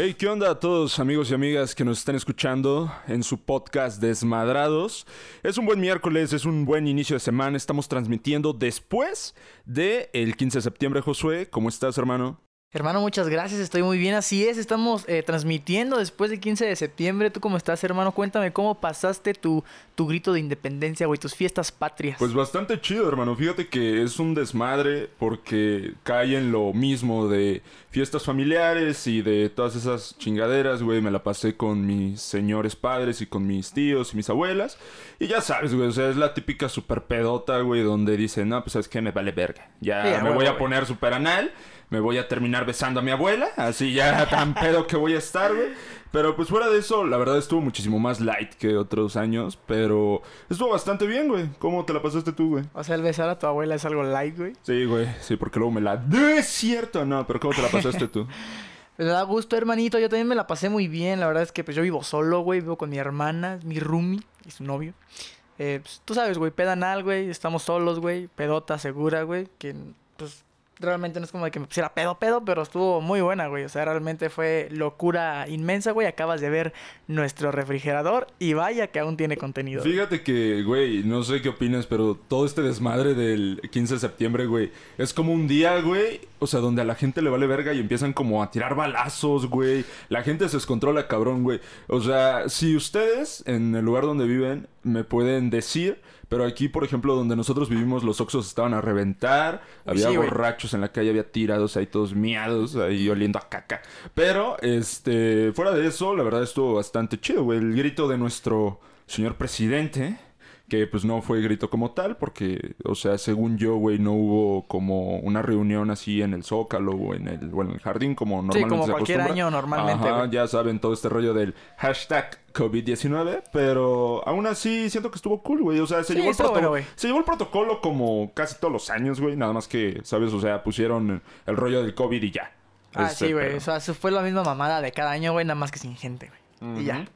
Hey, ¿qué onda a todos amigos y amigas que nos están escuchando en su podcast Desmadrados? Es un buen miércoles, es un buen inicio de semana, estamos transmitiendo después del el 15 de septiembre, Josué. ¿Cómo estás, hermano? Hermano, muchas gracias, estoy muy bien. Así es, estamos eh, transmitiendo después del 15 de septiembre. ¿Tú cómo estás, hermano? Cuéntame cómo pasaste tu, tu grito de independencia, güey, tus fiestas patrias. Pues bastante chido, hermano. Fíjate que es un desmadre porque cae en lo mismo de fiestas familiares y de todas esas chingaderas, güey. Me la pasé con mis señores padres y con mis tíos y mis abuelas. Y ya sabes, güey, o sea, es la típica super pedota, güey, donde dicen, no, pues sabes que me vale verga. Ya Sí, me voy a güey. poner super anal. Me voy a terminar besando a mi abuela. Así ya tan pedo que voy a estar, güey. Pero pues fuera de eso, la verdad estuvo muchísimo más light que otros años. Pero estuvo bastante bien, güey. ¿Cómo te la pasaste tú, güey? O sea, el besar a tu abuela es algo light, güey. Sí, güey. Sí, porque luego me la... Es cierto, no. Pero ¿cómo te la pasaste tú? Me da gusto, hermanito. Yo también me la pasé muy bien. La verdad es que pues yo vivo solo, güey. Vivo con mi hermana, mi roomie y su novio. Eh, pues, tú sabes, güey, pedanal, güey. Estamos solos, güey. Pedota segura, güey. Que pues realmente no es como de que me pusiera pedo, pedo, pero estuvo muy buena, güey. O sea, realmente fue locura inmensa, güey. Acabas de ver nuestro refrigerador y vaya que aún tiene contenido. Fíjate que, güey, no sé qué opinas, pero todo este desmadre del 15 de septiembre, güey, es como un día, güey, o sea, donde a la gente le vale verga y empiezan como a tirar balazos, güey. La gente se descontrola, cabrón, güey. O sea, si ustedes en el lugar donde viven me pueden decir, pero aquí, por ejemplo, donde nosotros vivimos, los oxos estaban a reventar, había Sí, borrachos en la calle, había tirados ahí todos miados, ahí oliendo a caca. Pero, este, fuera de eso, la verdad estuvo bastante chido, güey. El grito de nuestro señor presidente, que pues no fue grito como tal, porque, o sea, según yo, güey, no hubo como una reunión así en el Zócalo o en el, o en el jardín como normalmente como se cualquier acostumbra. año normalmente, Ajá, ya saben todo este rollo del hashtag COVID-19, pero aún así siento que estuvo cool, güey. O sea, se, Sí, llevó el bueno, protocolo, se llevó el protocolo como casi todos los años, güey. Nada más que, ¿sabes? O sea, pusieron el rollo del COVID y ya. Ah, sí, güey. pedo. O sea, eso fue la misma mamada de cada año, güey, nada más que sin gente, güey. Y ya.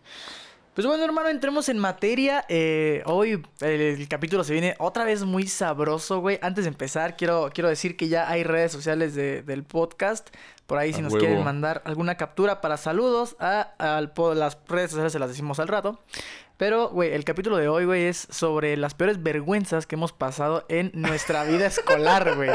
Pues bueno, hermano, entremos en materia. Eh, hoy el, el capítulo se viene otra vez muy sabroso, güey. Antes de empezar, quiero, quiero decir que ya hay redes sociales de- del podcast. Por ahí, si A nos huevo. quieren mandar alguna captura para saludos, a, po- las redes sociales se las decimos al rato. Pero, güey, el capítulo de hoy, güey, es sobre las peores vergüenzas que hemos pasado en nuestra vida escolar, güey.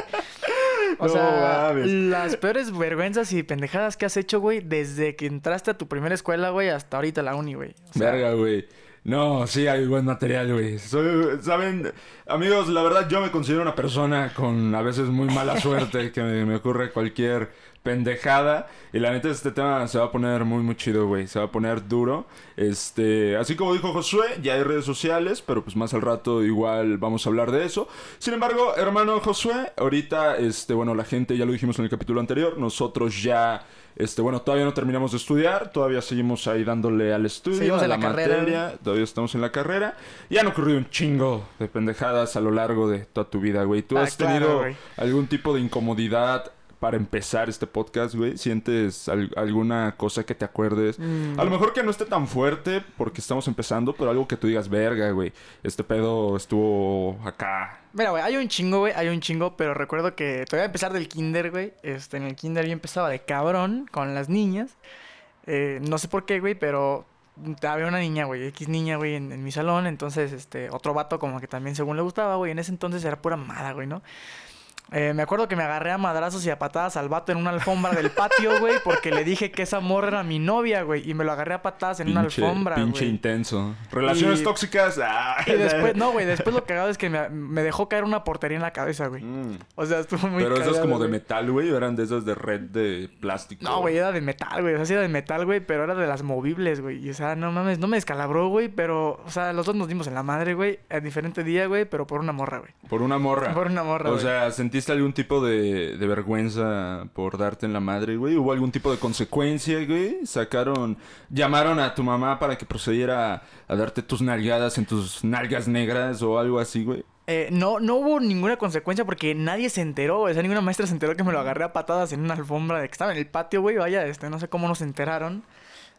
O sea, las peores vergüenzas y pendejadas que has hecho, güey, desde que entraste a tu primera escuela, güey, hasta ahorita la uni, güey. O sea, Verga, güey. No, sí, hay buen material, güey. Soy- Saben, amigos, la verdad yo me considero una persona con a veces muy mala suerte, que me, me ocurre cualquier pendejada. Y la neta, este tema se va a poner muy, muy chido, güey. Se va a poner duro. Este, así como dijo Josué, ya hay redes sociales, pero pues más al rato igual vamos a hablar de eso. Sin embargo, hermano Josué, ahorita, este, bueno, la gente, ya lo dijimos en el capítulo anterior, nosotros ya, este, bueno, todavía no terminamos de estudiar, todavía seguimos ahí dándole al estudio, Seguimos a en la, la carrera, materia, todavía estamos en la carrera. Y han ocurrido un chingo de pendejadas a lo largo de toda tu vida, güey. ¿Tú Ah, has claro, tenido güey. algún tipo de incomodidad para empezar este podcast, güey? ¿Sientes al- alguna cosa que te acuerdes? Mm. A lo mejor que no esté tan fuerte porque estamos empezando, pero algo que tú digas, verga, güey. Este pedo estuvo acá. Mira, güey, hay un chingo, güey, hay un chingo, pero recuerdo que te voy a empezar del kinder, güey. Este, en el kinder yo empezaba de cabrón con las niñas. Eh, no sé por qué, güey, pero había una niña, güey, X niña, güey, en, mi salón. Entonces, este, otro vato como que también según le gustaba, güey. En ese entonces era pura mamada, güey, ¿no? Eh, me acuerdo que me agarré a madrazos y a patadas al vato en una alfombra del patio, güey, porque le dije que esa morra era mi novia, güey, y me lo agarré a patadas en una alfombra, pinche güey. intenso. Relaciones Y- tóxicas. ah. Y después, no, güey, después lo cagado es que me, me dejó caer una portería en la cabeza, güey. Mm. O sea, estuvo muy Pero esas cagado, como de metal, güey, o eran de esas de red de plástico. No, güey, era de metal, güey. O sea, sí era de metal, güey, pero era de las movibles, güey. Y, o sea, no mames, no me descalabró, güey, pero, o sea, los dos nos dimos en la madre, güey, a diferente día, güey, pero por una morra, güey. Por una morra. Por una morra, O güey. sea, ¿sentiste algún tipo de, vergüenza por darte en la madre, güey? ¿Hubo algún tipo de consecuencia, güey? ¿Sacaron, llamaron a tu mamá para que procediera a darte tus nalgadas en tus nalgas negras o algo así, güey? Eh, no, no hubo ninguna consecuencia porque nadie se enteró. O sea, ninguna maestra se enteró que me lo agarré a patadas en una alfombra de que estaba en el patio, güey. Vaya, este, no sé cómo nos enteraron.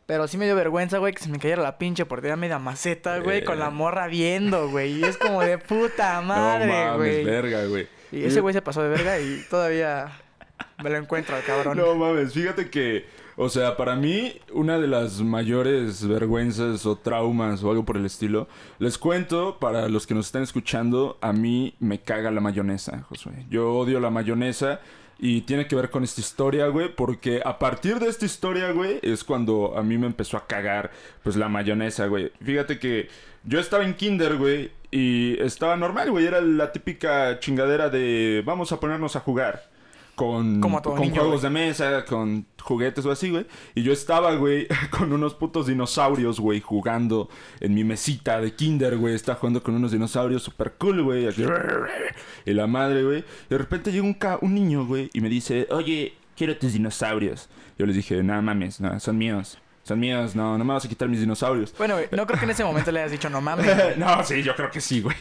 Pero sí me dio vergüenza, güey, que se me cayera la pinche portería media maceta, güey, Eh. con la morra viendo, güey. Y es como de puta no madre, mames, güey. verga, güey. Y ese güey se pasó de verga y todavía me lo encuentro al cabrón. No mames, fíjate que O sea, para mí, una de las mayores vergüenzas o traumas o algo por el estilo, les cuento, para los que nos están escuchando, a mí me caga la mayonesa, Josué. Yo odio la mayonesa. Y tiene que ver con esta historia, güey, porque a partir de esta historia, güey, es cuando a mí me empezó a cagar, pues, la mayonesa, güey. Fíjate que yo estaba en kinder, güey, y estaba normal, güey. Era la típica chingadera de vamos a ponernos a jugar con, Como todo con niño, juegos güey. de mesa, con juguetes o así, güey. Y yo estaba, güey, con unos putos dinosaurios, güey, jugando en mi mesita de kinder, güey. Estaba jugando con unos dinosaurios super cool, güey. así, Y la madre, güey. Y de repente llega un, ca- un niño, güey, y me dice, oye, quiero tus dinosaurios. Yo les dije, no mames, no, son míos. Son míos, no, no me vas a quitar mis dinosaurios. Bueno, güey, no creo que en ese momento le hayas dicho no mames. güey. no, sí, yo creo que sí, güey.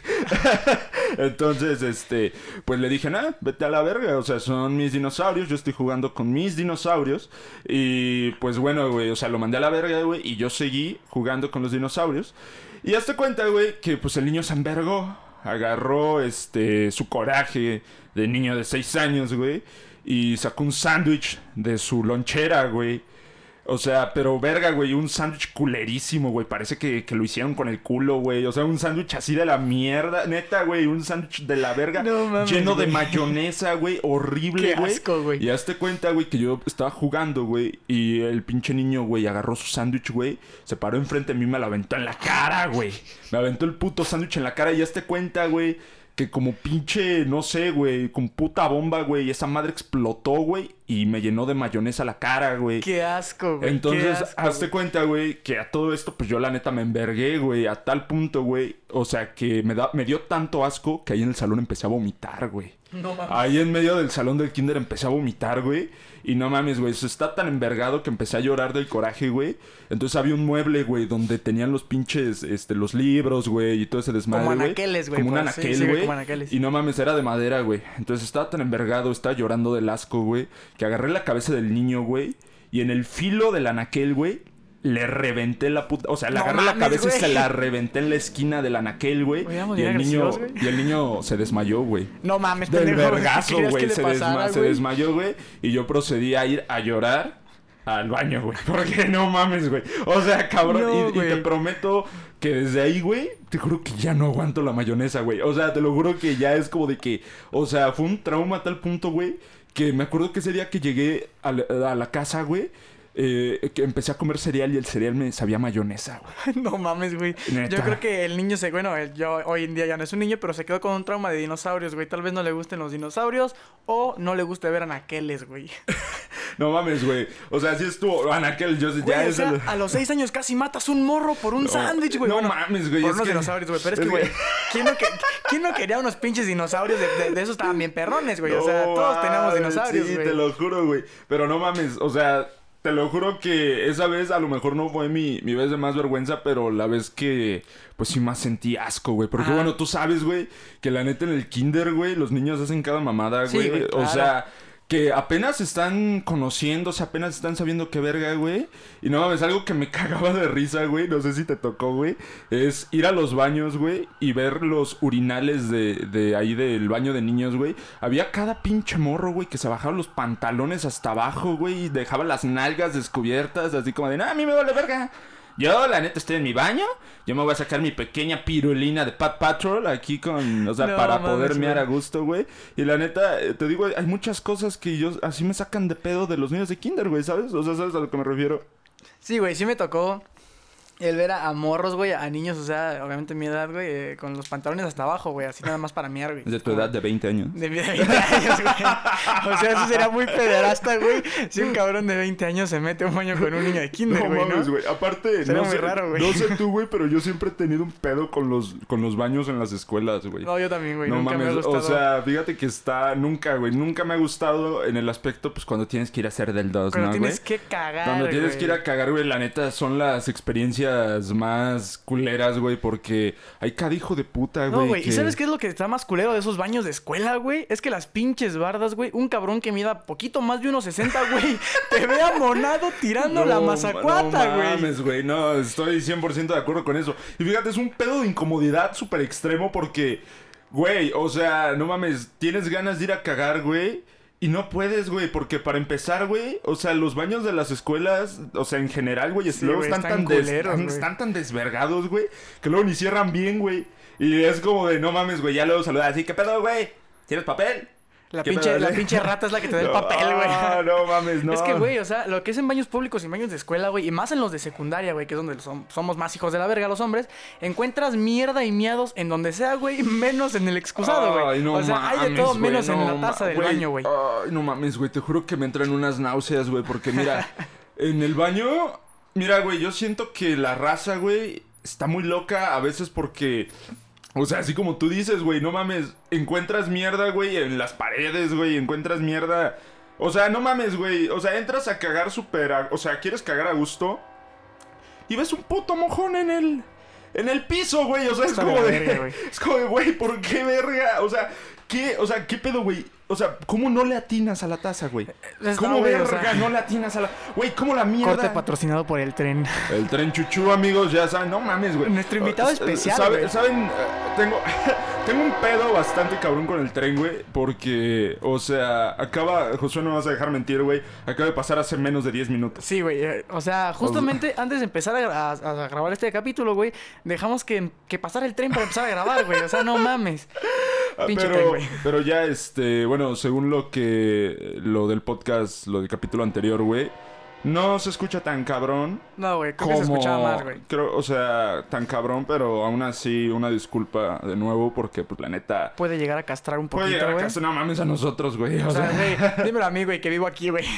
Entonces, este, pues le dije, nada, vete a la verga. O sea, son mis dinosaurios, yo estoy jugando con mis dinosaurios. Y pues bueno, güey, o sea, lo mandé a la verga, güey, y yo seguí jugando con los dinosaurios. Y hazte cuenta, güey, que pues el niño se envergó, agarró, este, su coraje de niño de 6 años, güey, y sacó un sándwich de su lonchera, güey. O sea, pero verga, güey, un sándwich culerísimo, güey. Parece que, que lo hicieron con el culo, güey. O sea, un sándwich así de la mierda. Neta, güey, un sándwich de la verga. No mames, lleno de mayonesa, güey. Horrible, Qué güey. asco, güey. Y hazte cuenta, güey, que yo estaba jugando, güey. Y el pinche niño, güey, agarró su sándwich, güey. Se paró enfrente de mí y me lo aventó en la cara, güey. Me aventó el puto sándwich en la cara. Y hazte cuenta, güey, que como pinche, no sé, güey, con puta bomba, güey. Esa madre explotó, güey. Y me llenó de mayonesa la cara, güey. Qué asco, güey. Entonces, asco, hazte güey. cuenta, güey, que a todo esto, pues yo la neta me envergué, güey, a tal punto, güey. O sea, que me, da, me dio tanto asco que ahí en el salón empecé a vomitar, güey. No mames. Ahí en medio del salón del kinder empecé a vomitar, güey. Y no mames, güey, eso está tan envergado que empecé a llorar del coraje, güey. Entonces había un mueble, güey, donde tenían los pinches, este, los libros, güey, y todo ese desmadre, Como anaqueles, güey, Como un pues, sí, anaquel, sí, güey, güey. como anaqueles. Y no mames, era de madera, güey. Entonces estaba tan envergado, estaba llorando del asco, güey, que agarré la cabeza del niño, güey, y en el filo del anaquel, güey, le reventé la puta. O sea, le No agarré la cabeza y se la reventé en la esquina del anaquel, güey. Y el niño. güey. Y el niño se desmayó, güey. No mames, Del pendejo. vergazo, ¿Qué querías güey. Se, pasara, desma- se desmayó, güey. Y yo procedí a ir a llorar al baño, güey. Porque no mames, güey. O sea, cabrón. No, y- te prometo que desde ahí, güey, te juro que ya no aguanto la mayonesa, güey. O sea, te lo juro que ya es como de que. O sea, fue un trauma a tal punto, güey. Que me acuerdo que ese día que llegué a la, a la casa, güey. Eh, que empecé a comer cereal y el cereal me sabía mayonesa, güey. No mames, güey. Neta. Yo creo que el niño se... Bueno, yo hoy en día ya no es un niño, pero se quedó con un trauma de dinosaurios, güey. Tal vez no le gusten los dinosaurios o no le guste ver anaqueles, güey. No mames, güey. O sea, sí estuvo. Anaquel, yo sé, ya Güey, o es sea, el. a los seis años casi matas un morro por un No, sándwich, güey. no Bueno, mames, güey, Por unos que- dinosaurios, güey. Pero es, es que, güey, ¿quién, no que- quién no quería unos pinches dinosaurios de, de- de esos estaban bien perrones, güey? o sea, todos teníamos mames, dinosaurios, Sí, güey. te lo juro, güey. Pero no mames, o sea, te lo juro que esa vez a lo mejor no fue mi, mi vez de más vergüenza, pero la vez que, pues sí más sentí asco, güey. Porque bueno, tú sabes, güey, que la neta en el kinder, güey, los niños hacen cada mamada, Sí, güey. O sea... Que apenas están conociéndose, apenas están sabiendo qué verga, güey. Y no mames, algo que me cagaba de risa, güey. No sé si te tocó, güey. Es ir a los baños, güey. Y ver los urinales de, de ahí del baño de niños, güey. Había cada pinche morro, güey, que se bajaba los pantalones hasta abajo, güey. Y dejaba las nalgas descubiertas, así como de, no, a mí me vale verga. Yo, la neta, estoy en mi baño. Yo me voy a sacar mi pequeña pirulina de Pat Patrol aquí con, o sea, No para mames, poder mear a gusto, güey. Y la neta, eh, te digo, hay muchas cosas que yo así me sacan de pedo de los niños de kinder, güey, ¿sabes? O sea, ¿sabes a lo que me refiero? Sí, güey, sí me tocó el ver a, a morros, güey, a niños, o sea, obviamente mi edad, güey, eh, con los pantalones hasta abajo, güey, así nada más para miar, güey. De tu edad de 20 años. De mi- de 20 años, güey. O sea, eso sería muy pederasta, güey. Si un cabrón de 20 años se mete un baño con un niño de kinder, No güey, ¿no? mames, güey. Aparte, Sería no muy sé, raro, güey. no sé tú, güey, pero yo siempre he tenido un pedo con los, con los baños en las escuelas, güey. No, yo también, güey. no nunca mames, me ha gustado. o sea, fíjate que está, nunca, güey, nunca me ha gustado en el aspecto, pues cuando tienes que ir a hacer del 2, Cuando ¿no, tienes güey? que cagar, Cuando tienes güey. que ir a cagar, güey, la neta son las experiencias más culeras, güey, porque hay cada hijo de puta, güey. No, güey. que- ¿Y sabes qué es lo que está más culero de esos baños de escuela, güey? Es que las pinches bardas, güey, un cabrón que mida poquito más de unos 60, güey, te ve amonado tirando la No, mazacuata, no güey. mames, güey. No, estoy 100% de acuerdo con eso. Y fíjate, es un pedo de incomodidad súper extremo porque, güey, o sea, no mames, tienes ganas de ir a cagar, güey. Y no puedes, güey, porque para empezar, güey, o sea, los baños de las escuelas, o sea, en general, güey, Sí, luego güey, están, están tan culeros, güey. están tan desvergados, güey, que luego ni cierran bien, güey. Y es como de, no mames, güey, ya luego saludas así, ¿qué pedo, güey? ¿Tienes papel? La ¿Qué pinche, la pinche rata es la que te da el No, papel, güey. ah, no mames, no. Es que, güey, o sea, lo que es en baños públicos y en baños de escuela, güey, y más en los de secundaria, güey, que es donde som- somos más hijos de la verga los hombres, encuentras mierda y miados en donde sea, güey, menos en el excusado, güey. Ay, no o sea, hay de mames, todo menos en no la taza del baño, güey. Ay, no mames, güey. Te juro que me entran unas náuseas, güey. Porque mira, en el baño. Mira, güey, yo siento que la raza, güey, está muy loca a veces porque. O sea, así como tú dices, güey, no mames. Encuentras mierda, güey, en las paredes, güey. Encuentras mierda. O sea, no mames, güey. O sea, entras a cagar súper. a- O sea, quieres cagar a gusto. Y ves un puto mojón en el. En el piso, güey. O sea, es como de. verga, es como de, güey, ¿por qué verga? O sea, ¿qué? O sea, ¿qué pedo, güey? O sea, ¿cómo no le atinas a la taza, güey? Está, ¿Cómo güey, o verga sea, no le atinas a la. Güey, ¿cómo la mierda? Corte patrocinado por el tren. El tren chuchú, amigos, ya saben, no mames, güey. Nuestro invitado Eh, especial, ¿sabe- güey. ¿Saben? Eh, Tengo, tengo un pedo bastante cabrón con el tren, güey. Porque, o sea, acaba. Josué, no me vas a dejar mentir, güey. Acaba de pasar hace menos de 10 minutos. Sí, güey. eh, O sea, justamente antes de empezar a, gra- a- a grabar este capítulo, güey, dejamos que, que pasara el tren para empezar a grabar, güey. O sea, no mames. Ah, Pinche tren, pero, güey. pero ya, este, bueno, según lo que. Lo del podcast, lo del capítulo anterior, güey. No se escucha tan cabrón. No, güey, creo como, que se escuchaba más, güey. Creo, o sea, tan cabrón, pero aún así, una disculpa de nuevo, porque, pues, la neta. Puede llegar a castrar un Puede poquito, llegar a güey. casa, no mames a nosotros, güey. O, O sea, dímelo a mí, güey, que vivo aquí, güey.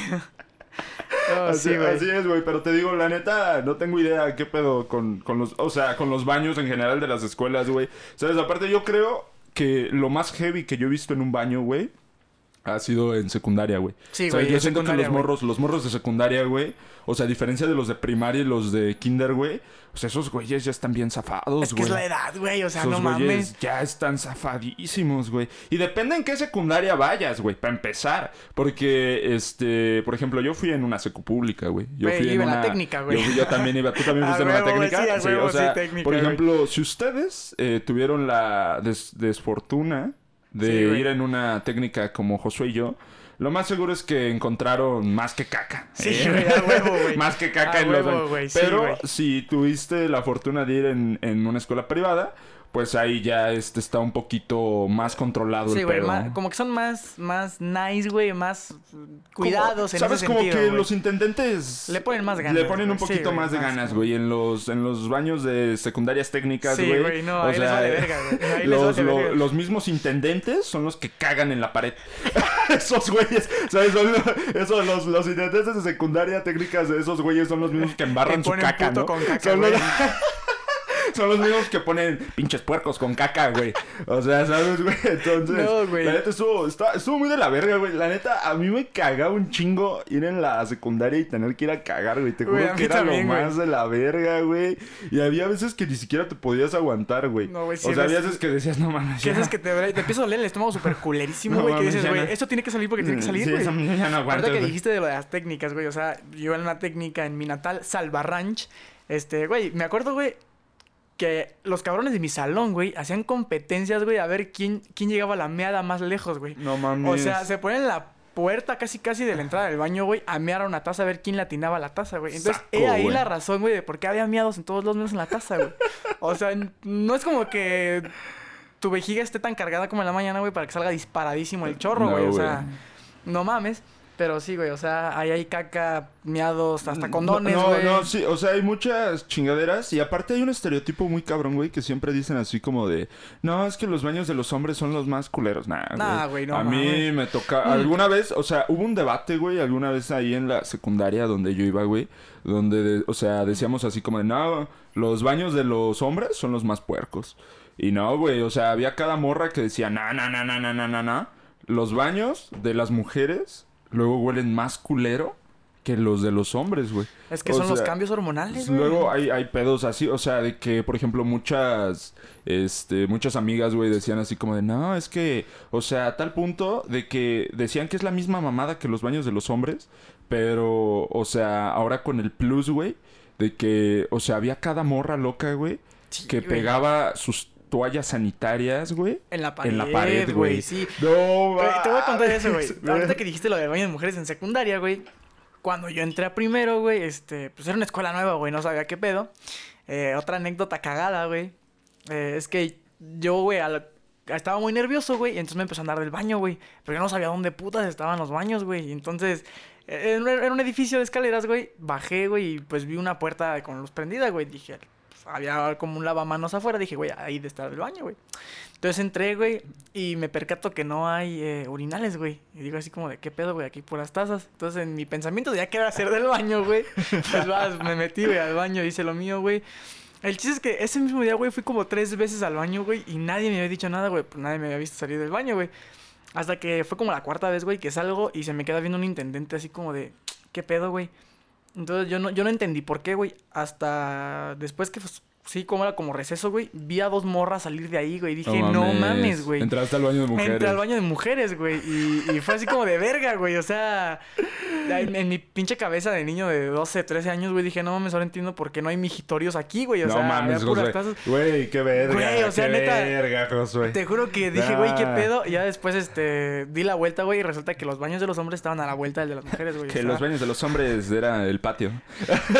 Oh, así, sí, güey. así es, güey. Pero te digo, la neta, no tengo idea qué pedo con, con los. O sea, con los baños en general de las escuelas, güey. ¿Sabes? Aparte, yo creo que lo más heavy que yo he visto en un baño, güey. Ha sido en secundaria, güey. Sí, O sea, güey, Yo en siento que los güey. morros, los morros de secundaria, güey. O sea, a diferencia de los de primaria y los de kinder, güey. O sea, esos güeyes ya están bien zafados, Es que güey. es la edad, güey. O sea, Esos no mames. ya están zafadísimos, güey. Y depende en qué secundaria vayas, güey, para empezar. Porque, este, por ejemplo, yo fui en una secu pública, güey. Yo Güey, fui en iba en la una... técnica, güey. Yo, también iba... ¿Tú también fuiste en una güey, técnica? sí, huevo, o sea, sí, técnica, por güey. ejemplo, si ustedes eh, tuvieron la des- desfortuna de Sí, ir en una técnica como Josué y yo... Lo más seguro es que encontraron más que caca. Sí, ¿eh? güey, a huevo, güey. más que caca A en los huevo, sí, Pero si tuviste la fortuna de ir en, en una escuela privada, pues ahí ya este está un poquito más controlado Sí, el güey, pedo. como que son más, más nice, güey, más cuidados en ¿Sabes? ese como sentido, que güey. los intendentes... Le ponen más ganas, Le ponen un. Sí, poquito más de más, ganas, güey. En los, en los baños de secundarias técnicas, Sí, güey. güey, no, o ahí les sea, vale verga, güey. Ahí les los, lo- los mismos intendentes son los que cagan en la pared. esos güeyes, ¿sabes? Son los, esos, los, los intendentes de secundaria técnicas de esos güeyes son los mismos que embarran su caca, ¿no? con caca, son, los. son los mismos que ponen pinches puercos con caca, güey. O sea, ¿sabes, güey? Entonces, No, güey. la neta estuvo, está- estuvo muy de la verga, güey. La neta, a mí me cagaba un chingo ir en la secundaria y tener que ir a cagar, güey. Te juro que era también, lo güey. más de la verga, güey. Y había veces que ni siquiera te podías aguantar, güey. No, güey, sí, o sea, había veces que decías, no mames. Que ya". haces que te, te empieza a doler el estómago súper culerísimo, No güey. que dices, güey, no. esto tiene que salir porque tiene que salir, Sí, güey. eso ya no aguanto, Ahorita que dijiste de las técnicas, güey. O sea, yo en una técnica en mi natal Salva Ranch. Este, güey, me acuerdo, güey, que los cabrones de mi salón, güey, hacían competencias, güey, a ver quién, quién llegaba a la meada más lejos, güey. No mames. O sea, se ponen en la puerta casi casi de la entrada del baño, güey, a mear a una taza a ver quién latinaba la taza, güey. Entonces, Saco, he ahí güey. la razón, güey, de por qué había miados en todos los menos en la taza, güey. O sea, no es como que tu vejiga esté tan cargada como en la mañana, güey, para que salga disparadísimo el chorro, No, güey. o sea, no mames. Pero sí, güey, o sea, ahí hay caca, miados, hasta mm, condones, No, no, no, sí, o sea, hay muchas chingaderas. Y aparte hay un estereotipo muy cabrón, güey, que siempre dicen así como de... No, es que los baños de los hombres son los más culeros. Nah, güey, no, A mí me toca... Alguna vez, o sea, hubo un debate, güey, alguna vez ahí en la secundaria donde yo iba, güey. Donde, o sea, decíamos así como de... No, los baños de los hombres son los más puercos. Y no, güey, o sea, había cada morra que decía... Nah, nah, nah, nah, nah, nah, nah, nah. Los baños de las mujeres luego huelen más culero que los de los hombres, güey. Es que O son los cambios hormonales, güey. Luego hay, hay pedos así, o sea, de que, por ejemplo, muchas, este, muchas amigas, güey, decían así como de, no, es que, o sea, a tal punto de que decían que es la misma mamada que los baños de los hombres, pero, o sea, ahora con el plus, güey, de que, o sea, había cada morra loca, güey, Sí, que güey. pegaba sus toallas sanitarias, güey. En la pared, En la pared, güey. Sí. No, Güey, te voy a contar eso, güey. Ahorita que dijiste lo del baño de mujeres en secundaria, güey. Cuando yo entré a primero, güey, este, pues era una escuela nueva, güey, no sabía qué pedo. Eh, otra anécdota cagada, güey. eh, es que yo, güey, al- estaba muy nervioso, güey, y entonces me empezó a andar del baño, güey. Pero yo no sabía dónde putas estaban los baños, güey. Y entonces, eh, era un- edificio de escaleras, güey. Bajé, güey, y pues vi una puerta con luz prendida, güey. Dije, había como un lavamanos afuera. Dije, güey, ahí de estar el baño, güey. Entonces entré, güey, y me percato que no hay eh, urinales, güey. Y digo así como de, ¿qué pedo, güey? Aquí puras tazas. Entonces en mi pensamiento de ya que era hacer del baño, güey. Pues vas, me metí, güey, al baño, hice lo mío, güey. El chiste es que ese mismo día, güey, fui como tres veces al baño, güey, y nadie me había dicho nada, güey. Pues nadie me había visto salir del baño, güey. Hasta que fue como la cuarta vez, güey, que salgo y se me queda viendo un intendente así como de, ¿qué pedo, güey? Entonces yo no, yo no entendí por qué, güey. Hasta después que, pues, sí, como era como receso, güey, vi a dos morras salir de ahí, güey. Dije, no mames, güey. Entraste al baño de mujeres. Entré al baño de mujeres, güey. Y, y fue así como de verga, güey. O sea, en, en mi pinche cabeza de niño de 12, 13 años, güey, dije, no mames, ahora entiendo por qué no hay mijitorios aquí, güey. O no sea, mames, puras tazas. Güey, qué verga. Güey, o sea, qué neta, verga, Josué. Te juro que dije, güey, ¿qué pedo? Y ya después, este, di la vuelta, güey, y resulta que los baños de los hombres estaban a la vuelta del de las mujeres, güey. o Que sea, los baños de los hombres era el patio.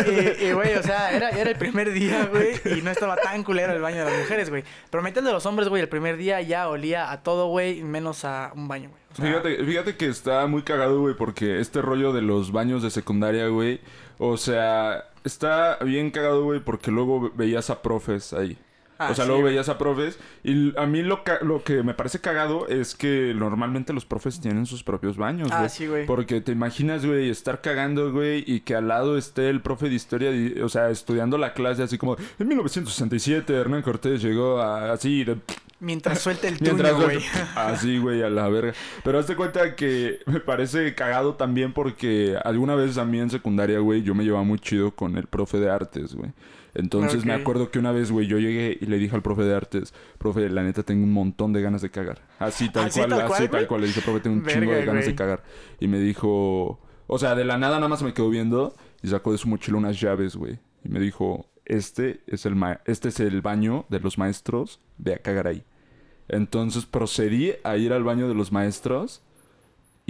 Y, y, güey, o sea, era, era el primer día, güey, y no estaba tan culero el baño de las mujeres, güey. Pero mete el de los hombres, güey, el primer día ya olía a todo, güey, menos a un baño, güey. Fíjate, fíjate que está muy cagado, güey, porque este rollo de los baños de secundaria, güey, o sea, está bien cagado, güey, porque luego veías a profes ahí. Ah, o sea, sí, luego veías a profes. Y a mí lo, ca- lo que me parece cagado es que normalmente los profes tienen sus propios baños, Ah, güey. sí, güey. Porque te imaginas, güey, estar cagando, güey, y que al lado esté el profe de historia, o sea, estudiando la clase así como, en 1967 Hernán Cortés llegó a- así de... Mientras suelte el tuño, güey. Así, güey, a la verga. Pero hazte cuenta que me parece cagado también porque alguna vez a mí en secundaria, güey, yo me llevaba muy chido con el profe de artes, güey. Entonces me acuerdo que una vez, güey, yo llegué y le dije al profe de artes, profe, la neta tengo un montón de ganas de cagar. Así tal ¿Así cual, tal así cual, tal cual. Le dije, profe, tengo un chingo de ganas de cagar. Y me dijo, o sea, de la nada nada más me quedó viendo y sacó de su mochila unas llaves, güey. Y me dijo, este es el ma- este es el baño de los maestros, ve a cagar ahí. Entonces procedí a ir al baño de los maestros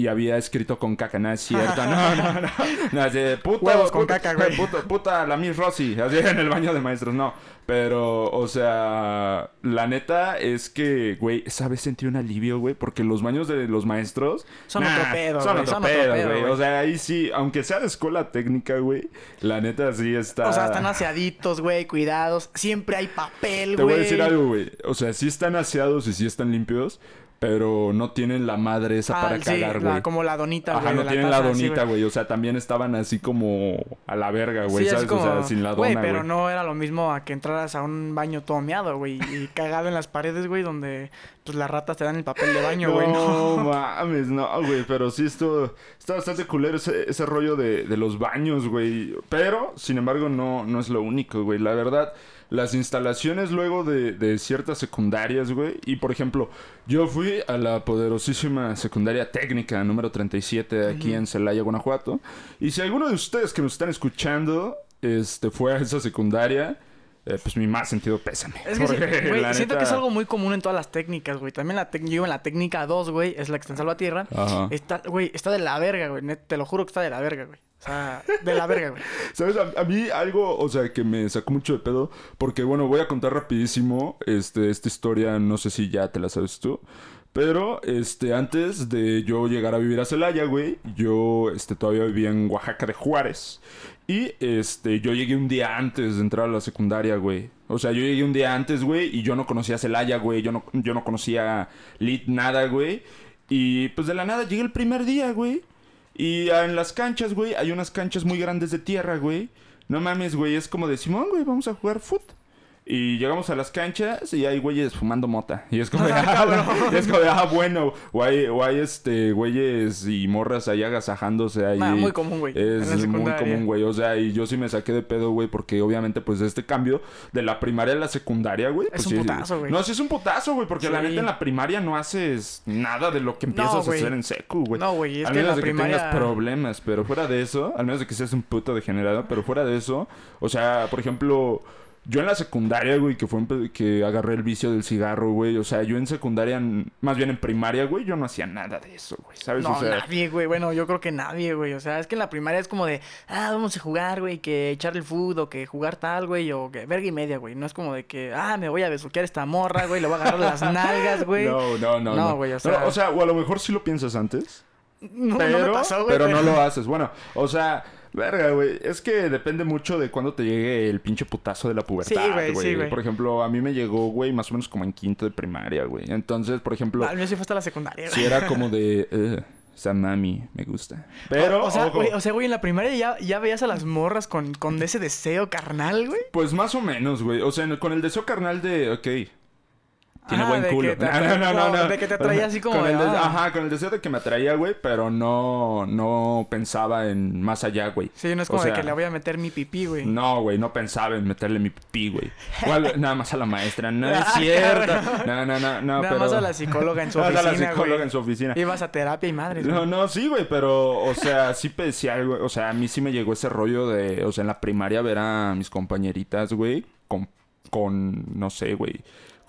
y había escrito con caca, nada es cierto, no, no, no, no, así de, puta, Huevos con puta, caca, güey. Puta, puta, la Miss Rosy, así en el baño de maestros, no, pero, o sea, la neta es que, güey, esa vez sentí un alivio, güey, porque los baños de los maestros... Son otro pedo, Son güey, otro son otro pedo, güey, güey. o sea, ahí sí, aunque sea de escuela técnica, güey, la neta sí está... O sea, están aseaditos, güey, cuidados. Siempre hay papel, güey. Te voy a decir algo, güey. O sea, sí están aseados y sí están limpios, pero no tienen la madre esa Ah, para sí, cagar, güey. como la donita, Ajá, güey. no de tienen la donita, güey. O sea, también estaban así como a la verga, güey. Sí, ¿Sabes? como, O sea, sin la Güey, dona, pero güey. no era lo mismo a que entraras a un baño todo meado, güey. Y cagado en las paredes, güey, donde pues las ratas te dan el papel de baño, güey. No No. mames, no, güey, pero sí esto está bastante culero ese, ese rollo de, de los baños, güey. Pero, sin embargo, no, no es lo único, güey. La verdad, las instalaciones luego de, de ciertas secundarias, güey. Y por ejemplo, yo fui a la poderosísima secundaria técnica número 37 de aquí en Celaya, Guanajuato. Y si alguno de ustedes que nos están escuchando este, fue a esa secundaria, eh, pues mi más sentido pésame. Es que sí, Porque, güey, siento que es algo muy común en todas las técnicas, güey. También la yo iba en la técnica 2, güey, es la que está en Salvatierra. Ajá. Está, güey, está de la verga, güey. Te lo juro que está de la verga, güey. De la verga, güey. ¿Sabes? A, a mí algo, o sea, que me sacó mucho de pedo. Porque, bueno, voy a contar rapidísimo este, esta historia. No sé si ya te la sabes tú. Pero, este, antes de yo llegar a vivir a Celaya, güey, yo, este, todavía vivía en Oaxaca de Juárez. Y, este, yo llegué un día antes de entrar a la secundaria, güey. O sea, yo llegué un día antes, güey, y yo no conocía Celaya, güey. Yo no, yo no conocía Lit, nada, güey. Y, pues, de la nada llegué el primer día, güey. Y ah, en las canchas, güey, hay unas canchas muy grandes de tierra, güey. No mames, güey, es como de Simón, güey, vamos a jugar foot. Y llegamos a las canchas y hay güeyes fumando mota. Y es como de, ah, es como de, ah, bueno. O hay, o hay este, güeyes y morras ahí agasajándose ahí. Ah, muy común, güey, la Es muy común, güey. O sea, y yo sí me saqué de pedo, güey, porque obviamente, pues, este cambio de la primaria a la secundaria, güey. Es pues, un sí- putazo, güey. No, sí es un putazo, güey, porque la Sí. neta en la primaria no haces nada de lo que No, empiezas a hacer en secu, güey. No, güey, es al que en menos la de que primaria... tengas problemas, pero fuera de eso, al menos de que seas un puto degenerado, pero fuera de eso, o sea, por ejemplo, yo en la secundaria, güey, que fue que agarré el vicio del cigarro, güey. O sea, yo en secundaria, más bien en primaria, güey, yo no hacía nada de eso, güey. ¿Sabes? No, o sea, nadie, güey. Bueno, yo creo que nadie, güey. O sea, es que en la primaria es como de, ah, vamos a jugar, güey, que echarle el food o que jugar tal, güey, o que verga y media, güey. No es como de que, ah, me voy a besuquear esta morra, güey, le voy a agarrar las nalgas, güey. No, no, no. No, güey, o No, sea- o sea, o a lo mejor sí lo piensas antes. No, no pero, me pasó, güey. pero no lo haces. Bueno, o sea, verga, güey. Es que depende mucho de cuándo te llegue el pinche putazo de la pubertad, Sí, güey, sí, güey. Por ejemplo, a mí me llegó, güey, más o menos como en quinto de primaria, güey. Entonces, por ejemplo, Al mío sí fue hasta la secundaria, güey. si era como de... "Ugh, esa mami me gusta. Pero, o, o sea, güey, o sea, güey, en la primaria ya, ya veías a las morras con, con ese deseo carnal, güey. pues más o menos, güey. O sea, con el deseo carnal de, ok... Tiene Ah, buen de culo. No, no, no, no, de que te atraía así como Con de, el ah. Ajá, con el deseo de que me atraía, güey, pero no, no pensaba en más allá, güey. Sí, no es O como de sea, que le voy a meter mi pipí, güey. No, güey, no pensaba en meterle mi pipí, güey. Nada más a la maestra. No es Ah, cierto. No, no, no, no, Nada pero... más a la psicóloga en su Nada más oficina, a la psicóloga güey. en su oficina. Ibas a terapia y madres, No, no, sí, güey, pero, o sea, sí decía algo, o sea, a mí sí me llegó ese rollo de, o sea, en la primaria ver a mis compañeritas, güey, con, con, no sé, güey,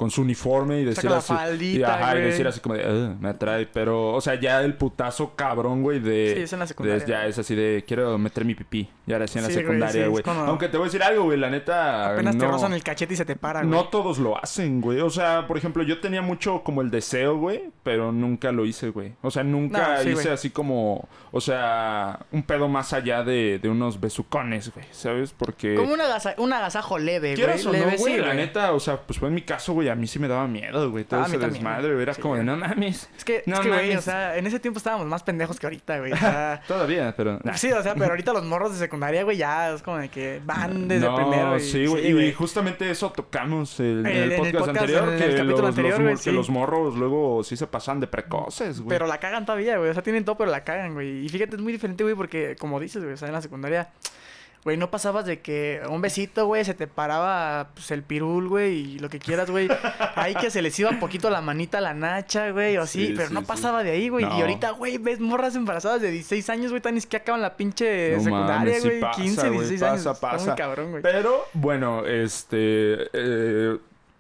con su uniforme y decir así, y, faldita, ajá, y decir así como de, "Ugh, me atrae, pero, o sea, ya el putazo cabrón, güey, de, Sí, es en la de- secundaria. ya es así de, quiero meter mi pipí, ya era así en la güey, secundaria, sí, güey, como- aunque te voy a decir algo, güey, la neta, Apenas te rozan el cachete y se te para, güey. no todos lo hacen, güey. O sea, por ejemplo, yo tenía mucho como el deseo, güey, pero nunca lo hice, güey. O sea, nunca No, sí, hice güey. así como, o sea, un pedo más allá de, de unos besucones, güey, ¿sabes? Porque... Como un, agasa- un agasajo leve, güey. Quieras o no, Leve, güey, la neta, o sea, pues fue en mi caso, güey, a mí sí me daba miedo, güey, todo Ah, ese desmadre, güey. güey, era Sí, como de, no mames. Es que, No es que, güey, o sea, en ese tiempo estábamos más pendejos que ahorita, güey. O sea, Todavía, pero... nah. sí, o sea, pero ahorita los morros de secundaria, güey, ya es como de que van desde no, primero. y- sí, güey. y justamente eso tocamos el- en En- el en el podcast, anterior. en que el capítulo los, anterior, los, güey, que sí. los morros luego sí se pasan de precoces, güey. Pero la cagan todavía, güey. O sea, tienen todo, pero la cagan, güey. Y fíjate, es muy diferente, güey, porque como dices, güey, o sea, en la secundaria, güey, no pasabas de que un besito, güey, se te paraba pues, el pirul, güey, y lo que quieras, güey. Ahí que se les iba poquito la manita a la nacha, güey, o así, Sí, pero sí, no sí. pasaba de ahí, güey. No. Y ahorita, güey, ves morras embarazadas de 16 años, güey, tan ni siquiera acaban la pinche No secundaria, mames, güey. pasa, 15, güey, 16 pasa, años. Pasa. muy cabrón, güey. Pero, bueno, este... eh,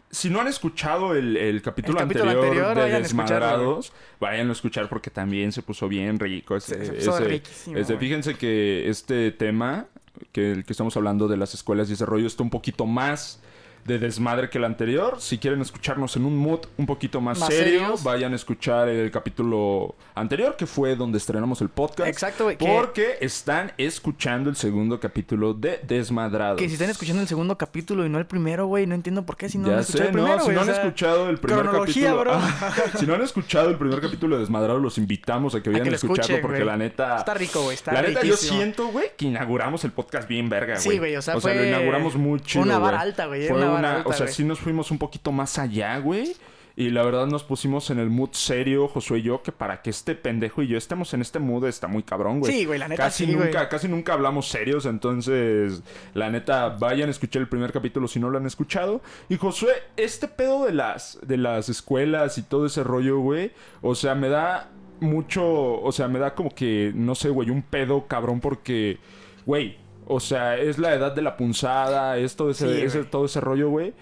si no han escuchado el, el capítulo, El capítulo anterior, anterior, de Desmadrados, vayan a escuchar porque también se puso bien rico. Ese, Se- se puso ese- riquísimo, ese- fíjense que este tema, que el que estamos hablando de las escuelas y ese rollo, está un poquito más de desmadre que el anterior. Si quieren escucharnos en un mood un poquito más, Más serio, serios. vayan a escuchar el capítulo anterior, que fue donde estrenamos el podcast. Exacto, güey. Que, Porque están escuchando el segundo capítulo de Desmadrados. que si están escuchando el segundo capítulo y no el primero, güey, no entiendo por qué. Si no ya han escuchado sé, el primero, no, si no o han sea, escuchado el primer capítulo. bro. Ah, si no han escuchado el primer capítulo de Desmadrados, los invitamos a que vayan a, lo escucharlo porque la neta. Está rico, güey, está La neta, yo siento, güey, que inauguramos el podcast bien verga, güey. Sí, güey, o sea, lo fue inauguramos muy chido, una vara alta, güey, Fue una una, vara alta, o sea, sí nos fuimos un poquito más allá, güey. Y la verdad nos pusimos en el mood serio, Josué y yo, que para que este pendejo y yo estemos en este mood está muy cabrón, güey. Sí, güey, la neta Casi sí, güey. nunca, casi nunca hablamos serios, entonces, la neta, vayan a escuchar el primer capítulo si no lo han escuchado. Y Josué, este pedo de las, de las escuelas y todo ese rollo, güey, o sea, me da mucho, o sea, me da como que, no sé, güey, un pedo cabrón porque, güey, o sea, es la edad de la punzada, es todo ese, Sí, ese- güey. todo ese rollo, güey.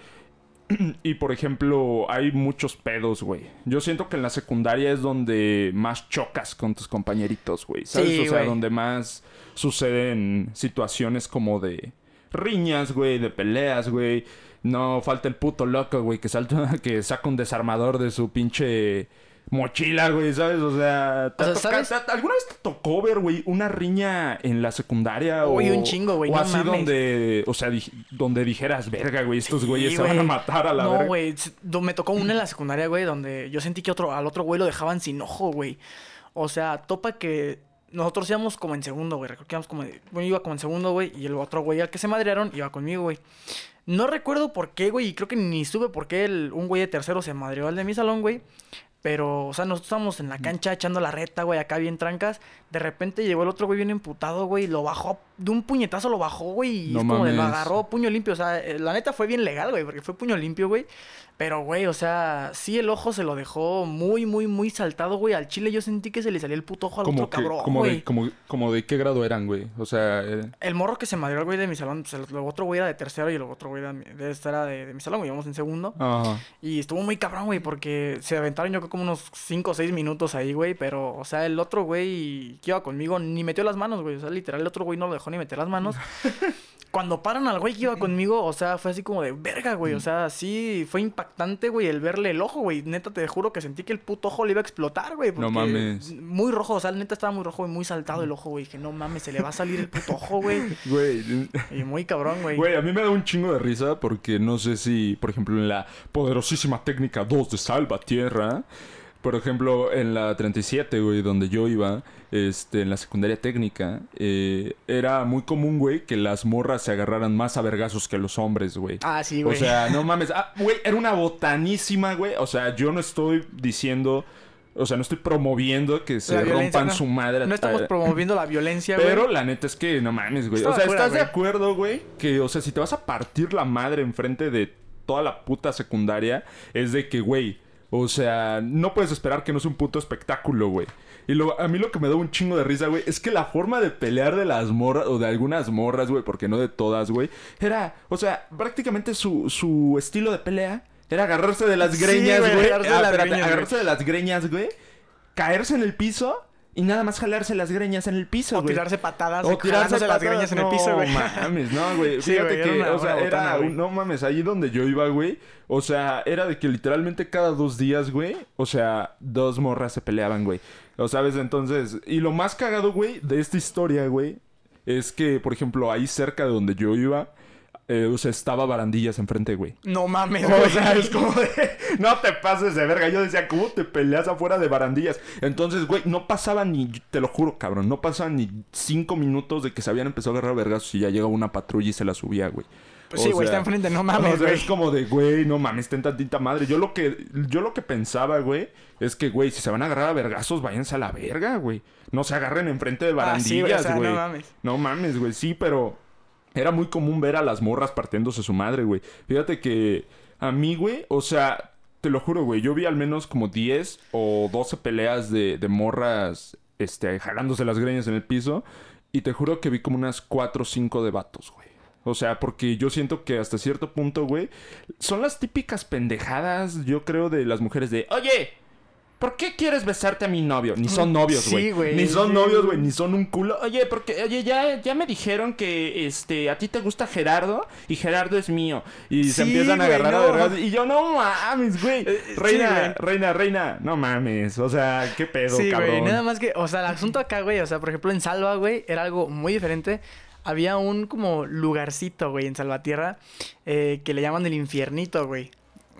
Y por ejemplo, hay muchos pedos, güey. Yo siento que en la secundaria es donde más chocas con tus compañeritos, güey. ¿Sabes? Sí, o sea, güey. donde más suceden situaciones como de riñas, güey, de peleas, güey. No falta el puto loco, güey, que salta, que saca un desarmador de su pinche mochila, güey, ¿sabes? O sea, ¿te O sea, ha toca- ¿sabes? te- ¿alguna vez te tocó ver, güey, una riña en la secundaria? Uy, o, un chingo, güey, O no así mames. donde, o sea, donde dijeras, verga, güey, estos güeyes se van a matar a la No, verga. güey. Me tocó una en la secundaria, güey, donde yo sentí que otro, al otro güey lo dejaban sin ojo, güey. O sea, topa que nosotros íbamos como en segundo, güey. Recuerdo que íbamos como. Bueno, iba como en segundo, güey. Y el otro güey al que se madrearon iba conmigo, güey. No recuerdo por qué, güey. Y creo que ni supe por qué el- un güey de tercero se madreó al de mi salón, güey. Pero, o sea, nosotros estábamos en la cancha echando la reta, güey, acá bien trancas. De repente llegó el otro güey bien emputado, güey. Lo bajó, de un puñetazo lo bajó, güey. Y No es como de lo agarró puño limpio. O sea, eh, la neta fue bien legal, güey, porque fue puño limpio, güey. Pero, güey, o sea, sí el ojo se lo dejó muy, muy, muy saltado, güey. Al chile yo sentí que se le salía el puto ojo al Como, otro que, cabrón, como, de, güey. como, como de qué grado eran, güey. O sea, eh, El morro que se madrió güey de mi salón, pues el, el otro güey era de tercero y el otro güey era de, de, este era de, de mi salón, güey, íbamos en segundo. ajá. Y estuvo muy cabrón, güey, porque se aventaron yo creo como unos 5 o 6 minutos ahí, güey. Pero, o sea, el otro güey que iba conmigo ni metió las manos, güey. O sea, literal, el otro güey no lo dejó ni meter las manos. Cuando paran al güey que iba conmigo, o sea, fue así como de verga, güey. O sea, sí, fue impactante, güey, el verle el ojo, güey. Neta, te juro que sentí que el puto ojo le iba a explotar, güey. No porque mames. Muy rojo, o sea, neta estaba muy rojo y muy saltado el ojo, güey. Que no mames, se le va a salir el puto ojo, güey. Güey, Y muy cabrón, güey. Güey, a mí me da un chingo de risa porque no sé si, por ejemplo, en la poderosísima técnica 2 de Salvatierra, por ejemplo, en la 37, güey, donde yo iba, este, en la secundaria técnica, eh, era muy común, güey, que las morras se agarraran más a vergazos que los hombres, güey. Ah, sí, O güey. sea, no mames. Ah, güey, era una botanísima, güey. O sea, yo no estoy diciendo... O sea, no estoy promoviendo que se rompan no. su madre. no estamos eh, promoviendo la violencia, güey. pero la neta es que no mames, güey. O sea, ¿estás de acuerdo, güey? Que, o sea, si te vas a partir la madre enfrente de toda la puta secundaria, es de que, güey, o sea, no puedes esperar que no sea un puto espectáculo, güey. Y lo, a mí lo que me da un chingo de risa, güey, es que la forma de pelear de las morras, o de algunas morras, güey, porque no de todas, güey, era, o sea, prácticamente su, su estilo de pelea era agarrarse de las greñas, güey, Ah, agarrarse de las greñas, güey. Caerse en el piso y nada más jalarse las greñas en el piso, O güey. tirarse patadas, O tirarse las greñas en el No piso, güey. mames, no, güey. Sí, Fíjate que, una- o sea, era... no mames, ahí donde yo iba, güey. O sea, era de que literalmente cada dos días, güey. O sea, dos morras se peleaban, güey. O sabes, entonces... Y lo más cagado, güey, de esta historia, güey. Es que, por ejemplo, ahí cerca de donde yo iba... eh, o sea, estaba barandillas enfrente, güey. No mames, O güey. sea, es como de... No te pases de verga. Yo decía, ¿cómo te peleas afuera de barandillas? Entonces, güey, no pasaba ni... Te lo juro, cabrón. No pasaban ni cinco minutos de que se habían empezado a agarrar vergazos y ya llegaba una patrulla y se la subía, güey. Pues sí, O güey, está enfrente, no o mames, sea, güey. es como de, güey, no mames, ten tantita madre. Yo lo que... Yo lo que pensaba, güey, es que, güey, si se van a agarrar a vergazos, váyanse a la verga, güey. No se agarren enfrente de Ah, sí, o barandillas, sea, güey. no mames. No mames, güey, sí, pero era muy común ver a las morras partiéndose su madre, güey. Fíjate que a mí, güey, o sea, te lo juro, güey, yo vi al menos como 10 o 12 peleas de, de morras, este, jalándose las greñas en el piso. Y te juro que vi como unas 4 o 5 de vatos, güey. O sea, porque yo siento que hasta cierto punto, güey, son las típicas pendejadas, yo creo, de las mujeres de, oye, ¿por qué quieres besarte a mi novio? Ni son novios, Sí, güey. güey, Ni son sí. novios, güey, ni son un culo. Oye, porque, oye, ya, ya me dijeron que, este, a ti te gusta Gerardo y Gerardo es mío. Y se empiezan a güey, agarrar a vergas. Y yo, no mames, güey. Eh, Reina, güey. reina, reina, no mames. O sea, qué pedo, Sí, cabrón. güey, nada más que, o sea, el asunto acá, güey, o sea, por ejemplo, en Salva, güey, era algo muy diferente. Había un como lugarcito, güey, en Salvatierra, eh, que le llaman el infiernito, güey.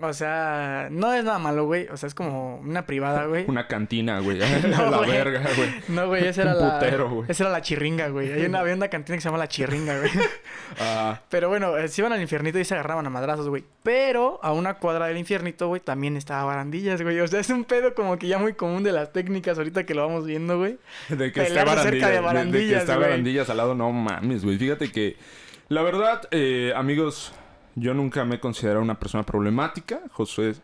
O sea, no es nada malo, güey. O sea, es como una privada, güey. Una cantina, güey. No, la güey. verga, güey. No, güey, esa era Un la. putero, güey. Esa era la chirringa, güey. Hay una, había una cantina que se llama la chirringa, güey. Ah, Pero bueno, eh, se iban al infiernito y se agarraban a madrazos, güey. Pero a una cuadra del infiernito, güey, también estaba barandillas, güey. O sea, es un pedo como que ya muy común de las técnicas ahorita que lo vamos viendo, güey. de que Pelearse está cerca de barandillas. De, de que barandillas, está güey. barandillas al lado, no mames, güey. Fíjate que, la verdad, eh, amigos, yo nunca me he considerado una persona problemática. José,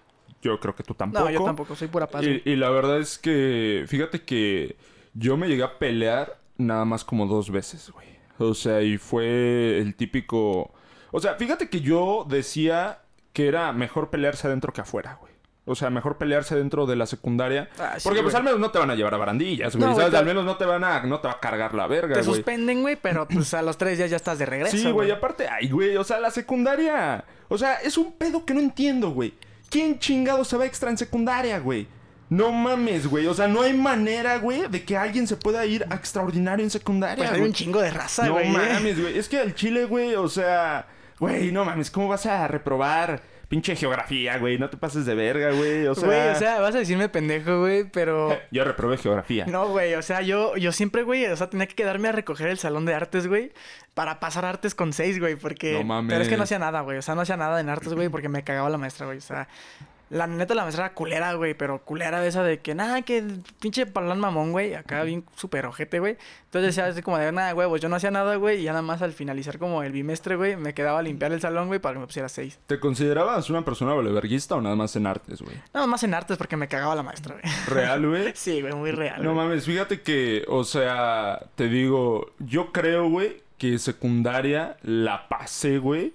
yo creo que tú tampoco. No, yo tampoco, soy pura paz. Y, y la verdad es que, fíjate que yo me llegué a pelear nada más como dos veces, güey. O sea, y fue el típico... O sea, fíjate que yo decía que era mejor pelearse adentro que afuera, güey. O sea, mejor pelearse dentro de la secundaria. Ah, sí, porque pues güey. al menos no te van a llevar a barandillas, güey. No, güey, ¿Sabes? te- Al menos no te van a... No te va a cargar la verga, Te güey. suspenden, güey, pero pues a los tres días ya estás de regreso. Sí, güey, aparte, ay, güey, o sea, la secundaria. O sea, es un pedo que no entiendo, güey. ¿Quién chingado se va extra en secundaria, güey? No mames, güey. O sea, no hay manera, güey, de que alguien se pueda ir a extraordinario en secundaria. Pues hay güey. un chingo de raza, No güey. ¿eh? mames, güey. Es que al chile, güey, o sea, güey, no mames, ¿cómo vas a reprobar pinche geografía, güey? No te pases de verga, güey. O sea, Güey, o sea, vas a decirme pendejo, güey, pero... yo reprobé geografía. No, güey, o sea, yo, yo siempre, güey, o sea, tenía que quedarme a recoger el salón de artes, güey, para pasar artes con seis, güey, porque... No mames. Pero es que no hacía nada, güey, o sea, no hacía nada en artes, güey, porque me cagaba la maestra, güey, o sea... La neta, la maestra era culera, güey, pero culera de esa de que, nada, que pinche palán mamón, güey, acá bien súper ojete, güey. Entonces decía así como de, nada, huevos, yo no hacía nada, güey, y ya nada más al finalizar como el bimestre, güey, me quedaba a limpiar el salón, güey, para que me pusiera seis. ¿Te considerabas una persona valeverguista o nada más en artes, güey? Nada más en artes porque me cagaba la maestra, güey. ¿Real, güey? Sí, güey, muy real. No mames, fíjate que, o sea, te digo, yo creo, güey, que secundaria la pasé, güey,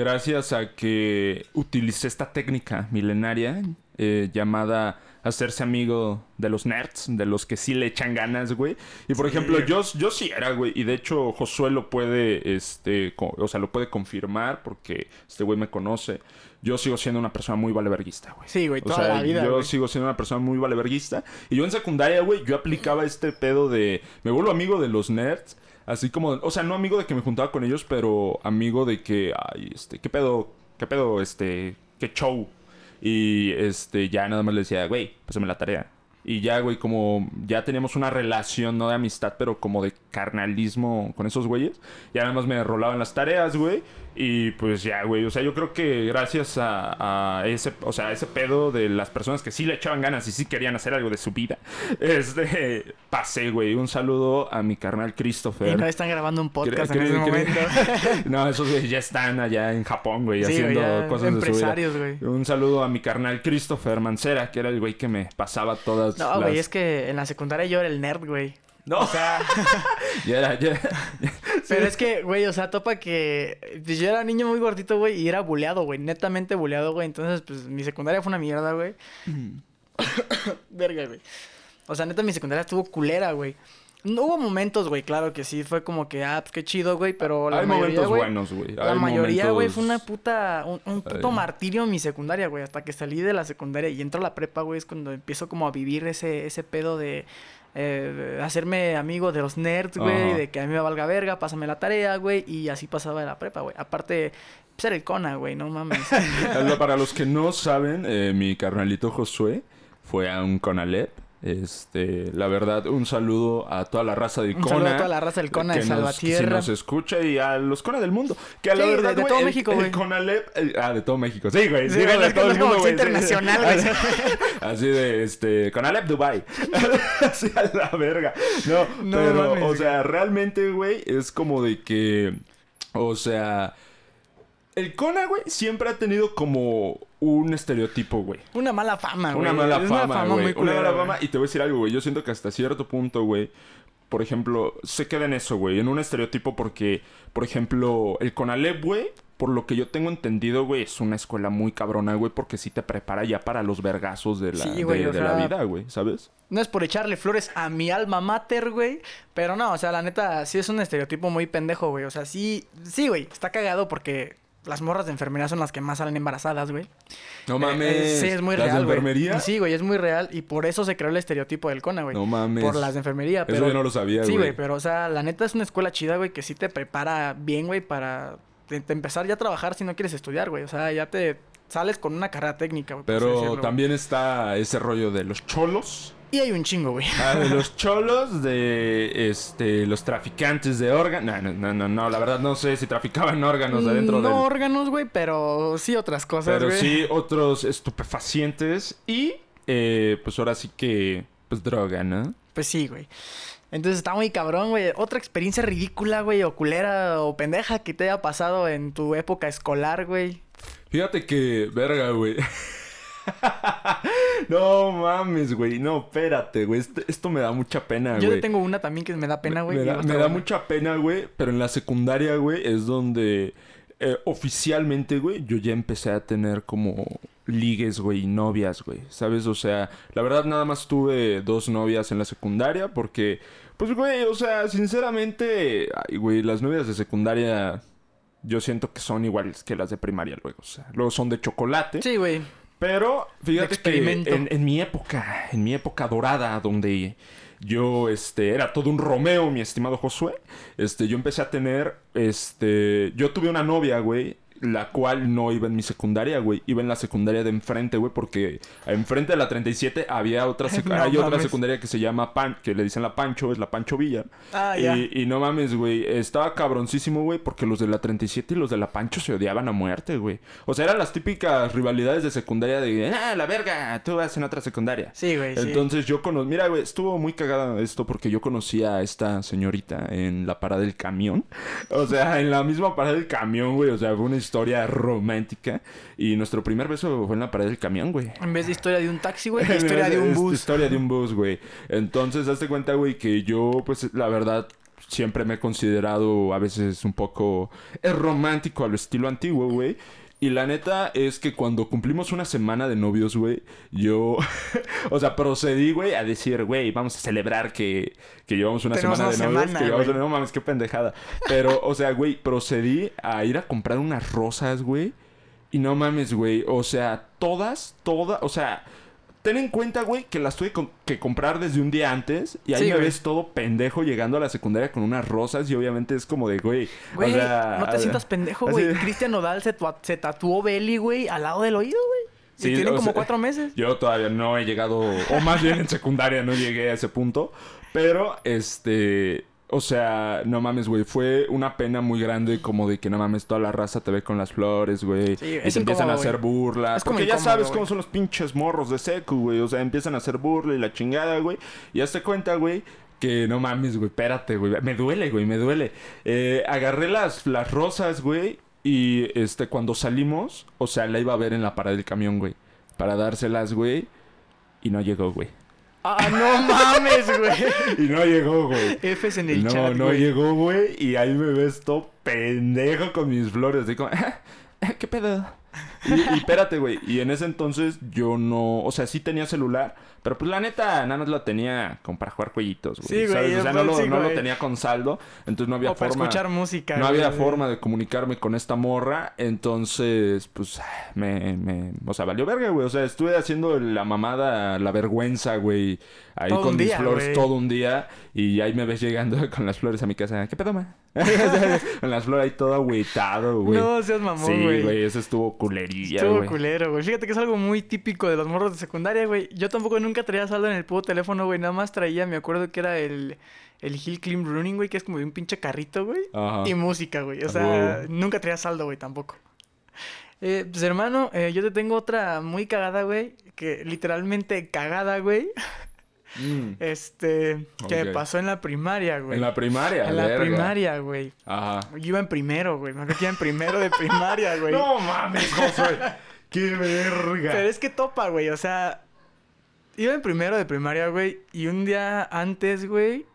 gracias a que utilicé esta técnica milenaria eh, llamada hacerse amigo de los nerds, de los que sí le echan ganas, güey. Y por Sí. ejemplo, yo, yo sí era, güey, y de hecho Josué lo puede, este, o sea, lo puede confirmar porque este güey me conoce. Yo sigo siendo una persona muy valeverguista, güey. Sí, güey, O toda sea, la vida, yo güey. sigo siendo una persona muy valeverguista. Y yo en secundaria, güey, yo aplicaba este pedo de... Me vuelvo amigo de los nerds. Así como... O sea, no amigo de que me juntaba con ellos, pero amigo de que... Ay, este... ¿Qué pedo? ¿Qué pedo? Este... ¿Qué show? Y, este... Ya nada más le decía, güey, pásame la tarea. Y ya, güey, como ya teníamos una relación, no de amistad, pero como de carnalismo con esos güeyes. Ya nada más me rolaban las tareas, güey. Y pues ya, güey. O sea, yo creo que gracias a, a ese, o sea, ese pedo de las personas que sí le echaban ganas y sí querían hacer algo de su vida, este, pasé, güey. Un saludo a mi carnal Christopher. Y no están grabando un podcast en ese momento. no, esos güeyes ya están allá en Japón, güey, Sí, haciendo ya cosas de su vida. empresarios, güey. Un saludo a mi carnal Christopher Mancera, que era el güey que me pasaba todas No, güey, es que en la secundaria yo era el nerd, güey. No. O sea, Ya era, ya... pero es que, güey, o sea, topa que pues, yo era niño muy gordito, güey, y era buleado, güey, netamente buleado, güey. Entonces, pues mi secundaria fue una mierda, güey. Verga, güey. O sea, neta, mi secundaria estuvo culera, güey. No hubo momentos, güey, claro que sí, fue como que, ah, pues qué chido, güey, pero la Hay mayoría, momentos buenos, güey. La mayoría, güey, momentos- fue una puta, un, un puto Ay. martirio en mi secundaria, güey. Hasta que salí de la secundaria y entro a la prepa, güey, es cuando empiezo como a vivir ese, ese pedo de eh, hacerme amigo de los nerds, güey, de que a mí me valga verga, pásame la tarea, güey, y así pasaba de la prepa, güey. Aparte, pues era el Cona, güey, no mames. Para los que no saben, eh, mi carnalito Josué fue a un Conalep. Este, la verdad, un saludo a toda la raza de Un Cona. saludo a toda la raza del Cona de nos- Salvatierra. que si nos escucha y a los Cona del mundo. Que a la Sí, de- verdad, de güey, todo el- México, güey. Conalep, el- ah, de todo México. Sí, güey. Sí, güey, de todo no el mundo, que güey. sí. internacional, güey. Así de, este, Conalep Dubai. Así a la verga. No, No pero, mames, o sea, realmente, güey, es como de que, o sea... El Cona, güey, siempre ha tenido como un estereotipo, güey. Una mala fama, güey. Una mala Es fama, güey. muy Una culera, mala güey. fama. Y te voy a decir algo, güey. Yo siento que hasta cierto punto, güey. Por ejemplo, se queda en eso, güey. En un estereotipo porque, por ejemplo, el Conalep, güey. Por lo que yo tengo entendido, güey, es una escuela muy cabrona, güey, porque sí te prepara ya para los vergazos de la, Sí, güey, de, la vida, güey, ¿sabes? No es por echarle flores a mi alma mater, güey. Pero no, o sea, la neta, sí es un estereotipo muy pendejo, güey. O sea, sí, sí, güey, está cagado porque las morras de enfermería son las que más salen embarazadas, güey. No Eh, mames. eh, sí, es muy ¿Las real, de güey. enfermería? Sí, güey, es muy real. Y por eso se creó el estereotipo del CONA, güey. No mames. Por las de enfermería, Eso pero... yo no lo sabía, Sí, güey. güey, pero, o sea, la neta es una escuela chida, güey, que sí te prepara bien, güey, para te- te empezar ya a trabajar si no quieres estudiar, güey. O sea, ya te sales con una carrera técnica, güey. Pero decirlo, güey. también está ese rollo de los cholos. Y hay un chingo, güey. Ah, de los cholos, de este, los traficantes de órganos. No, no, no, no, la verdad no sé si traficaban órganos adentro no del... órganos, güey, pero sí otras cosas, Pero güey. sí, otros estupefacientes y, eh, pues ahora sí que, pues droga, ¿no? Pues sí, güey. Entonces está muy cabrón, güey. Otra experiencia ridícula, güey, o culera o pendeja que te haya pasado en tu época escolar, güey. Fíjate que, verga, güey. no mames, güey. No, espérate, güey. Este- esto me da mucha pena, Yo güey. tengo una también que me da pena, güey. Me da, me mucha pena, güey. Pero en la secundaria, güey, es donde eh, oficialmente, güey, yo ya empecé a tener como ligues, güey, y novias, güey. ¿Sabes? O sea, la verdad nada más tuve dos novias en la secundaria porque, pues, güey, o sea, sinceramente, ay, güey, las novias de secundaria yo siento que son iguales que las de primaria luego. O sea, luego son de chocolate. Sí, güey. Pero fíjate que en, en mi época, en mi época dorada, donde yo este era todo un Romeo, mi estimado Josué, este yo empecé a tener este yo tuve una novia, güey, la cual no iba en mi secundaria, güey. Iba en la secundaria de enfrente, güey, porque enfrente de la 37 había otra, sec- No hay otra secundaria que se llama Pan, que le dicen la Pancho, es la Pancho Villa. Ah, y, y no mames, güey, estaba cabroncísimo, güey, porque los de la 37 y los de la Pancho se odiaban a muerte, güey. O sea, eran las típicas rivalidades de secundaria de, ah, la verga, tú vas en otra secundaria. Sí, güey, sí. Entonces yo conocí, mira, güey, estuvo muy cagada esto porque yo conocí a esta señorita en la parada del camión. O sea, en la misma parada del camión, güey. O sea, fue una historia romántica. Y nuestro primer beso fue en la parada del camión, güey. En vez de historia de un taxi, güey, historia de un bus. Historia de un bus, güey. Entonces, hazte cuenta, güey, que yo, pues, la verdad, siempre me he considerado a veces un poco eh, romántico al estilo antiguo, güey. Y la neta es que cuando cumplimos una semana de novios, güey, yo, o sea, procedí, güey, a decir, güey, vamos a celebrar que, que llevamos una Tenemos semana de novios. semana, que llevamos, güey. no mames, qué pendejada. Pero, o sea, güey, procedí a ir a comprar unas rosas, güey. Y no mames, güey. O sea, todas, todas, o sea, ten en cuenta, güey, que las tuve que comprar desde un día antes. Y ahí Sí, me güey. ves todo pendejo llegando a la secundaria con unas rosas. Y obviamente es como de, güey. Güey, o sea, no te sientas pendejo, güey. Cristian Nodal se, tatuó Belly, güey, al lado del oído, güey. Sí, y tiene como sea, cuatro meses. Yo todavía no he llegado, o más bien en secundaria no llegué a ese punto. Pero, este, o sea, no mames, güey, fue una pena muy grande como de que no mames, toda la raza te ve con las flores, güey. Sí, y te empiezan a hacer burlas. Es como Porque ya incómodo, sabes güey. cómo son los pinches morros de secu, güey. O sea, empiezan a hacer burla y la chingada, güey. Y hazte cuenta, güey. Que no mames, güey, espérate, güey. Me duele, güey, me duele. Eh, agarré las, las rosas, güey. Y este, cuando salimos, o sea, la iba a ver en la parada del camión, güey. Para dárselas, güey. Y no llegó, güey. Ah, no mames, güey. Y no llegó, güey. Fs en el no, chat, no güey. llegó, güey. Y ahí me ves todo pendejo con mis flores. Como, ¿qué pedo? Y, y espérate, güey. Y en ese entonces yo no... O sea, sí tenía celular. Pero pues la neta, nada más lo tenía como para jugar jueguitos, güey. Sí, güey, ¿sabes? O sea, no, pues, lo, sí, no lo güey. tenía con saldo. Entonces no había O para forma... escuchar música. No había güey. forma de comunicarme con esta morra, entonces, pues, me, me, o sea, valió verga, güey. O sea, estuve haciendo la mamada, la vergüenza, güey, ahí Todo con mis día, flores güey. todo un día. Y ahí me ves llegando con las flores a mi casa. ¿Qué pedo, ma? con las flores ahí todo agüitado, güey. No seas mamón, sí, güey. güey, eso estuvo culerilla, Estuvo güey. culero, güey. Fíjate que es algo muy típico de los morros de secundaria, güey. Yo tampoco nunca traía saldo en el puto teléfono, güey. Nada más traía, me acuerdo que era el, el Hill Climb Running, güey, que es como de un pinche carrito, güey. Ajá. Y música, güey. O A sea, nunca traía saldo, güey, tampoco. Eh, pues hermano, eh, yo te tengo otra muy cagada, güey. Que literalmente cagada, güey. Mm. Este, que me pasó en la primaria, güey. En la primaria, En la verga. primaria, güey. Ajá. Yo iba en primero, güey. Me acuerdo que iba en primero de primaria, güey. No mames, Josué. ¡Qué verga! Pero es que topa, güey. O sea, iba en primero de primaria, güey. Y un día antes, güey,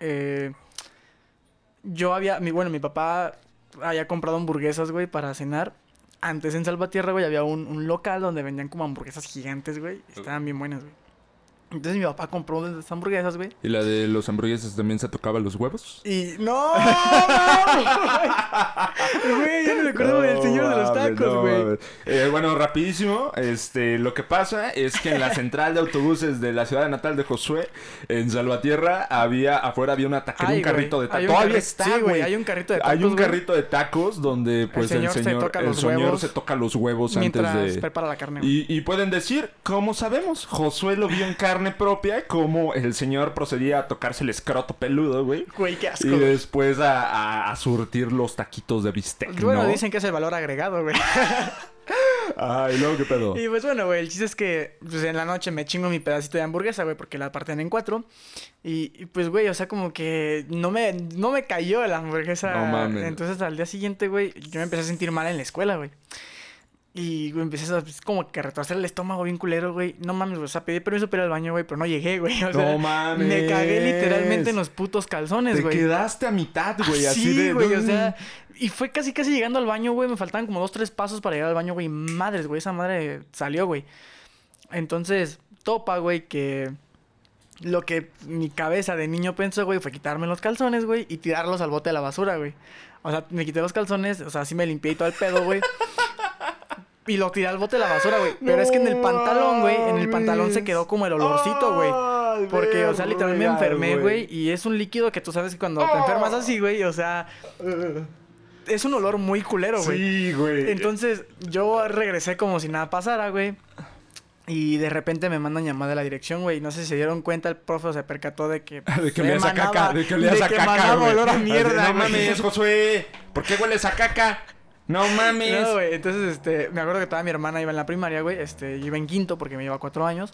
eh, yo había, mi, bueno, mi papá había comprado hamburguesas, güey, para cenar. Antes en Salvatierra, güey, había un, un local donde vendían como hamburguesas gigantes, güey. Estaban bien buenas, güey. Entonces mi papá compró esas hamburguesas, güey. ¿Y la de los hamburguesas también se tocaba los huevos? Y no, güey, ya me acuerdo del señor de los tacos, güey. Eh, bueno, rapidísimo, este, lo que pasa es que en la central de autobuses de la ciudad natal de Josué, en Salvatierra, había, afuera había una taquería, Ay, un carrito de hay tacos. un Todavía está, sí, güey, hay un carrito de Hay tacos, un güey. carrito de tacos donde, pues, el señor señor, se toca el los señor huevos se toca los huevos antes de... prepara la carne. Y, y pueden decir, ¿cómo sabemos? Josué lo vio en carne propia, como el señor procedía a tocarse el escroto peludo, güey. Güey, qué asco. Y después a, a- a surtir los taquitos de bistec, Bueno, ¿no? dicen que es el valor agregado, güey. Ay, luego qué pedo. y pues bueno, güey, el chiste es que pues, en la noche me chingo mi pedacito de hamburguesa, güey, porque la parten en cuatro. Y, y, pues, güey, o sea, como que no me, no me cayó la hamburguesa. No mames. Entonces al día siguiente, güey, yo me empecé a sentir mal en la escuela, güey. Y güey, empecé a pues, como que retorcer el estómago bien culero, güey. No mames, güey. O sea, pedí permiso para ir al baño, güey, pero no llegué, güey. O sea, No mames. Me cagué literalmente en los putos calzones, Te güey. quedaste a mitad, güey, así sí, de... güey, o sea, y fue casi casi llegando al baño, güey, me faltaban como dos, tres pasos para llegar al baño, güey, madres, güey, esa madre salió, güey. Entonces, topa, güey, que lo que mi cabeza de niño pensó, güey, fue quitarme los calzones, güey, y tirarlos al bote de la basura, güey. O sea, me quité los calzones, o sea, sí me limpié y todo el pedo, güey. Y lo tiré al bote de la basura, güey. Pero es que en el pantalón, güey, en el pantalón se quedó como el olorcito, güey. Porque, o sea, literal me enfermé, güey. Y es un líquido que tú sabes que cuando te enfermas así, güey, o sea, es un olor muy culero, güey. Sí, güey. Entonces, yo regresé como si nada pasara, güey. Y de repente me mandan llamada de la dirección, güey. No sé si se dieron cuenta, el profe se percató de que... De que olías a caca, de que olías a que caca, emanaba güey. olor a mierda, No mames, Josué. ¿Por qué hueles a caca? No mames. No, güey. Entonces, este, me acuerdo que toda mi hermana iba en la primaria, güey. Este, yo iba en quinto porque me lleva cuatro años.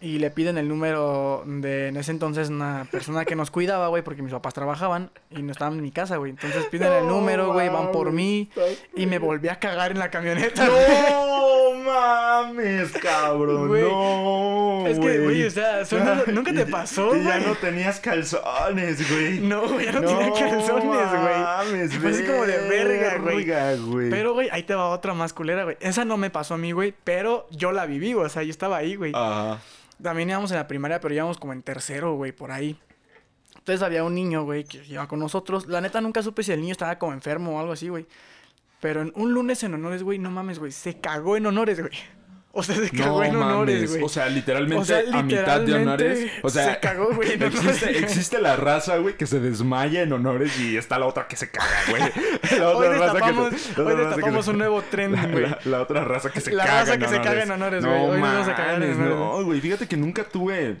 Y le piden el número de, en ese entonces, una persona que nos cuidaba, güey, porque mis papás trabajaban y no estaban en mi casa, güey. Entonces piden el número, güey, van por mí. Y me volví a cagar en la camioneta. No mames, cabrón. No. Es que, güey, o sea, suena- ¿nunca te pasó, Y ya güey? no tenías calzones, güey. No, güey, ya no, tenía calzones, güey. mames, fue así como de verga, güey. verga, güey. Pero, güey, ahí te va otra más culera, güey. Esa no me pasó a mí, güey, pero yo la viví, güey. O sea, yo estaba ahí, güey. Ajá. También íbamos en la primaria, pero íbamos como en tercero, güey, por ahí. Entonces había un niño, güey, que iba con nosotros. La neta nunca supe si el niño estaba como enfermo o algo así, güey. Pero en un lunes en honores, güey, no mames, güey. Se cagó en honores, güey. O sea, se cagó No en honores, güey. O sea, literalmente O sea, a mitad de literalmente honores. O sea, se cagó, güey, en honores. existe, existe la raza, güey, que se desmaya en honores y está la otra que se caga, güey. La Hoy otra raza que se- la hoy destapamos se- un nuevo trend, La, güey. la- la otra raza que se La caga raza en que se honores. caga en honores, güey. Hoy nos vamos a cagar en honores. No, güey, fíjate que nunca tuve...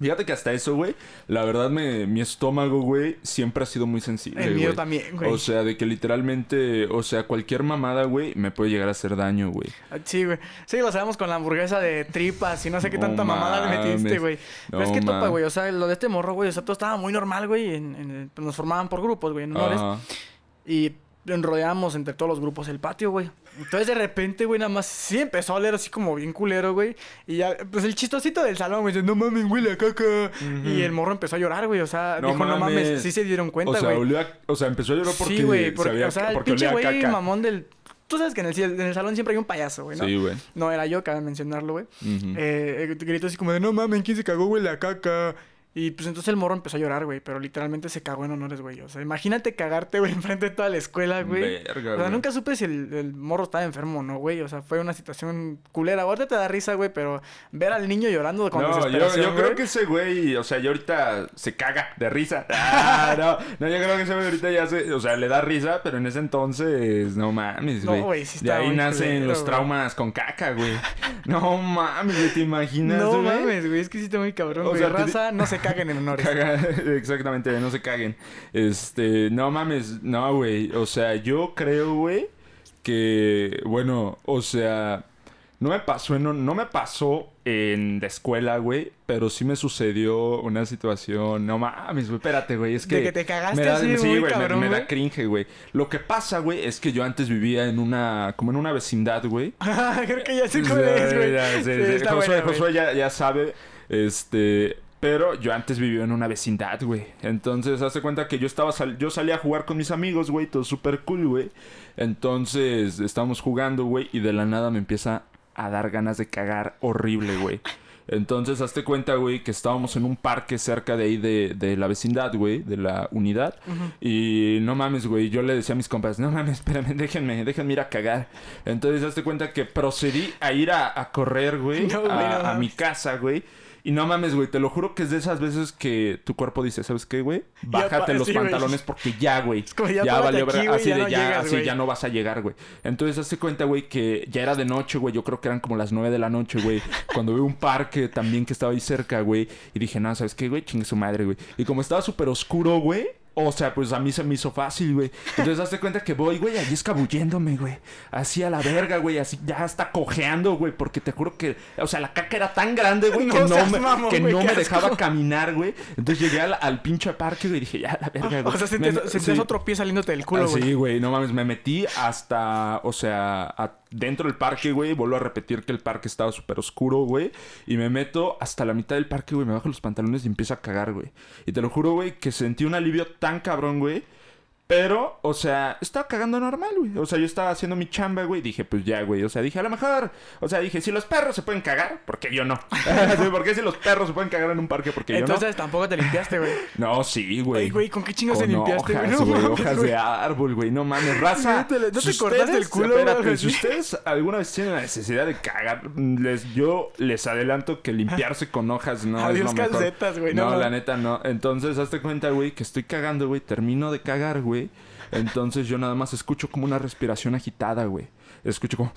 Fíjate que hasta eso, güey, la verdad me, mi estómago, güey, siempre ha sido muy sensible, El mío güey. también, güey. O sea, de que literalmente, o sea, cualquier mamada, güey, me puede llegar a hacer daño, güey. Sí, güey. Sí, lo sabemos con la hamburguesa de tripas y no sé qué No tanta mamada le metiste, mames. güey. Pero es No que topa, mames. güey. O sea, lo de este morro, güey. O sea, todo estaba muy normal, güey. En, en- nos formaban por grupos, güey, en honores. Ajá. Y rodeábamos entre todos los grupos el patio, güey. Entonces de repente, güey, nada más sí empezó a oler así como bien culero, güey. Y ya, pues el chistosito del salón, güey, dice, no mames, huele a caca. Y el morro empezó a llorar, güey. O sea, No dijo, no mames, sí se dieron cuenta, güey. o sea, empezó a llorar porque sí, güey, porque, sabía o sea, el pinche güey mamón del... Tú sabes que en el, en el salón siempre hay un payaso, güey, ¿no? Sí, güey. No era yo, cabe mencionarlo, güey. Eh, gritó así como de, no mames, ¿quién se cagó, güey, la caca? Y pues entonces el morro empezó a llorar, güey, pero literalmente se cagó en honores, güey. O sea, imagínate cagarte, güey, enfrente de toda la escuela, güey. Verga, O sea, güey. nunca supe si el, el morro estaba enfermo o no, güey. O sea, fue una situación culera. Ahorita te da risa, güey, pero ver al niño llorando con No, yo, desesperación, yo creo güey. que ese güey, o sea, ya ahorita se caga de risa. Ah, no, no, yo creo que ese güey ahorita ya se, o sea, le da risa, pero en ese entonces, no mames, No, güey. güey, sí de está ahí muy nacen culero, los güey. traumas con caca, güey. No mames, güey, ¿te imaginas, No güey? mames, güey, es que sí está muy cabrón, O güey. sea, te- Raza, no se caguen en honores. Caga- exactamente, no se caguen. Este, no mames, no, güey. O sea, yo creo, güey, que, bueno, o sea, no me pasó en, no me pasó en la escuela, güey, pero sí me sucedió una situación, no mames, güey, espérate, güey, es que... De que te cagaste me da, así, sí, güey, me- cabrón, me, da cringe, güey. Lo que pasa, güey, es que yo antes vivía en una, como en una vecindad, güey. creo que ya sé cuál es, güey. Josué. Josué ya, ya sabe. Este. Pero yo antes vivía en una vecindad, güey. Entonces, hace cuenta que yo estaba sal- yo salía a jugar con mis amigos, güey, todo súper cool, güey. Entonces, estábamos jugando, güey, y de la nada me empieza a dar ganas de cagar horrible, güey. Entonces, hazte cuenta, güey, que estábamos en un parque cerca de ahí de, de la vecindad, güey, de la unidad. Y no mames, güey, yo le decía a mis compas, no mames, espérame, déjenme, déjenme ir a cagar. Entonces, hazte cuenta que procedí a ir a, a correr, güey, No, a, no a mi casa, güey. Y no mames, güey, te lo juro que es de esas veces que tu cuerpo dice, ¿sabes qué, güey? Bájate los sí, pantalones porque ya, güey. ya valió aquí, Así ya de no ya, llegas, así ya no vas a llegar, güey. Entonces, hazte cuenta, güey, que ya era de noche, güey. Yo creo que eran como las nueve de la noche, güey. Cuando vi un parque también que estaba ahí cerca, güey. Y dije, no, ¿sabes qué, güey? Chingue su madre, güey. Y como estaba súper oscuro, güey. O sea, pues a mí se me hizo fácil, güey. Entonces, hazte cuenta que voy, güey, allí escabulléndome, güey. Así a la verga, güey. Así ya hasta cojeando, güey. Porque te juro que, o sea, la caca era tan grande, güey, que no me, mamón, que güey, no me dejaba caminar, güey. Entonces llegué al, al pinche parque, güey, y dije, ya, la verga, güey. O sea, sentías, Me- sentías sí. otro pie saliéndote del culo, Ah, güey. Sí, güey, no mames, me metí hasta, o sea, a- dentro del parque, güey. Vuelvo a repetir que el parque estaba súper oscuro, güey. Y me meto hasta la mitad del parque, güey. Me bajo los pantalones y empiezo a cagar, güey. Y te lo juro, güey, que sentí un alivio tan cabrón, güey. Pero, o sea, estaba cagando normal, güey. O sea, yo estaba haciendo mi chamba, güey. Dije, pues ya, güey. O sea, dije, a lo mejor. O sea, dije, si los perros se pueden cagar, ¿por qué yo no? ¿Por qué si los perros se pueden cagar en un parque, porque yo no? Entonces tampoco te limpiaste, güey. No, sí, güey. Ay, güey, ¿con qué chingos te limpiaste, güey? hojas, No güey, hojas güey. de árbol, güey. No mames, raza. ¿No te- si cortaste el culo, güey, Espérate, si ustedes alguna vez tienen la necesidad de cagar, les, yo les adelanto que limpiarse con hojas no es Adiós mejor. calcetas, güey, no No, la neta no. Entonces, hazte cuenta, güey, que estoy cagando, güey. Termino de cagar, güey. Güey. Entonces yo nada más escucho como una respiración agitada, güey. Escucho como...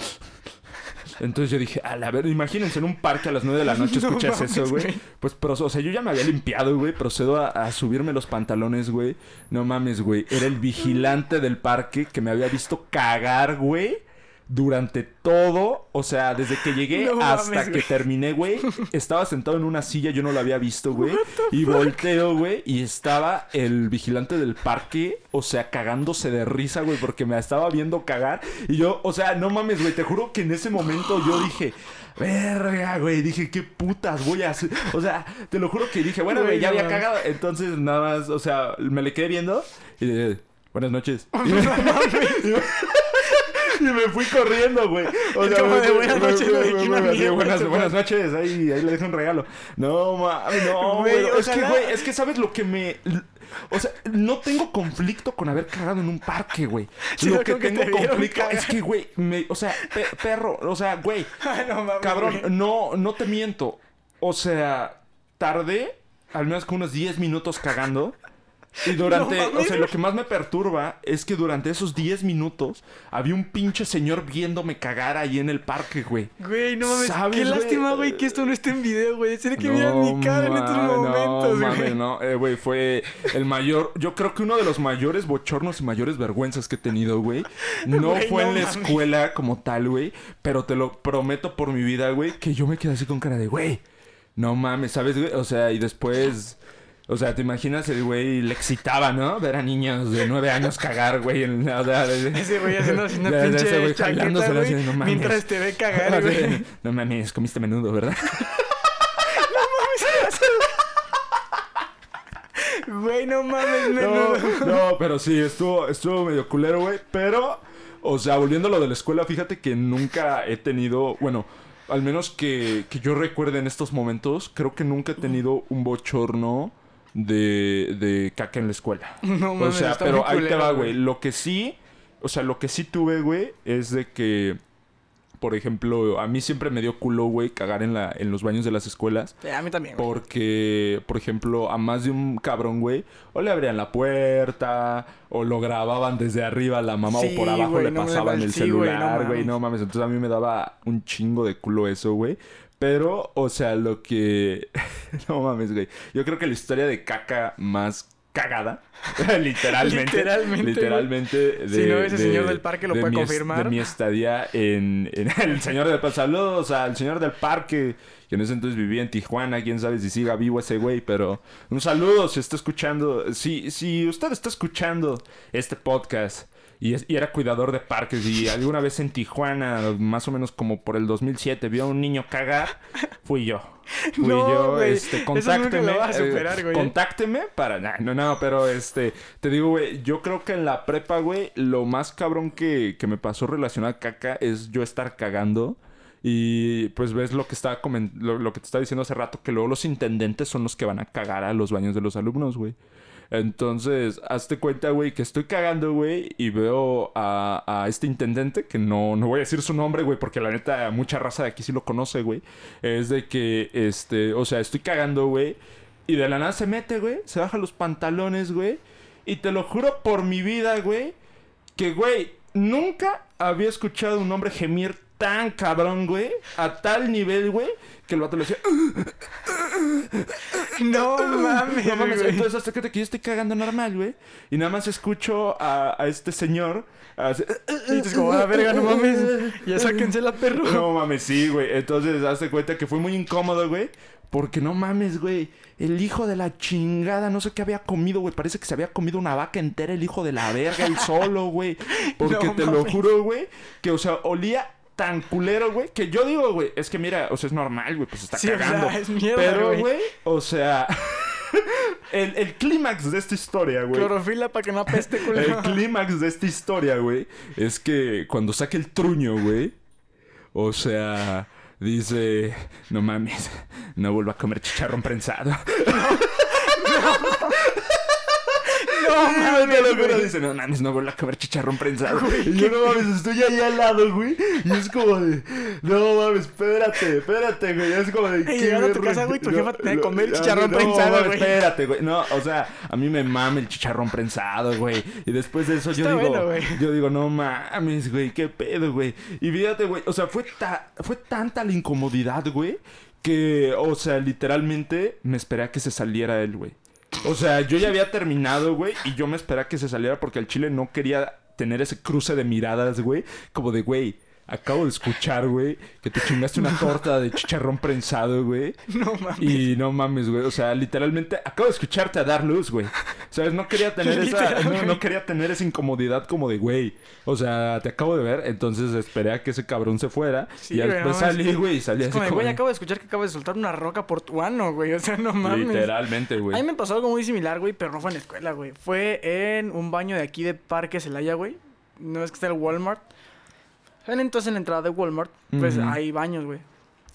Entonces yo dije, a la ver, imagínense en un parque a las 9 de la noche No escuchas eso, güey. güey. Pues, pero, o sea, yo ya me había limpiado, güey. Procedo a, a subirme los pantalones, güey. No mames, güey. Era el vigilante del parque que me había visto cagar, güey. Durante todo, o sea, desde que llegué No hasta mames, que güey. terminé, güey, estaba sentado en una silla, yo no lo había visto, güey. Y volteo, güey, y estaba el vigilante del parque, o sea, cagándose de risa, güey, porque me estaba viendo cagar. Y yo, o sea, no mames, güey, te juro que en ese momento yo dije, verga, güey, dije, qué putas voy a hacer. O sea, te lo juro que dije, bueno, güey, ya había cagado. Entonces, nada más, o sea, me le quedé viendo y dije, buenas noches. Y me, fui corriendo, güey. O Y como de, "Buenas noches, qué me- una mierda buenas, este buenas fue". noches, ahí, ahí le dejo un regalo. No, mames, no, Güey. Es que, güey, es que sabes lo que me. O sea, no tengo conflicto con haber cagado en un parque, güey. Sí, lo que que tengo te conflicto cagar. es que, güey, me, o sea, pe- perro, o sea, güey, no mames, cabrón, güey. no, no te miento. O sea, tardé al menos como unos 10 minutos cagando. Y durante, No o sea, lo que más me perturba es que durante esos 10 minutos había un pinche señor viéndome cagar ahí en el parque, güey. Güey, no mames. ¿Sabes, Qué güey? lástima, güey, que esto no esté en video, güey. Tiene que No mirar mi cara en estos momentos, no, güey. mames, no, eh, güey, fue el mayor, yo creo que uno de los mayores bochornos y mayores vergüenzas que he tenido, güey. No Güey, fue no en la escuela como tal, güey, pero te lo prometo por mi vida, güey, que yo me quedé así con cara de, güey, no mames, ¿sabes, güey? O sea, y después... O sea, te imaginas el güey le excitaba, ¿no? Ver a niños de nueve años cagar, güey. En, o sea, Ese güey haciendo una de ese pinche güey güey, no mames. mientras te ve cagar, güey. No mames, comiste menudo, ¿verdad? Güey, no mames, No, menudo. no, pero sí, estuvo, estuvo medio culero, güey. Pero, o sea, volviendo a lo de la escuela, fíjate que nunca he tenido, bueno, al menos que, que yo recuerde en estos momentos, creo que nunca he tenido un bochorno de, de caca en la escuela. No o mames, sea, pero ahí te va, güey. Lo que sí, o sea, lo que sí tuve, güey, es de que, por ejemplo, a mí siempre me dio culo, güey, cagar en, la, en los baños de las escuelas. Sí, a mí también, güey. Porque, por ejemplo, a más de un cabrón, güey, o le abrían la puerta, o lo grababan desde arriba la mamá, Sí, o por abajo güey, le no pasaban el sí, güey, no celular, güey, no mames. Entonces a mí me daba un chingo de culo eso, güey. Pero, o sea, lo que. no mames, güey. Yo creo que la historia de caca más cagada. literalmente. Literalmente, Literalmente. De, Si no, ese de- señor del parque lo de puede mi confirmar. De mi estadía en, en el señor del Saludos al señor del parque. Que en ese entonces vivía en Tijuana. Quién sabe si siga vivo ese güey. Pero un saludo si está escuchando. Si, si usted está escuchando este podcast. Y, es- y era cuidador de parques y alguna vez en Tijuana, más o menos como por el 2007, vio a un niño cagar, fui yo. Fui No, yo, güey. este, Eso nunca lo contácteme. vas a superar, eh, güey. Contácteme para... nah, no, no, pero este... Te digo, güey, yo creo que en la prepa, güey, lo más cabrón que, que me pasó relacionado a caca es yo estar cagando. Y pues ves lo que estaba lo, lo que te estaba diciendo hace rato, que luego los intendentes son los que van a cagar a los baños de los alumnos, güey. Entonces, hazte cuenta, güey, que estoy cagando, güey, y veo a, a este intendente, que no, no voy a decir su nombre, güey, porque la neta, mucha raza de aquí sí lo conoce, güey. Es de que, este, o sea, estoy cagando, güey, y de la nada se mete, güey, se baja los pantalones, güey, y te lo juro por mi vida, güey, que, güey, nunca había escuchado un hombre gemir tan cabrón, güey, a tal nivel, güey, que el vato le decía, No mames, no mames, güey. entonces hasta que te estoy cagando normal, güey. Y nada más escucho a, a este señor. Y dices como, a la verga, no mames. Ya sáquense la perro. No mames, sí, güey. Entonces, hazte cuenta que fue muy incómodo, güey. Porque no mames, güey. El hijo de la chingada, no sé qué había comido, güey. Parece que se había comido una vaca entera el hijo de la verga, el solo, güey. Porque te lo juro, güey, que, o sea, olía tan culero, güey, que yo digo, güey, es que mira, o sea, es normal, güey, pues está Sí, o sea, cagando. es mierda, Pero, güey. o sea, el, el clímax de esta historia, güey. Clorofila para que no apeste, El culero. clímax de esta historia, güey, es que cuando saque el truño, güey, o sea, dice, no mames, no vuelvo a comer chicharrón prensado. No, mames, te lo juro. güey. Dice, no mames, no vuelvo a comer chicharrón prensado. y yo, no mames, estoy ahí al lado, güey. Y es como de, no mames, espérate, espérate, güey. Es como de, Y ¿qué llegando a tu casa, güey, tu No, jefa te que no, comer no, chicharrón no, prensado, mames, güey. Espérate, güey. No, o sea, a mí me mama el chicharrón prensado, güey. Y después de eso yo digo, bueno, güey. yo digo, no mames, güey, qué pedo, güey. Y fíjate, güey, o sea, fue, ta- fue tanta la incomodidad, güey, que, o sea, literalmente me esperé a que se saliera él, güey. O sea, yo ya había terminado, güey, y yo me esperé a que se saliera porque el chile no quería tener ese cruce de miradas, güey, como de, güey. Acabo de escuchar, güey, que te chingaste una torta de chicharrón prensado, güey. No mames. Y no mames, güey. O sea, literalmente acabo de escucharte a dar luz, güey. ¿Sabes? No quería tener esa. No, güey. no quería tener esa incomodidad como de, güey. O sea, te acabo de ver. Entonces esperé a que ese cabrón se fuera. Sí, y güey, después no, salí, es- güey. Y salí Es así como güey, acabo de escuchar que acabas de soltar una roca por tu ano, güey. O sea, no mames. Literalmente, A mí güey. me pasó algo muy similar, güey, pero no fue en la escuela, güey. Fue en un baño de aquí de Parque Celaya, güey. No es que está el Walmart. En- Entonces, en la entrada de Walmart, pues hay baños, güey.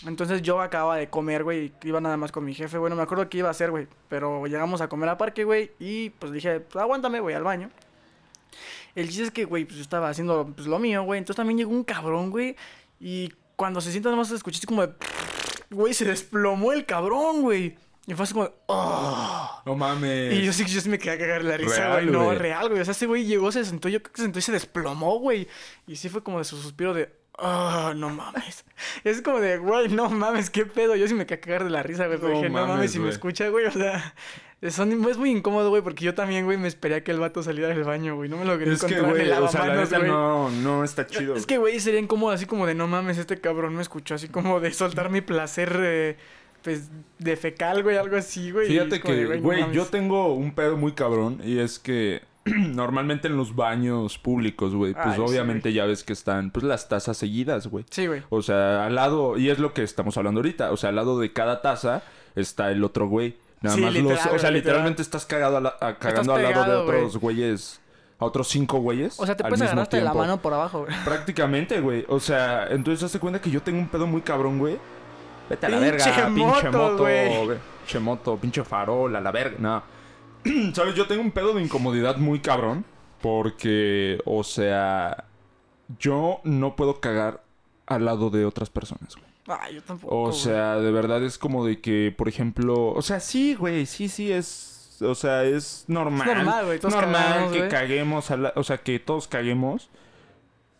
Entonces yo acababa de comer, güey, iba nada más con mi jefe. Bueno, me acuerdo qué iba a hacer, güey. Pero llegamos a comer a parque, güey, y pues dije, pues aguántame, güey, al baño. El chiste es que, güey, pues yo estaba haciendo pues, lo mío, güey. Entonces también llegó un cabrón, güey. Y cuando se sienta, nada más escuché como de. Güey, se desplomó el cabrón, güey. Y fue así como. "Oh". No mames. Y yo sí, yo sí me quedé a cagar la risa, güey. No, real, güey. O sea, ese güey llegó, se sentó, yo creo que se sentó y se desplomó, güey. Y sí fue como de su suspiro de. Ah, no mames. Es como de, güey, no mames, qué pedo. Yo sí me quedé a cagar de la risa, güey. No dije, no mames, si me escucha, güey. O sea, son- es muy incómodo, güey, porque yo también, güey, me esperé a que el vato saliera del baño, güey. No me lo quería Es que, encontrar en güey, el o sea, la lavamanos, neta güey. no, no está chido. Es que, güey, sería incómodo así como de, no mames, este cabrón me escuchó así como de soltar mi placer, eh, pues, de fecal, güey, algo así, güey. Fíjate de, que, no güey, yo tengo un pedo muy cabrón y es que normalmente en los baños públicos, güey, pues Ay, sí, obviamente ya ves que están pues las tazas seguidas, güey. Sí, güey. O sea, al lado, y es lo que estamos hablando ahorita, o sea, al lado de cada taza está el otro güey. Nada Sí, más literal, los, o sea, literalmente estás cagado a la- a- cagando al lado de otros güeyes, a otros cinco güeyes. O sea, te puedes agarrarte de la mano por abajo, güey. Prácticamente, güey. O sea, entonces hazte cuenta que yo tengo un pedo muy cabrón, güey. Vete a la verga, pinche moto. Pinche moto, pinche farol, a la verga. No. ¿Sabes? Yo tengo un pedo de incomodidad muy cabrón. Porque, o sea, yo no puedo cagar al lado de otras personas, güey. Ay, yo tampoco. O güey. sea, de verdad es como de que, por ejemplo, o sea, sí, güey, sí, sí es, o sea, es normal. Es normal, güey, todos normal cagamos, que güey. caguemos, a la- o sea, que todos caguemos.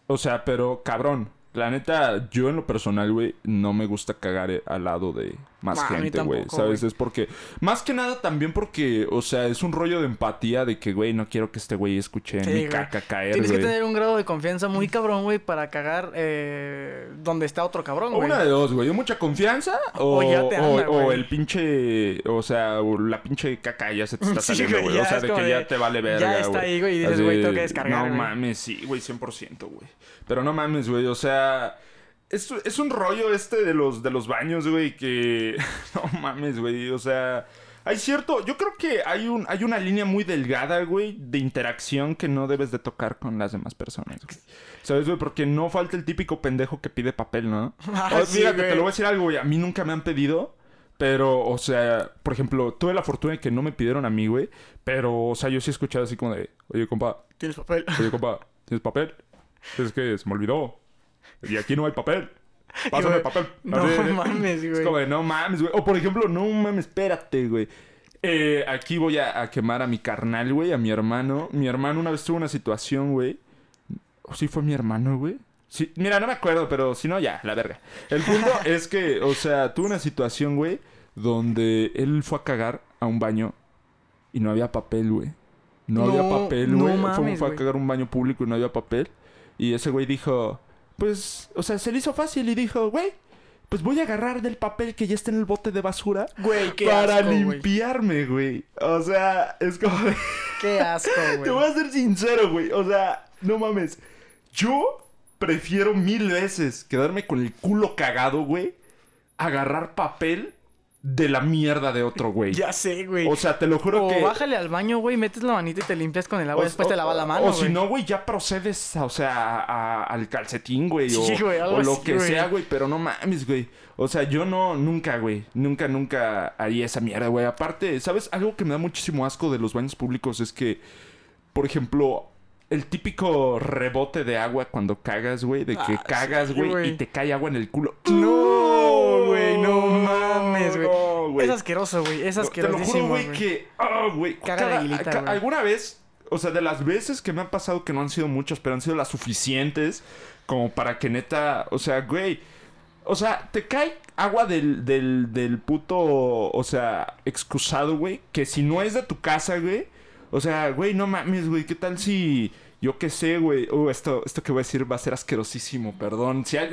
O sea, pero cabrón, la neta, yo en lo personal, güey, no me gusta cagar eh, al lado de más gente, güey, ¿sabes? Es porque, más que nada también porque, o sea, es un rollo de empatía de que, güey, no quiero que este güey escuche Sí, mi caca caer, Tienes que tener un grado de confianza muy cabrón, güey, para cagar eh, donde está otro cabrón, güey. una de dos, güey. O mucha confianza o, O ya te anda, o- o el pinche... O sea, la pinche caca ya se te está saliendo, güey, o sea, de que de, ya te vale verga, ya está ahí, güey, y dices, güey, tengo que descargar, No mames, sí, güey, 100%, güey. Pero no mames, güey. O sea... Es, es un rollo este de los, de los baños, güey, que... No mames, güey. O sea... Hay cierto... Yo creo que hay, un, hay una línea muy delgada, güey, de interacción que no debes de tocar con las demás personas, güey. ¿Sabes, güey? Porque no falta el típico pendejo que pide papel, ¿no? Ah, sí, fíjate, te lo voy a decir algo, güey. A mí nunca me han pedido. Pero, o sea, por ejemplo, tuve la fortuna de que no me pidieron a mí, güey. Pero, o sea, yo sí he escuchado así como de, oye, compa, Tienes papel. oye, compa, ¿tienes papel? Es que se me olvidó. Y aquí no hay papel. Pásame güey, papel. no Así, mames, Es güey. como de, no mames, güey. O, por ejemplo, no mames, espérate, güey. Eh, aquí voy a, a quemar a mi carnal, güey, a mi hermano. Mi hermano una vez tuvo una situación, güey. ¿O sí fue mi hermano, güey? Sí, mira, no me acuerdo, pero si no, ya, la verga. El punto es que, o sea, tuve una situación, güey, donde él fue a cagar a un baño y no había papel, güey. No, No, había papel, no güey. fue, mames, fue a cagar a un baño público y no había papel. Y ese güey dijo, pues, o sea, se le hizo fácil y dijo, güey, pues voy a agarrar del papel que ya está en el bote de basura Güey, qué para asco, güey. limpiarme, güey. O sea, es como... Qué asco, Te voy güey. a ser sincero, güey. O sea, no mames. Yo prefiero mil veces quedarme con el culo cagado, güey. Agarrar papel de la mierda de otro güey. Ya sé, güey. O sea, te lo juro O que... bájale al baño, güey, metes la manita y te limpias con el agua y después te lavas la mano, O si güey. no, güey, ya procedes, o sea, a- al calcetín, güey. o, Sí, güey, algo o lo así, que güey. sea, güey. Pero no mames, güey. O sea, yo no, nunca, güey. Nunca, nunca haría esa mierda, güey. Aparte, ¿sabes? Algo que me da muchísimo asco de los baños públicos es que, por ejemplo, el típico rebote de agua cuando cagas, güey. De que Ah, cagas, güey, y te cae agua en el culo. No, güey, no mames, güey. No. Es asqueroso, güey. Es Te lo juro, güey, que... ca- güey. Alguna vez, o sea, de las veces que me han pasado, que no han sido muchas, pero han sido las suficientes, como para que neta... O sea, güey... O sea, te cae agua del, del, del puto... O sea, excusado, güey. Que si no es de tu casa, güey... O sea, güey, no mames, güey. ¿Qué tal si... Yo qué sé, güey. Uh, esto, esto que voy a decir va a ser asquerosísimo, perdón. Si hay-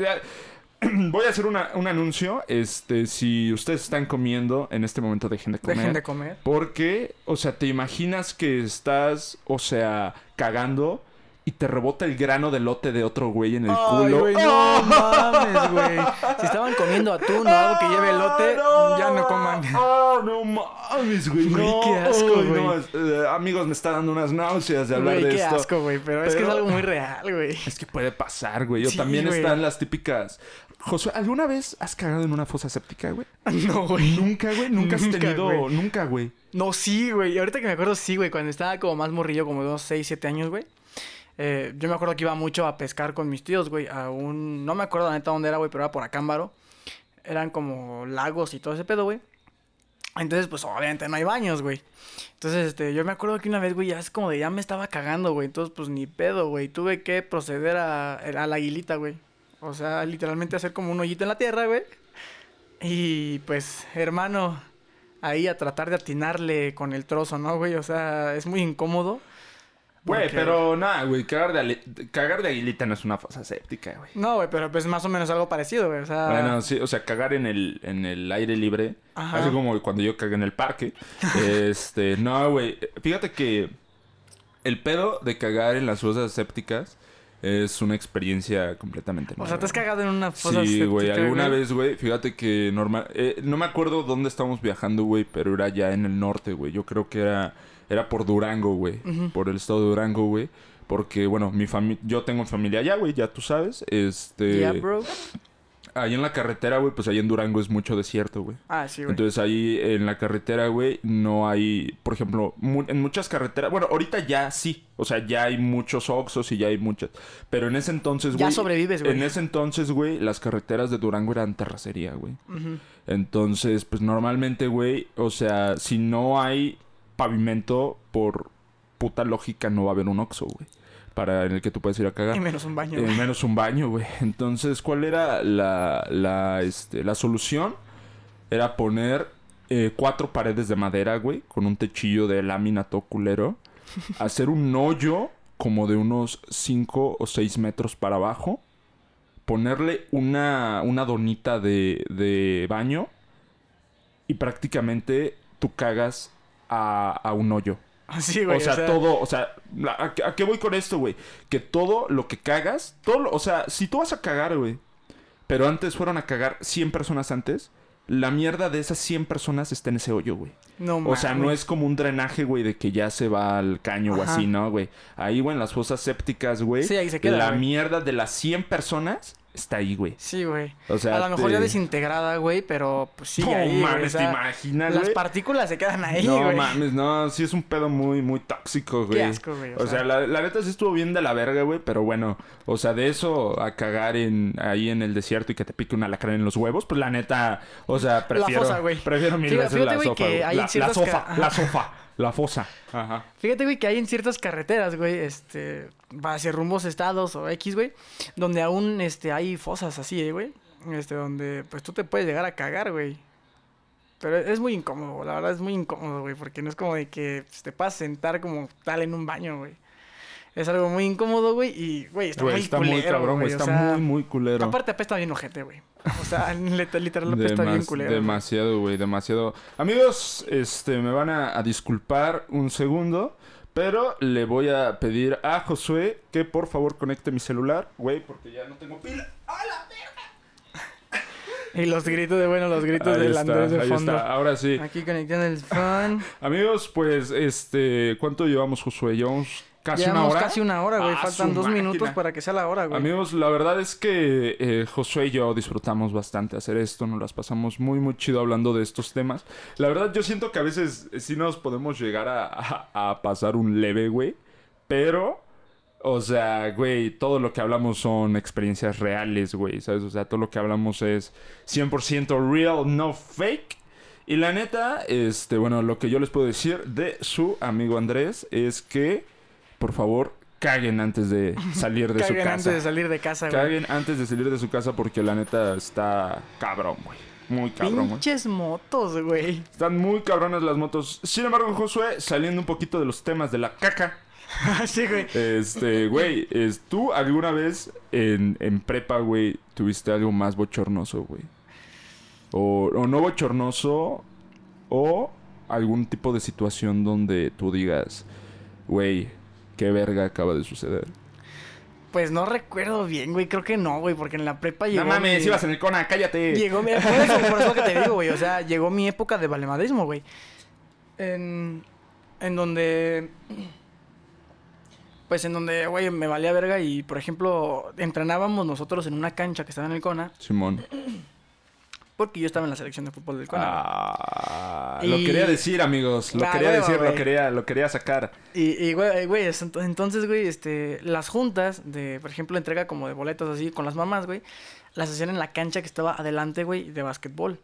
Voy a hacer una- un anuncio. Este, si ustedes están comiendo, en este momento dejen de comer. Dejen de comer. Porque, o sea, te imaginas que estás, o sea, cagando y te rebota el grano de lote de otro güey en el Ay, culo. güey, no mames, güey. Si estaban comiendo atún o algo que lleve elote, Ah, ya no coman. Ah, no mames, güey. Güey, no. qué asco, güey. no, eh, amigos, me está dando unas náuseas de hablar Güey, de qué esto. asco, güey. Pero, es que es algo muy real, güey. Es que puede pasar, güey. O Sí, también güey. están las típicas. Josué, ¿alguna vez has cagado en una fosa séptica, güey? No, güey. Nunca, güey. Nunca has Nunca, tenido. Nunca, güey. No, sí, güey. Y ahorita que me acuerdo, sí, güey. Cuando estaba como más morrillo, como de unos 6, 7 años, güey. Eh, yo me acuerdo que iba mucho a pescar con mis tíos, güey. A un... No me acuerdo la neta dónde era, güey, pero era por Acámbaro. Eran como lagos y todo ese pedo, güey. Entonces, pues obviamente no hay baños, güey. Entonces, este, yo me acuerdo que una vez, güey, ya es como de ya me estaba cagando, güey. Entonces, pues ni pedo, güey. Tuve que proceder a, a la aguilita, güey. O sea, literalmente hacer como un hoyito en la tierra, güey. Y pues, hermano, ahí a tratar de atinarle con el trozo, ¿no, güey? O sea, es muy incómodo. Güey, pero nada, güey. Cagar de, cagar de aguilita no es una fosa séptica, güey. No, güey, pero pues más o menos algo parecido, güey. O sea, Bueno, sí, o sea, cagar en el, en el aire libre. Ajá. Así como cuando yo cagué en el parque. este, no, güey. Fíjate que el pedo de cagar en las fosas sépticas es una experiencia completamente o nueva. sea, te has cagado en una fosa Sí, güey, alguna vez, güey, fíjate que normal, eh, no me acuerdo dónde estábamos viajando, güey, pero era ya en el norte, güey. Yo creo que era, era por Durango, güey, por el estado de Durango, güey, porque bueno, mi familia, yo tengo familia allá, güey, ya tú sabes, este, Yeah, bro. ahí en la carretera, güey, pues ahí en Durango es mucho desierto, güey. Ah, sí, güey. Entonces ahí en la carretera, güey, no hay, por ejemplo, mu- en muchas carreteras, bueno, ahorita ya sí, o sea, ya hay muchos Oxos y ya hay muchas, pero en ese entonces, güey, Ya sobrevives, güey. en ese entonces, güey, las carreteras de Durango eran terracería, güey. Ujú. Entonces, pues normalmente, güey, o sea, si no hay pavimento, por puta lógica no va a haber un Oxxo, güey. Para en el que tú puedes ir a cagar. Y menos un baño, Eh, güey. menos un baño, güey. Entonces, ¿cuál era la, la, este, la solución? Era poner eh, cuatro paredes de madera, güey, con un techillo de lámina todo culero. hacer un hoyo como de unos 5 o 6 metros para abajo. Ponerle una, una donita de, de baño. Y prácticamente tú cagas a, a un hoyo. Así, güey. o, sea, todo, o sea, ¿a, qué- a qué voy con esto, güey? Que todo lo que cagas, todo, lo- o sea, si tú vas a cagar, güey, pero antes fueron a cagar 100 personas antes, la mierda de esas 100 personas está en ese hoyo, güey. No O sea, no es como un drenaje, güey, de que ya se va al caño o así, ¿no, güey? Ahí, güey, en las fosas sépticas, güey. Sí, ahí se queda, La güey. mierda de las 100 personas está ahí, güey. Sí, güey. O sea, a lo mejor te- ya desintegrada, güey, pero pues sigue No ahí, mames, O sea, ¿te imaginas, Las güey? partículas se quedan ahí, no güey. mames, no, sí es un pedo muy, muy tóxico, güey. Qué asco, güey. O, sea, la, la neta sí estuvo bien de la verga, güey, pero bueno, o sea, de eso a cagar en, ahí en el desierto y que te pique un alacrán en los huevos, pues la neta, o sea, prefiero, fosa, güey. prefiero mil Fíjate- veces la güey, sofa, que hay La, la sofa, la sofa, la fosa. Ajá. Fíjate, güey, que hay en ciertas carreteras, güey, este, hacia rumbos estados o X, güey, donde aún, este, hay fosas así, eh, güey, este, donde, pues, tú te puedes llegar a cagar, güey. Pero es muy incómodo, la verdad es muy incómodo, güey, porque no es como de que pues, te puedas sentar como tal en un baño, güey. Es algo muy incómodo, güey, y, güey, está Güey, muy está culero, muy cabrón, güey, güey, o está sea, muy, muy culero. Aparte apesta bien ojete, güey. O sea, lit- literal apesta bien culero. demasiado, güey, demasiado. Amigos, este, me van a, a disculpar un segundo, pero le voy a pedir a Josué que por favor conecte mi celular, güey, porque ya no tengo pila. ¡A la verga! Y los gritos de, bueno, los gritos Ahí del está, Andrés de ahí fondo. está. Ahora sí. Aquí conectando el fan. Amigos, pues, este... ¿Cuánto llevamos, Josué? Llevamos casi Llevamos una hora. casi una hora, güey. Ah, Faltan dos máquina. minutos para que sea la hora, güey. Amigos, la verdad es que eh, Josué y yo disfrutamos bastante hacer esto, nos las pasamos muy, muy chido hablando de estos temas. La verdad, yo siento que a veces eh, sí nos podemos llegar a, a- a pasar un leve, güey. Pero, o sea, güey, todo lo que hablamos son experiencias reales, güey, ¿sabes? O sea, todo lo que hablamos es 100% real, no fake. Y la neta, este, bueno, lo que yo les puedo decir de su amigo Andrés es que, por favor, caguen antes de salir de su Caguen casa. antes de salir de casa, güey. Caguen antes de salir de su casa porque la neta está cabrón, güey. Muy cabrón, güey. Pinches motos, güey. Están muy cabronas las motos. Sin embargo, Josué, saliendo un poquito de los temas de la caca. sí, güey. Este, güey, es- ¿tú alguna vez en, en prepa, güey, tuviste algo más bochornoso, güey? O, o no bochornoso, o algún tipo de situación donde tú digas, güey, qué verga acaba de suceder. Pues no recuerdo bien, güey. Creo que no, güey. Porque en la prepa llegó. no mames, mi- ibas en el cona, cállate. Llegó mi... Por eso, por eso que te digo, güey. O sea, llegó mi época de valemadrismo, güey. En... En donde... Pues en donde, güey, me valía verga y, por ejemplo, entrenábamos nosotros en una cancha que estaba en el CONA. Simón. Porque yo estaba en la selección de fútbol del CONA. güey. Ah, Y- Lo quería decir, amigos. Lo quería huevo, decir, lo quería, lo quería sacar. Y, y, güey, güey, es- ent- entonces, güey, este, las juntas de, por ejemplo, entrega como de boletos así con las mamás, güey, las hacían en la cancha que estaba adelante, güey, de básquetbol.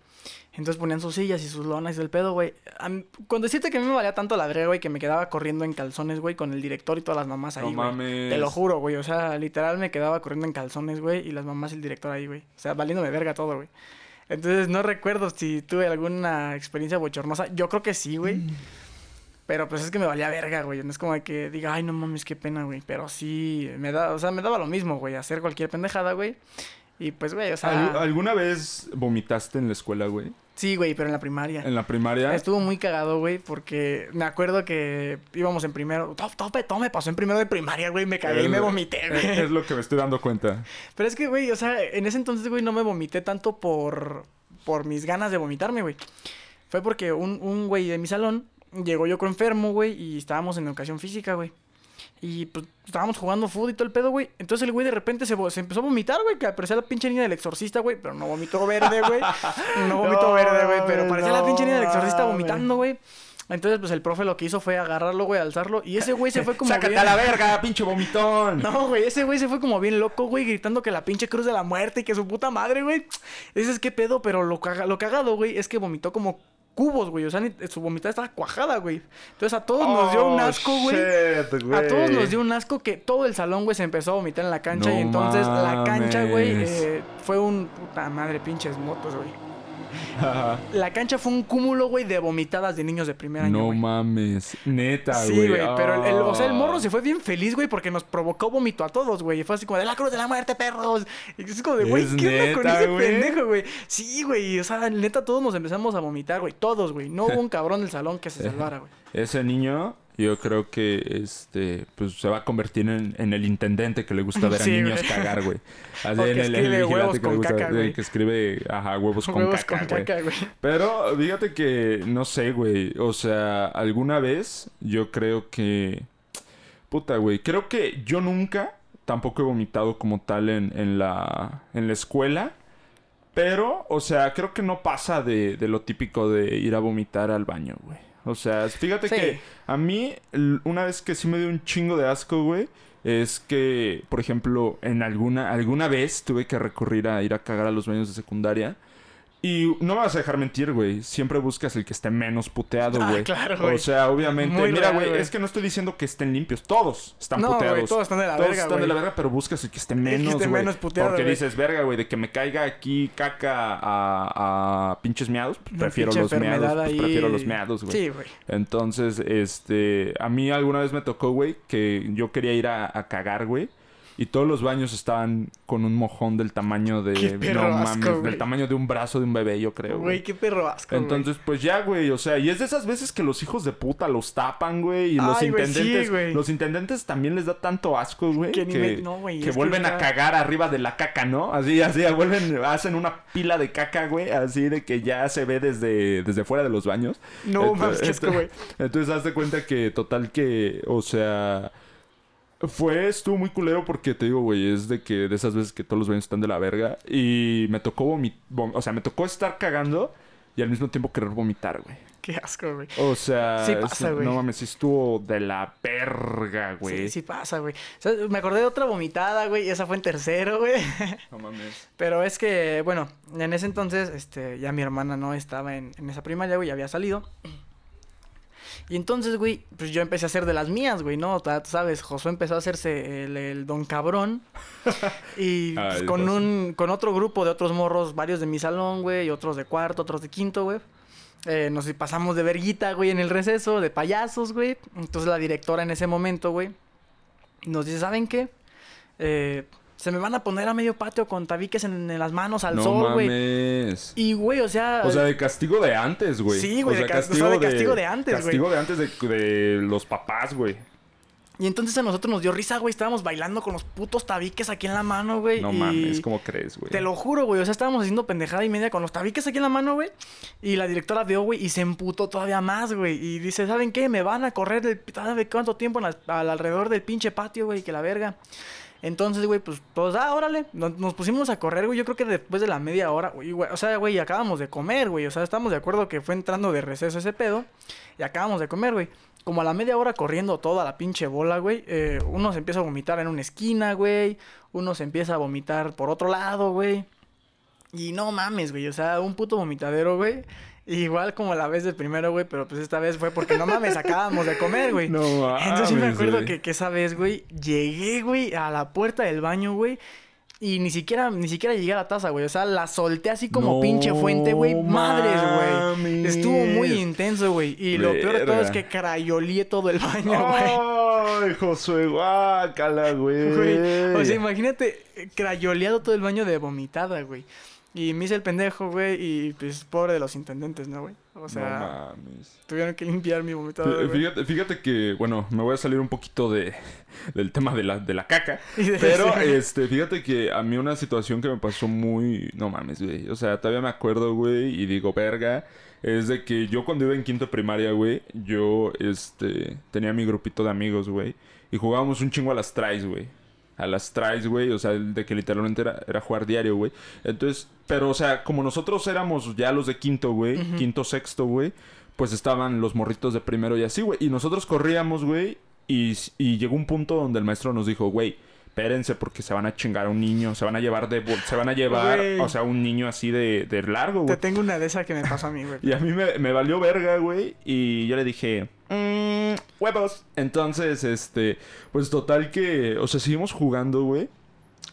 Entonces ponían sus sillas y sus lonas y del pedo, güey. Mí- Con decirte que a mí me valía tanto la verga, güey, que me quedaba corriendo en calzones, güey, con el director y todas las mamás ahí, No güey. mames. Te lo juro, güey. O sea, literal me quedaba corriendo en calzones, güey, y las mamás y el director ahí, güey. O sea, valiéndome verga todo, güey. Entonces no recuerdo si tuve alguna experiencia bochornosa. Yo creo que sí, güey. Pero pues es que me valía verga, güey. No es como que diga, ay, no mames, qué pena, güey. Pero sí, me da, o sea, me daba lo mismo, güey, hacer cualquier pendejada, güey. Y pues, güey, o sea, ¿Al- ¿Alguna vez vomitaste en la escuela, güey? Sí, güey, pero en la primaria. En la primaria. Estuvo muy cagado, güey, porque me acuerdo que íbamos en primero. Todo, todo, todo me pasó en primero de primaria, güey. Me cagué y me vomité, Es, güey. es lo que me estoy dando cuenta. Pero es que, güey, o sea, en ese entonces, güey, no me vomité tanto por, por mis ganas de vomitarme, güey. Fue porque un, un güey de mi salón llegó yo con enfermo, güey, y estábamos en educación física, güey. Y pues estábamos jugando fútbol y todo el pedo, güey. Entonces el güey de repente se, empezó a vomitar, güey, que parecía la pinche niña del exorcista, güey. Pero no vomitó verde, güey. No vomitó No, verde, güey. Pero parecía la pinche niña del exorcista vomitando, güey. Entonces, pues el profe lo que hizo fue agarrarlo, güey, alzarlo. Y ese güey se fue como. ¡Sácate bien- a la verga, pinche vomitón! no, güey, ese güey se fue como bien loco, güey, gritando que la pinche cruz de la muerte y que su puta madre, güey. Dices, ¿qué pedo? Pero lo, caga- lo cagado, güey, es que vomitó como cubos, güey. O sea, ni- su vomitada estaba cuajada, güey. Entonces a todos nos dio un Oh, asco, güey. A todos nos dio un asco que todo el salón, güey, se empezó a vomitar en la cancha. No y entonces la cancha, güey, eh, fue un... Puta madre, pinches motos, güey. Ajá. La cancha fue un cúmulo, güey, de vomitadas de niños de primer año, No mames. Neta, güey. Sí, güey, pero el, el- o sea, el Ah. morro se fue bien feliz, güey, porque nos provocó vómito a todos, güey. Y fue así como de la cruz de la muerte, perros. Y es como de, güey, ¿Es ¿qué onda con neta, ese pendejo, güey? Sí, güey, o sea, neta, todos nos empezamos a vomitar, güey. Todos, güey. No hubo un cabrón del salón que se salvara, güey. Ese niño, yo creo que este, pues se va a convertir en, en el intendente que le gusta ver a Sí, niños güey. cagar, güey. Así O que en el, escribe huevos que le con gusta- caca, el güey. que escribe, ajá, huevos, con caca, con güey. caca, güey. Pero fíjate que, no sé, güey. O sea, alguna vez yo creo que... Puta, güey. Creo que yo nunca tampoco he vomitado como tal en, en, la, en la escuela. Pero, o sea, creo que no pasa de, de lo típico de ir a vomitar al baño, güey. O sea, fíjate Sí. que a mí, una vez que sí me dio un chingo de asco, güey, es que, por ejemplo, en alguna, alguna vez tuve que recurrir a ir a cagar a los baños de secundaria. Y no me vas a dejar mentir, güey. Siempre buscas el que esté menos puteado, Ah, güey. claro, güey. O sea, obviamente. Muy Mira, güey, es que no estoy diciendo que estén limpios. Todos están No, puteados. todos están de la Todos verga, están de la verga, pero buscas el que esté menos, güey. menos puteado, Porque dices, verga, güey, de que me caiga aquí caca a, a pinches meados. pues prefiero los meados. pues prefiero los meados, güey. Sí, güey. Entonces, este, a mí alguna vez me tocó, güey, que yo quería ir a, a cagar, güey. Y todos los baños estaban con un mojón del tamaño de. Qué perro no asco, mames, del tamaño de un brazo de un bebé, yo creo. Güey, qué perro asco. Entonces, pues ya, güey, o sea, y es de esas veces que los hijos de puta los tapan, güey, y los Ay, güey, sí, intendentes, los intendentes también les da tanto asco, güey, Que que, no, güey, que que vuelven a cagar arriba de la caca, ¿no? Así, así, vuelven, hacen una pila de caca, güey, así de que ya se ve desde, desde fuera de los baños. No, mames, güey. Entonces, haz de cuenta que total que, o sea, fue, estuvo muy culero porque te digo, güey, es de que de esas veces que todos los baños están de la verga y me tocó vomitar, o sea, me tocó estar cagando y al mismo tiempo querer vomitar, güey. Qué asco, güey. O sea, Sí es- pasa, güey. no mames, sí estuvo de la verga, güey. Sí, sí pasa, güey. O sea, me acordé de otra vomitada, güey, y esa fue en tercero, güey. No mames. Pero es que, bueno, en ese entonces, este, ya mi hermana no estaba en, en esa primaria, güey, ya había salido. Y entonces, güey, pues yo empecé a hacer de las mías, güey, ¿no? Tú sabes, Josué empezó a hacerse el, el don cabrón. Y pues, Ay, con un, con otro grupo de otros morros, varios de mi salón, güey, y otros de cuarto, otros de quinto, güey. Eh, nos pasamos de verguita, güey, en el receso, de payasos, güey. Entonces la directora en ese momento, güey, nos dice, ¿saben qué? Eh, se me van a poner a medio patio con tabiques en, en las manos al no sol, güey. Y, güey, o sea... O sea, de castigo de antes, güey. Sí, güey, O sea, de cas- o sea, de castigo de antes, güey. Castigo de antes de, de los papás, güey. Y entonces a nosotros nos dio risa, güey. Estábamos bailando con los putos tabiques aquí en la mano, güey. No y... mames, ¿cómo crees, güey? Te lo juro, güey. O sea, estábamos haciendo pendejada y media con los tabiques aquí en la mano, güey. Y la directora vio, güey, y se emputó todavía más, güey. Y dice, ¿saben qué? Me van a correr el... ¿Sabe cuánto tiempo en la- al alrededor del pinche patio, güey? Que la verga. Entonces, güey, pues, pues, ah, órale. Nos, pusimos a correr, güey. Yo creo que después de la media hora, güey, O sea, güey, acabamos de comer, güey. O sea, estamos de acuerdo que fue entrando de receso ese pedo. Y acabamos de comer, güey. Como a la media hora corriendo toda la pinche bola, güey. eh, uno se empieza a vomitar en una esquina, güey. Uno se empieza a vomitar por otro lado, güey. Y no mames, güey. O sea, un puto vomitadero, güey. Igual como la vez del primero, güey. Pero pues esta vez fue porque no mames, acabamos de comer, güey. No mames, Entonces sí me acuerdo güey. que, que esa vez, güey, llegué, güey, a la puerta del baño, güey. Y ni siquiera, ni siquiera llegué a la taza, güey. O sea, la solté así como No pinche fuente, güey. Madres, güey. Estuvo muy intenso, güey. Y lo peor de todo es que crayolié todo el baño, güey. Ay, Josué, guácala, güey. Güey, O sea, imagínate, eh, crayoleado todo el baño de vomitada, güey. Y me hice el pendejo, güey, y pues pobre de los intendentes, ¿no, güey? O sea, no mames. tuvieron que limpiar mi güey. Fíjate, fíjate que, bueno, me voy a salir un poquito de, del tema de la, de la caca. De- Pero, este, fíjate que a mí una situación que me pasó muy... No mames, güey. O sea, todavía me acuerdo, güey, y digo, verga. Es de que yo cuando iba en quinto primaria, güey, yo, este, tenía mi grupito de amigos, güey. Y jugábamos un chingo a las tries, güey. A las tries, güey. O sea, de que literalmente era, era jugar diario, güey. Entonces, pero, o sea, como nosotros éramos ya los de quinto, güey. Quinto, sexto, güey. Pues estaban los morritos de primero y así, güey. Y nosotros corríamos, güey. Y, y llegó un punto donde el maestro nos dijo, güey, espérense porque se van a chingar a un niño. Se van a llevar de... Se van a llevar, o sea, un niño así de, de largo, Te güey. tengo una de esas que me pasó a mí, güey. Y a mí me, me valió verga, güey. Y yo le dije, "Mm, huevos. Entonces, este, pues total que, o sea, seguimos jugando, güey.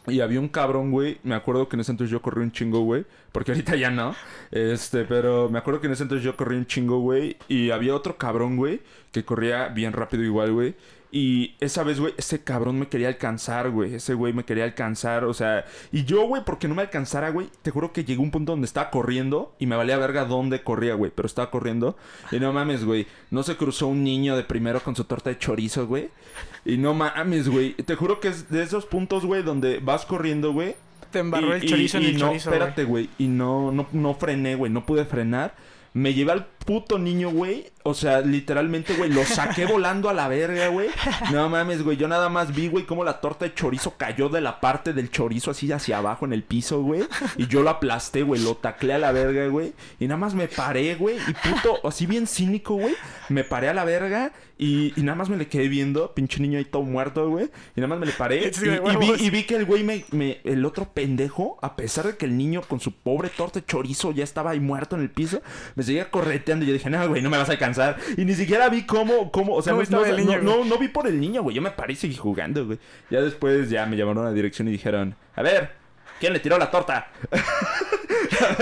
Y había un cabrón, güey. Me acuerdo que en ese entonces yo corrí un chingo, güey. Porque ahorita ya no. Este, pero me acuerdo que en ese entonces yo corrí un chingo, güey. Y había otro cabrón, güey, que corría bien rápido igual, güey. Y esa vez, güey, ese cabrón me quería alcanzar, güey. Ese güey me quería alcanzar, o sea. Y yo, güey, porque no me alcanzara, güey, te juro que llegó un punto donde estaba corriendo y me valía verga dónde corría, güey. Pero estaba corriendo. Y no mames, güey. No se cruzó un niño de primero con su torta de chorizo, güey. Y no mames, güey. Te juro que es de esos puntos, güey, donde vas corriendo, güey. Te embarró Y- el chorizo y- en y el no, chorizo, espérate, güey. Y no, no, no frené, güey. No pude frenar. Me llevé al puto niño, güey. O sea, literalmente, güey, lo saqué volando a la verga, güey. No mames, güey. Yo nada más vi, güey, cómo la torta de chorizo cayó de la parte del chorizo así hacia abajo en el piso, güey. Y yo lo aplasté, güey. Lo taclé a la verga, güey. Y nada más me paré, güey. Y puto, así bien cínico, güey. Me paré a la verga. Y, y nada más me le quedé viendo. Pinche niño ahí todo muerto, güey. Y nada más me le paré. Sí, y, güey, y vi, huevos. y vi que el güey me, me- El otro pendejo, a pesar de que el niño con su pobre torta de chorizo ya estaba ahí muerto en el piso, me seguía correteando. Y yo dije, no, güey, no me vas a alcanzar. Y ni siquiera vi cómo, cómo, o sea, ¿Cómo no, estaba no, el niño, no, no, vi por el niño, güey. Yo me paré y seguí jugando, güey. Ya después ya me llamaron a la dirección y dijeron, a ver, ¿quién le tiró la torta?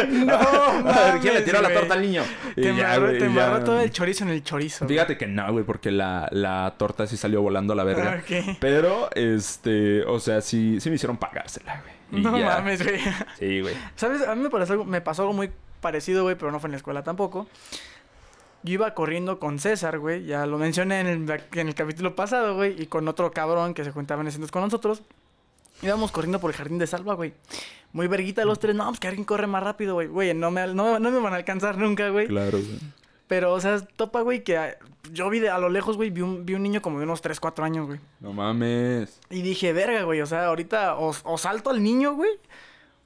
No, a ver, ¿quién le tiró la torta al niño? Te embarró, todo el chorizo en el chorizo. Fíjate que no, güey, porque la, la torta sí salió volando a la verga. Ah. Pero, este, o sea, sí, sí me hicieron pagársela, güey. No ya. mames, güey. Sí, güey. ¿Sabes? A mí me pasó, algo, me pasó algo muy parecido, güey, pero no fue en la escuela tampoco. Yo iba corriendo con César, güey. Ya lo mencioné en el, en el capítulo pasado, güey. Y con otro cabrón que se juntaba en ese entonces con nosotros. Íbamos corriendo por el jardín de Salva, güey. Muy verguita los tres. No, pues que alguien corre más rápido, güey. Güey, no me, no, no me van a alcanzar nunca, güey. Claro, güey. Pero, o sea, topa, güey, que yo vi de, a lo lejos, güey, vi un, vi un niño como de unos 3, 4 años, güey. No mames. Y dije, verga, güey, o sea, ahorita o, o salto al niño, güey.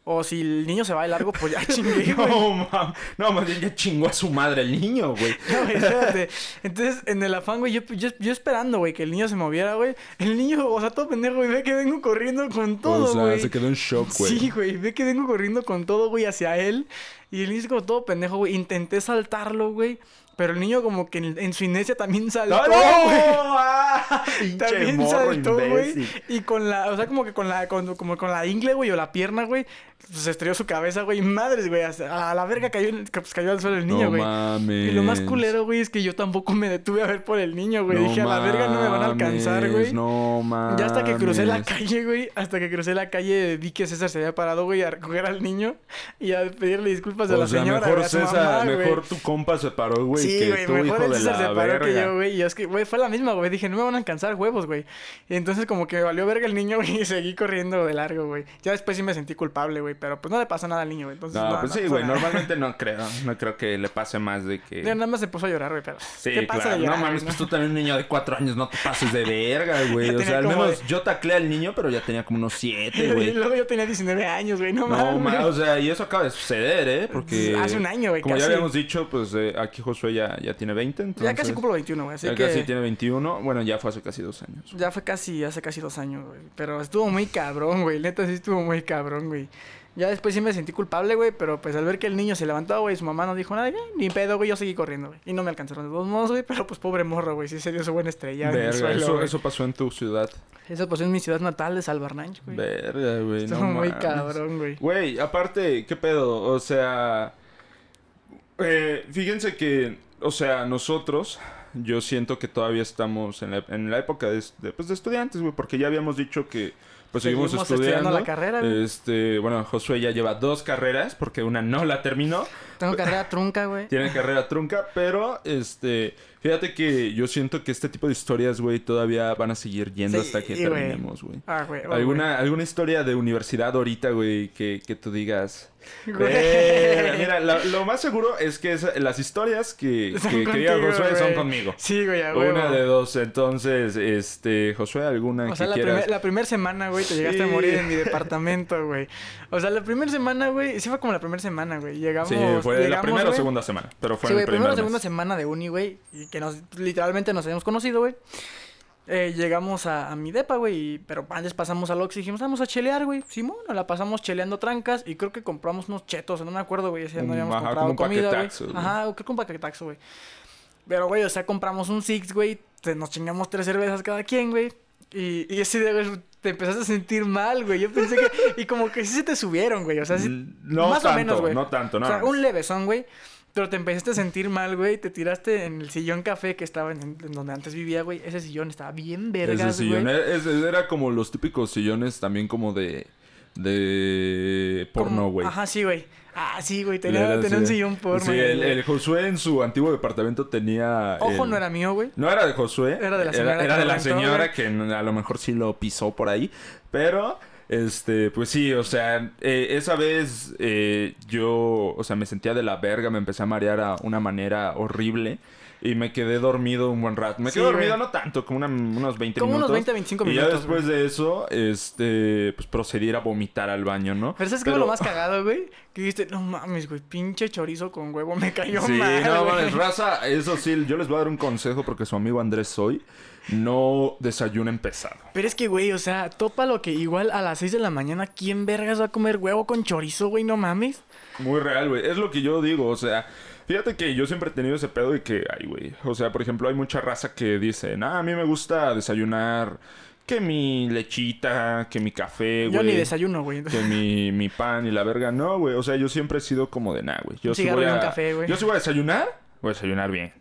O si el niño se va de largo, pues ya chingué, güey. No, mam. No, más bien ya chingó a su madre el niño, güey. No, güey, espérate. Entonces, en el afán, güey, yo, yo, yo esperando, güey, que el niño se moviera, güey. El niño, o sea, todo pendejo, güey, ve que vengo corriendo con todo, o sea, güey. se quedó en shock, güey. Sí, güey, ve que vengo corriendo con todo, güey, hacia él. Y el niño es como todo pendejo, güey. Intenté saltarlo, güey. Pero el niño como que en, en su inercia también saltó, ¡No, güey. no! ¡Ah! También morro saltó, güey. Y con la, o sea, como que con la, con- como con la ingle, güey, o la pierna, güey. Se estrelló su cabeza, güey. Madres, güey. A la verga cayó, pues, cayó al suelo el niño, no güey. mames. Y lo más culero, güey, es que yo tampoco me detuve a ver por el niño, güey. No Dije, a la verga no me van a alcanzar, güey. No mames. Ya hasta que crucé la calle, güey, hasta que crucé la calle vi que César se había parado, güey, a recoger al niño y a pedirle disculpas a la sea, señora, mejor a César, mamá, mejor tu compa se paró, güey, Sí, que güey, mejor hijo el de César la se paró que yo, güey. Y es que, güey, fue la misma, güey. Dije, no me van a alcanzar huevos, güey. Y entonces como que me valió verga el niño, güey, y seguí corriendo de largo, güey. Ya después sí me sentí culpable, güey, pero pues no le pasó nada al niño, güey. Entonces, No, no, pues no sí, güey, normalmente no creo, no creo que le pase más de que... Ya nada más se puso a llorar, güey, pero... Sí, ¿Qué pasa claro. de llorar, no mames, pues tú también un niño de cuatro años, no te pases de verga, güey. O sea, al menos de- yo tacleé al niño, pero ya tenía como unos siete, güey. luego yo tenía 19 años, güey, no, No, mames. ma, o sea, y eso acaba de suceder, ¿eh? Porque... Hace un año, güey, Como ya habíamos dicho, pues eh, aquí Josué ya, ya tiene 20, entonces... Ya casi cumplo 21, güey, así ya que... casi tiene 21. Bueno, ya fue hace casi dos años. Ya fue casi, hace casi dos años, güey. Pero estuvo muy cabrón, güey. Neta, sí estuvo muy cabrón, güey. Ya después sí me sentí culpable, güey. Pero pues al ver que el niño se levantó, güey, su mamá no dijo nada, "Bien, ni pedo, güey. Yo seguí corriendo, güey. Y no me alcanzaron de todos modos, güey. Pero pues pobre morro, güey. Sí se dio su buena estrella en el Verga, suelo, eso, güey. eso pasó en tu ciudad. Eso pasó en mi ciudad natal de Salvarnanch, güey. Verga, güey. Estuvo no muy mames. cabrón, güey. Güey, aparte, ¿qué pedo? O sea, eh, fíjense que, o sea, nosotros, yo siento que todavía estamos en la, en la época de, de, pues, de estudiantes, güey, porque ya habíamos dicho que pues seguimos, Seguimos estudiando. estudiando la carrera, güey. Este, bueno, Josué ya lleva dos carreras porque una no la terminó. Tengo carrera trunca, güey. Tiene carrera trunca, pero este, fíjate que yo siento que este tipo de historias, güey, todavía van a seguir yendo Sí, hasta que terminemos, güey. Ah, güey. oh, ¿Alguna, ¿Alguna historia de universidad ahorita, güey, que, que tú digas? Güey. Mira, lo más seguro es que las historias que, que, que diga contigo, Josué son conmigo. Sí, güey, a. Una de dos. Entonces, este, Josué, ¿alguna O sea, que la, quieras? primer- la primera semana, güey, te llegaste a morir en mi departamento, güey. O sea, la primera semana, güey, sí fue como la primera semana, güey. Llegamos. Sí, fue la primera o segunda semana, pero fue Sí, en güey, el primero o segunda semana de uni, güey. Y que nos, literalmente nos habíamos conocido, güey. Eh, llegamos a, a mi depa, güey. Pero antes pasamos al Oxxo y dijimos, vamos a chelear, güey. Simón, nos la pasamos cheleando trancas. Y creo que compramos unos chetos, no me acuerdo, güey. Día no habíamos ajá, comprado como comida, güey. Ajá, creo que un paquetaxo, güey. Pero, güey, o sea, compramos un Six, güey. Nos chingamos tres cervezas cada quien, güey. Y, y ese día, güey, te empezaste a sentir mal, güey. Yo pensé que... Y como que sí se te subieron, güey. O sea, sí... No más tanto, o menos, güey. no tanto, no. O sea, un levesón, güey. Pero te empezaste a sentir mal, güey. Te tiraste en el sillón café que estaba en, en donde antes vivía, güey. Ese sillón estaba bien vergas, Ese sillón güey. era, ese era como los típicos sillones también como de de porno, güey. Ajá, sí, güey. Ah, sí, güey. Tenía, Era tenía un sillón porno. Sí, el, güey. el Josué en su antiguo departamento tenía. Ojo, el- no era mío, güey. No era de Josué. Era de la señora Era, que de la rentó, señora güey. que a lo mejor sí lo pisó por ahí. Pero, este, pues sí, o sea, eh, esa vez eh, yo, o sea, me sentía de la verga, me empecé a marear a una manera horrible. Y me quedé dormido un buen rato. Me Sí, quedé dormido no tanto, como una- unos 20 Como unos minutos. 20, 25 Y ya minutos, después de eso, este, pues procedí a vomitar al baño, ¿no? Pero ¿sabes qué fue lo más cagado, güey? Que dijiste, no mames, güey, pinche chorizo con huevo me cayó Sí, mal, no güey". mames, raza, eso sí, yo les voy a dar un consejo porque su amigo Andrés soy. No desayunen pesado. Pero es que, güey, o sea, topa lo que igual a las 6 de la mañana, ¿quién vergas va a comer huevo con chorizo, güey? No mames. Muy real, güey. Es lo que yo digo, o sea, fíjate que yo siempre he tenido ese pedo y que, ay, güey. O sea, por ejemplo, hay mucha raza que dice, nah, a mí me gusta desayunar que mi lechita, que mi café, güey. Yo ni desayuno, güey. Que mi, mi pan y la verga. No, güey. O sea, yo siempre he sido como de nada, güey. Yo sí voy y un a... café, güey. Yo sí voy a desayunar, voy a desayunar bien.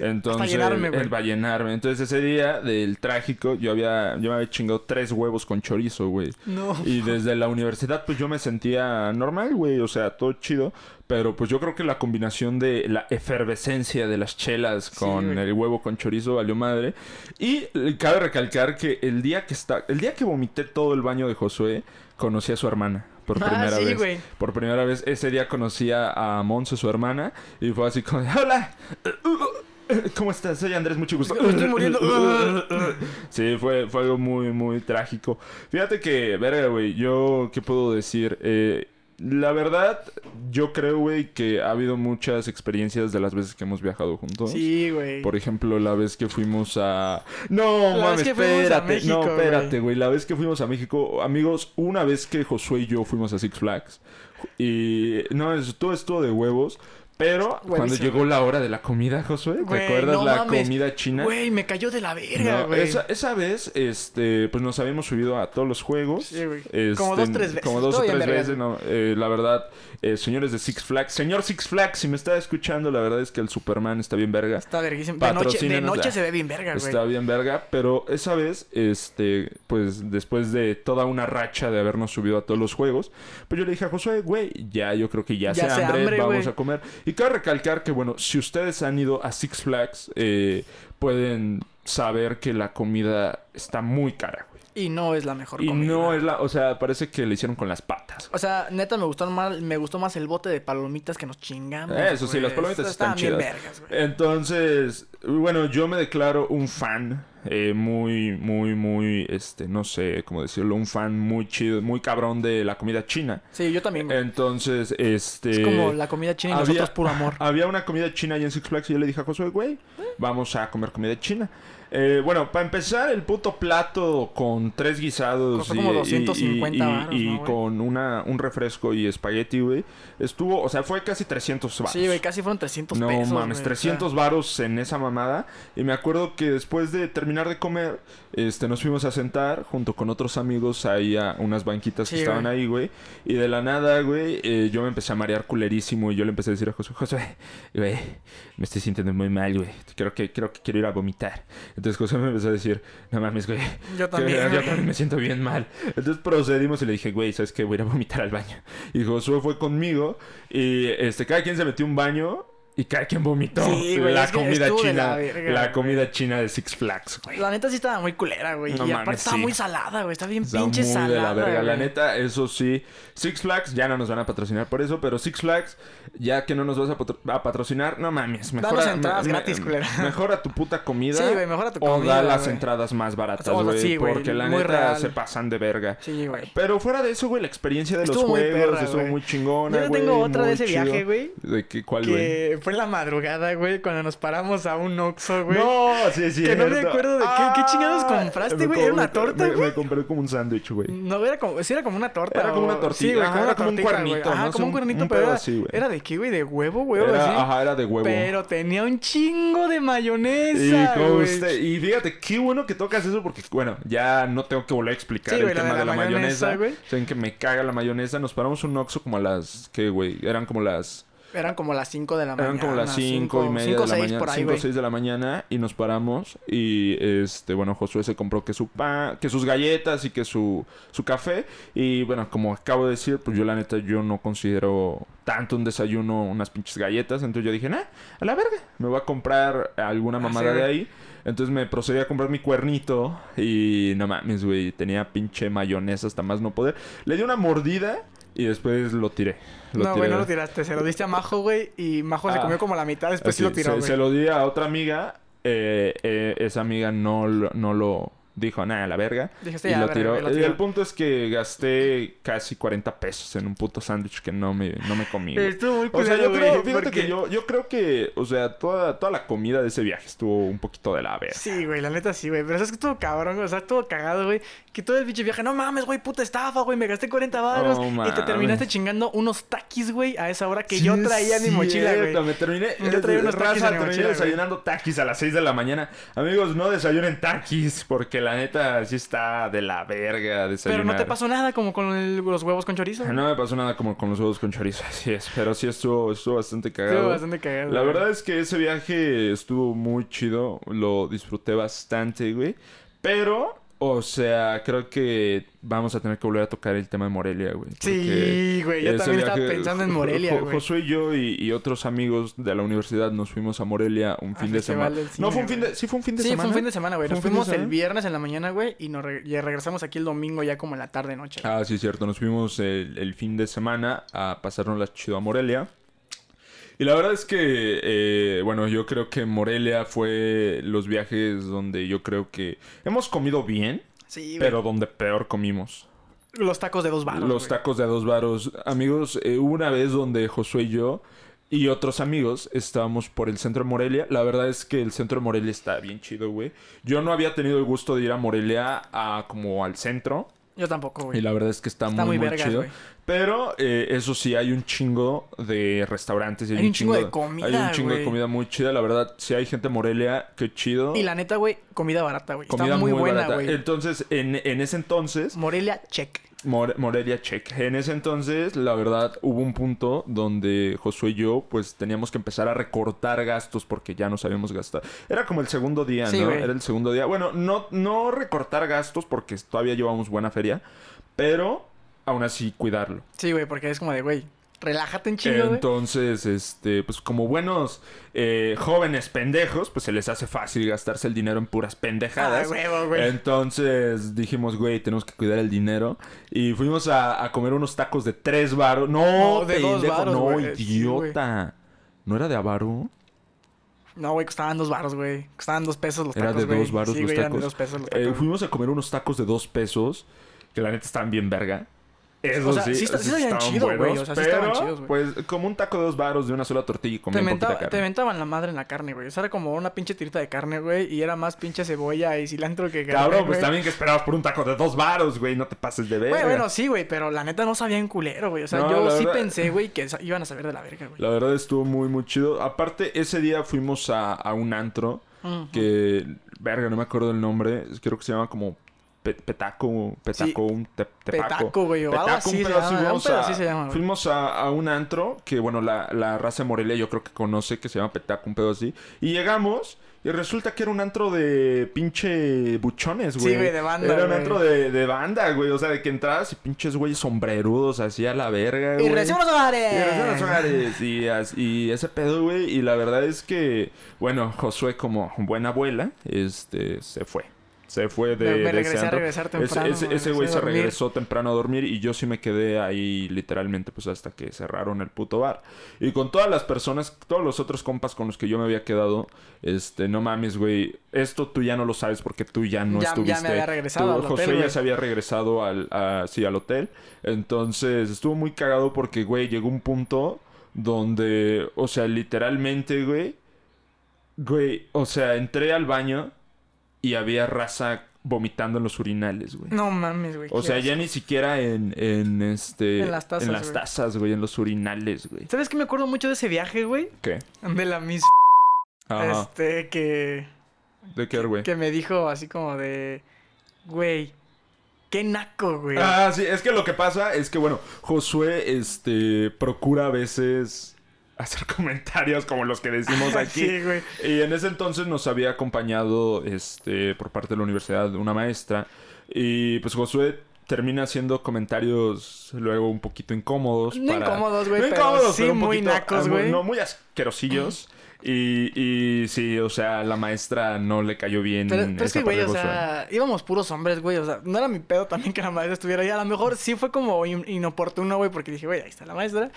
Entonces, llenarme, güey. el va a llenarme. Entonces, ese día del trágico, yo había, yo me había chingado tres huevos con chorizo, güey. No. Y desde la universidad, pues yo me sentía normal, güey. O sea, todo chido. Pero pues yo creo que la combinación de la efervescencia de las chelas con el huevo con chorizo valió madre. Y cabe recalcar que el día que está, el día que vomité todo el baño de Josué, conocí a su hermana. Por Ah, primera sí, vez. Por primera vez ese día conocí a Monse, su hermana. Y fue así como, hola. ¿Cómo estás? Soy Andrés, mucho gusto. Me estoy muriendo. Sí, fue, fue algo muy, muy trágico. Fíjate que, verga, güey, yo, ¿qué puedo decir? Eh, la verdad, yo creo, güey, que ha habido muchas experiencias de las veces que hemos viajado juntos. Sí, güey. Por ejemplo, la vez que fuimos a... No, La mames, vez que fuimos a espérate. México, no, espérate, güey. La vez que fuimos a México, amigos, una vez que Josué y yo fuimos a Six Flags. Y... No, es, todo esto de huevos. Pero cuando llegó la hora de la comida, Josué, ¿te acuerdas no la mames. comida china? Güey, me cayó de la verga, No, güey. esa, esa vez, este, pues nos habíamos subido a todos los juegos. Sí, güey. Este, Como dos, tres veces. Como dos o tres veces, no. eh, la verdad, eh, señores de Six Flags. Señor Six Flags, si me está escuchando, la verdad es que el Superman está bien verga. Está verguísimo. De noche, de Patrocínenos, noche se ve bien verga, güey. Está bien verga, pero esa vez, este, pues después de toda una racha de habernos subido a todos los juegos, pues yo le dije a Josué, güey, ya yo creo que ya, Ya se hambre, hambre, vamos a comer. Y cabe recalcar que, bueno, si ustedes han ido a Six Flags, eh, pueden saber que la comida está muy cara, güey. Y no es la mejor Y comida. no es la, o sea, parece que le hicieron con las patas. O sea, neta me gustó más, me gustó más el bote de palomitas que nos chingamos. Eso sí, las palomitas están bien chidas. vergas, güey. Entonces, bueno, yo me declaro un fan eh, muy, muy, muy, este, no sé cómo decirlo, un fan muy chido, muy cabrón de la comida china. Sí, yo también, güey. Entonces, este... es como la comida china y había- nosotros puro amor. Había una comida china ahí en Six Flags y yo le dije a Josué, güey, vamos a comer comida china. Eh, bueno, para empezar, el puto plato con tres guisados Costó como 250 y, ¿no, con una, un refresco y espagueti, güey, estuvo, o sea, fue casi 300 baros. Sí, güey, casi fueron 300 No pesos. mames, güey, o 300 varos en esa mamada. Y me acuerdo que después de terminar de comer, este, nos fuimos a sentar junto con otros amigos ahí a unas banquitas que estaban ahí, güey. Y de la nada, güey, eh, yo me empecé a marear culerísimo y yo le empecé a decir a José, José, güey, me estoy sintiendo muy mal, güey. Creo que, creo que quiero ir a vomitar. Entonces José me empezó a decir, no mames, güey. Yo también. yo también me siento bien mal. Entonces procedimos y le dije, güey, ¿sabes qué? Voy a ir a vomitar al baño. Y Josué fue conmigo y este, cada quien se metió un baño y cada quien vomitó. Sí, güey, la es que comida china. la verga, la güey. comida china de Six Flags, güey. La neta sí estaba muy culera, güey. No y mames, aparte estaba sí. muy salada, güey. Está bien Está pinche muy salada. de la verga. La güey. neta, eso sí. Six Flags ya no nos van a patrocinar por eso, pero Six Flags, ya que no nos vas a, patro- a patrocinar, no mames. Mejora, Danos entradas gratis, culera. Mejora tu puta comida. Sí, güey, mejora tu O comida, da las güey. entradas más baratas, O sea, güey. sí, güey, porque la neta real. se pasan de verga. Sí, güey. Pero fuera de eso, güey, la experiencia de Estuvo los juegos perra, estuvo muy chingona, Yo tengo otra de ese viaje, güey. ¿De qué? ¿Cuál, güey? Fue en la madrugada, güey, cuando nos paramos a un Oxxo, güey. No, sí, sí. Que no me acuerdo de qué- qué chingados compraste, güey. ¿Era una torta, me, güey? Me compré como un sándwich, güey. No, era como, sí, era como una torta. Era como una tortilla. Sí, güey, como era como un cuernito. Ajá, ¿no? como un cuernito, un pero era, así, güey. ¿era de qué, güey? ¿De huevo, güey? Era, ajá, era de huevo. Pero tenía un chingo de Y, mayonesa, como güey. usted- y fíjate, qué bueno que tocas eso porque, bueno, ya no tengo que volver a explicar Sí, el güey, tema de de la mayonesa. mayonesa, güey. Saben que me caga la mayonesa. Nos paramos un Oxxo como a las... ¿Qué, güey? Eran como las... Eran como las 5 de la mañana. Eran como las cinco y media cinco, de la seis mañana. por ahí, 5 o güey. 6 de la mañana y nos paramos y este bueno Josué se compró que su pan, que sus galletas y que su, su café y bueno como acabo de decir pues yo la neta yo no considero tanto un desayuno unas pinches galletas entonces yo dije nah a la verga me voy a comprar alguna Ah, mamada sí, de ahí entonces me procedí a comprar mi cuernito y no mames güey tenía pinche mayonesa hasta más no poder le di una mordida y después lo tiré Lo no, güey, no lo tiraste. Se lo diste a Majo, güey. Y Majo se Ah. comió como la mitad. Después sí lo tiró, se, lo di a otra amiga. eh, eh, esa amiga no, no lo dijo nada la verga. Dijiste, y ya, lo verga, tiró. lo el punto es que gasté casi 40 pesos en un puto sándwich que no me, no me comí. Estuvo muy O sea, culero, yo creo, güey, fíjate porque- que yo, yo creo que, o sea, toda, toda la comida de ese viaje estuvo un poquito de la verga. Sí, güey, la neta sí, güey. Pero es que estuvo cabrón, güey. O sea, estuvo cagado, güey. Que todo el pinche viaje, no mames, güey, puta estafa, güey. Me gasté 40 baros. No y te terminaste chingando unos taquis, güey, a esa hora que yo traía en mi mochila, güey. Me terminé, Yo traía unos taquis raza, en mi terminé mochila, güey. desayunando taquis a las 6 de la mañana. Amigos, no desayunen taquis porque la neta sí está de la verga Pero desayunar. no te pasó nada como con el- los huevos con chorizo. No me pasó nada como con los huevos con chorizo, así es. Pero sí estuvo, estuvo bastante cagado. Estuvo bastante cagado. La güey. verdad es que ese viaje estuvo muy chido. Lo disfruté bastante, güey. Pero, o sea, creo que vamos a tener que volver a tocar el tema de Morelia, güey. Sí, güey. Yo también estaba pensando en Morelia, güey. Josué y yo y, y otros amigos de la universidad nos fuimos a Morelia un fin de semana. no, fue un fin de... Sí, fue un fin de Sí, semana. fue un fin de semana, güey. ¿Fue Nos fuimos el viernes en la mañana, güey, y nos re- y regresamos aquí el domingo ya como en la tarde noche. Ah, sí, cierto. Nos fuimos el, el fin de semana a pasarnos la chido a Morelia. Y la verdad es que, eh, bueno, yo creo que Morelia fue los viajes donde yo creo que hemos comido bien, Sí, pero donde peor comimos. Los tacos de dos baros. Los tacos de dos varos. Amigos, eh, hubo una vez donde Josué y yo y otros amigos estábamos por el centro de Morelia. La verdad es que el centro de Morelia está bien chido, güey. Yo no había tenido el gusto de ir a Morelia a, como al centro. Yo tampoco, Y güey. la verdad es que está, Está muy, muy vergas, chido. Pero eh, eso sí, hay un chingo de restaurantes. y Hay un chingo de comida, Hay un chingo de comida muy chida. La verdad, si hay gente en Morelia, qué chido. Y la neta, güey, comida barata, güey. comida Está muy, buena, güey. Entonces, en, en ese entonces, Morelia, check. More- Morelia check. En ese entonces, la verdad, hubo un punto donde Josué y yo, pues, teníamos que empezar a recortar gastos porque ya no sabíamos gastar. Era como el segundo día, Sí, ¿no? Era el segundo día. Bueno, no, no recortar gastos porque todavía llevamos buena feria, pero aún así cuidarlo. Sí, güey, porque es como de, güey, relájate en chingo, güey. Entonces, este, pues como buenos eh, jóvenes pendejos, pues se les hace fácil gastarse el dinero en puras Ah, pendejadas. huevo, güey. Entonces dijimos, güey, tenemos que cuidar el dinero. Y fuimos a, a comer unos tacos de tres varos. No, No, de dos pendejo, varos, no, güey. Sí, idiota. ¿No era de avaro? No, güey, costaban dos baros, güey. Costaban dos pesos los Era tacos, de güey. dos varos sí, los güey, eran de dos pesos los Eh, tacos. fuimos a comer unos tacos de dos pesos. Que la neta estaban bien verga. Eso O sea, sí, sí está- sí estaban chido, güey, o sea, sí pero, estaban chidos, güey. Pues como un taco de dos varos de una sola tortilla y Te, comía un poquito de menta- te mentaban la madre en la carne, güey. O sea, era como una pinche tirita de carne, güey. Y era más pinche cebolla y cilantro que carne, Cabrón, pues también que esperabas por un taco de dos varos, güey. No te pases de ver. Güey, bueno, sí, güey, pero la neta no sabían culero, güey. O sea, No, yo sí verdad- pensé, güey, que iban a saber de la verga, güey. La verdad estuvo muy, muy chido. Aparte, ese día fuimos a, a un antro que, verga, no me acuerdo el nombre. Creo que se llama como Pe- Petaco, Petaco, Sí. un te- Tepaco. Petaco, güey, o algo así un se llama, a, así se llama, güey. fuimos a, a un antro que, bueno, la, la raza Morelia yo creo que conoce, que se llama Petaco, un pedo así. Y llegamos y resulta que era un antro de pinche buchones, güey. Sí, güey, de banda, Era un güey. antro de, de banda, güey. O sea, de que entrabas y pinches güeyes sombrerudos así a la verga, güey. Y recién los hogares. Y y, as- y ese pedo, güey. Y la verdad es que, bueno, Josué, como buena abuela, este, se fue. Se fue de, Me- me de ese regresé a regresar Ese- temprano, Ese, ese regresé güey se regresó temprano a dormir y yo sí me quedé ahí literalmente pues hasta que cerraron el puto bar. Y con todas las personas, todos los otros compas con los que yo me había quedado, este, no mames, güey, esto tú ya no lo sabes porque tú ya no Ya- ya me estuviste. había regresado Tú- al hotel, Josué ya se había regresado al, a- sí, al hotel. Entonces estuvo muy cagado porque, güey, llegó un punto donde, o sea, literalmente, güey, güey, o sea, entré al baño y había raza vomitando en los urinales, güey. No mames, güey. O sea, ya ni siquiera en, en este... En las tazas, En las güey. tazas, güey, en los urinales, güey. ¿Sabes qué me acuerdo mucho de ese viaje, güey? ¿Qué? De la Miss Ajá. este que ¿De qué, güey? que me dijo así como de güey, qué naco, güey. Ah, sí, es que lo que pasa es que, bueno, Josué, este, procura a veces hacer comentarios como los que decimos aquí. Sí, güey. Y en ese entonces nos había acompañado, este, por parte de la universidad, una maestra. Y pues Josué termina haciendo comentarios luego un poquito incómodos. No para- incómodos, güey, No pero incómodos, sí pero un muy poquito, nacos, ah, güey. No, muy asquerosillos. Y, y sí, o sea, la maestra no le cayó bien. Pero, pero es que, güey, o sea, íbamos puros hombres, güey. O sea, no era mi pedo también que la maestra estuviera ahí. A lo mejor sí fue como in- inoportuno, güey, porque dije, güey, ahí está la maestra.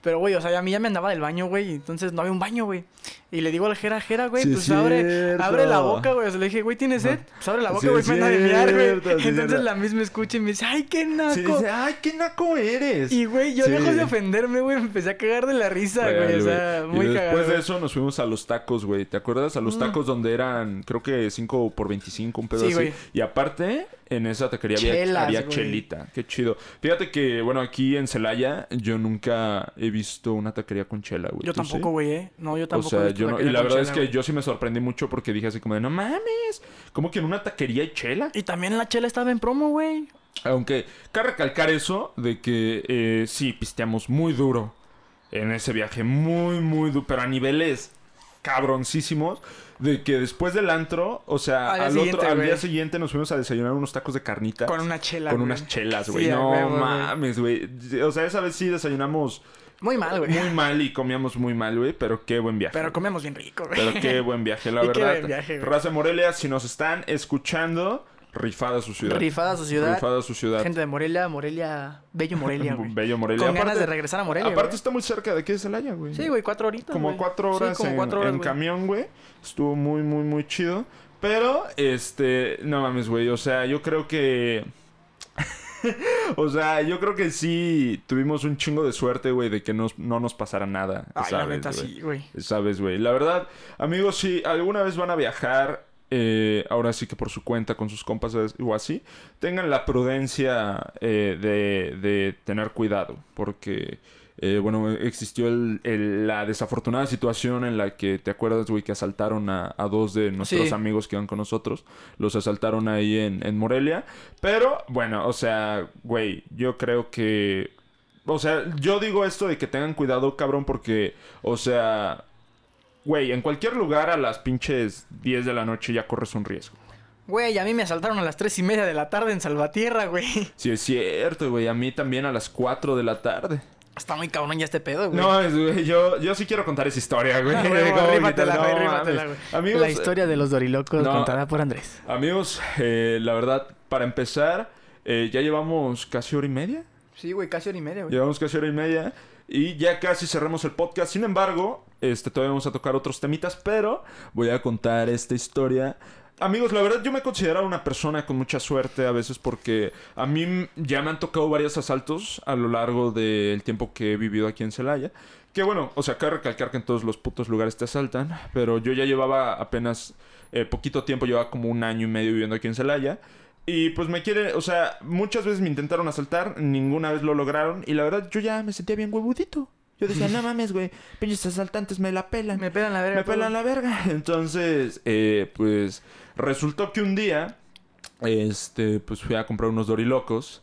Pero, güey, o sea, a mí ya me andaba del baño, güey, y entonces no había un baño, güey. Y le digo al Jera, Jera, güey, Sí, pues es abre, cierto. abre la boca, güey. O sea, le dije, güey, ¿tienes sed? Pues abre la boca, Sí, güey, es me anda de miar, güey. sí, Entonces la misma escucha y me dice, ay, qué naco. Sí, dice, ay, qué naco eres. Y, güey, yo Sí. lejos de ofenderme, güey, me empecé a cagar de la risa, güey. O sea, y muy después cagado. de eso nos fuimos a los tacos, güey. ¿Te acuerdas? A los Mm. tacos donde eran, creo que 5 por 25, un pedo Sí, así. Y aparte, en esa taquería había, Chelas, había chelita. Qué chido. Fíjate que, bueno, aquí en Celaya yo nunca he visto una taquería con chela, güey. Yo tampoco, güey, ¿eh? No, yo O tampoco. sea, he visto yo no- y la verdad es que yo sí me sorprendí mucho porque dije así como de, no mames, ¿cómo que en una taquería hay chela? Y también la chela estaba en promo, güey. Aunque cabe recalcar eso de que eh, sí, pisteamos muy duro en ese viaje, muy, muy duro, pero a niveles cabroncísimos, de que después del antro, o sea, Al otro, al día siguiente nos fuimos a desayunar unos tacos de carnitas. Con una chela, Con güey. unas chelas, güey. no güey. mames, güey. O sea, esa vez sí desayunamos Muy mal, güey. muy mal y comíamos muy mal, güey, pero qué buen viaje. Pero comemos bien rico, güey. Pero qué buen viaje, la Y qué verdad. buen viaje, güey. Raza Morelia, si nos están escuchando, rifada su ciudad. Rifada su ciudad. Rifada su ciudad. Gente de Morelia, Morelia, bello Morelia, güey. Bello Morelia. Con ganas Aparte- de regresar a Morelia, Aparte güey. está muy cerca de aquí de Celaya, güey. Sí, güey, cuatro horitas, Como güey. cuatro Sí, horas, como en, cuatro horas, en güey. camión, güey. Estuvo muy, muy, muy chido. Pero, este, no mames, güey. O sea, yo creo que... o sea, yo creo que sí tuvimos un chingo de suerte, güey, de que nos- no nos pasara nada. Ay, la ¿sabes, neta, güey? sí, güey. Sabes, güey. La verdad, amigos, si alguna vez van a viajar, eh, ahora sí que por su cuenta, con sus compas o así, tengan la prudencia eh, de, de tener cuidado. Porque, eh, bueno, existió el- el- la desafortunada situación en la que, ¿te acuerdas, güey? Que asaltaron a, a dos de nuestros Sí. amigos que iban con nosotros. Los asaltaron ahí en, en Morelia. Pero, bueno, o sea, güey, yo creo que... O sea, yo digo esto de que tengan cuidado, cabrón, porque, o sea, güey, en cualquier lugar a las pinches 10 de la noche ya corres un riesgo. Güey, a mí me asaltaron a las tres y media de la tarde en Salvatierra, güey. Sí, es cierto, güey, a mí también a las 4 de la tarde. Está muy cabrón ya este pedo, güey. No, es, güey, yo, yo sí quiero contar esa historia, güey. Ah, güey, ¿Cómo rífatela, quitar- güey. Amigos, La historia de los dorilocos no. contada por Andrés. Amigos, eh, la verdad, para empezar, eh, ya llevamos casi hora y media. Sí, güey, casi hora y media, güey. Llevamos casi hora y media y ya casi cerramos el podcast. Sin embargo, este, todavía vamos a tocar otros temitas, pero voy a contar esta historia. Amigos, la verdad yo me considero una persona con mucha suerte a veces porque a mí ya me han tocado varios asaltos a lo largo del tiempo que he vivido aquí en Celaya. Que bueno, o sea, cabe recalcar que en todos los putos lugares te asaltan, pero yo ya llevaba apenas eh, poquito tiempo, llevaba como un año y medio viviendo aquí en Celaya. Y pues me quiere, o sea, muchas veces me intentaron asaltar, ninguna vez lo lograron. Y la verdad, yo ya me sentía bien huevudito. Yo decía, no mames, güey, pinches asaltantes me la pelan. Me pelan la verga. Me pelan la verga. Entonces, eh, pues resultó que un día, este, pues fui a comprar unos dorilocos.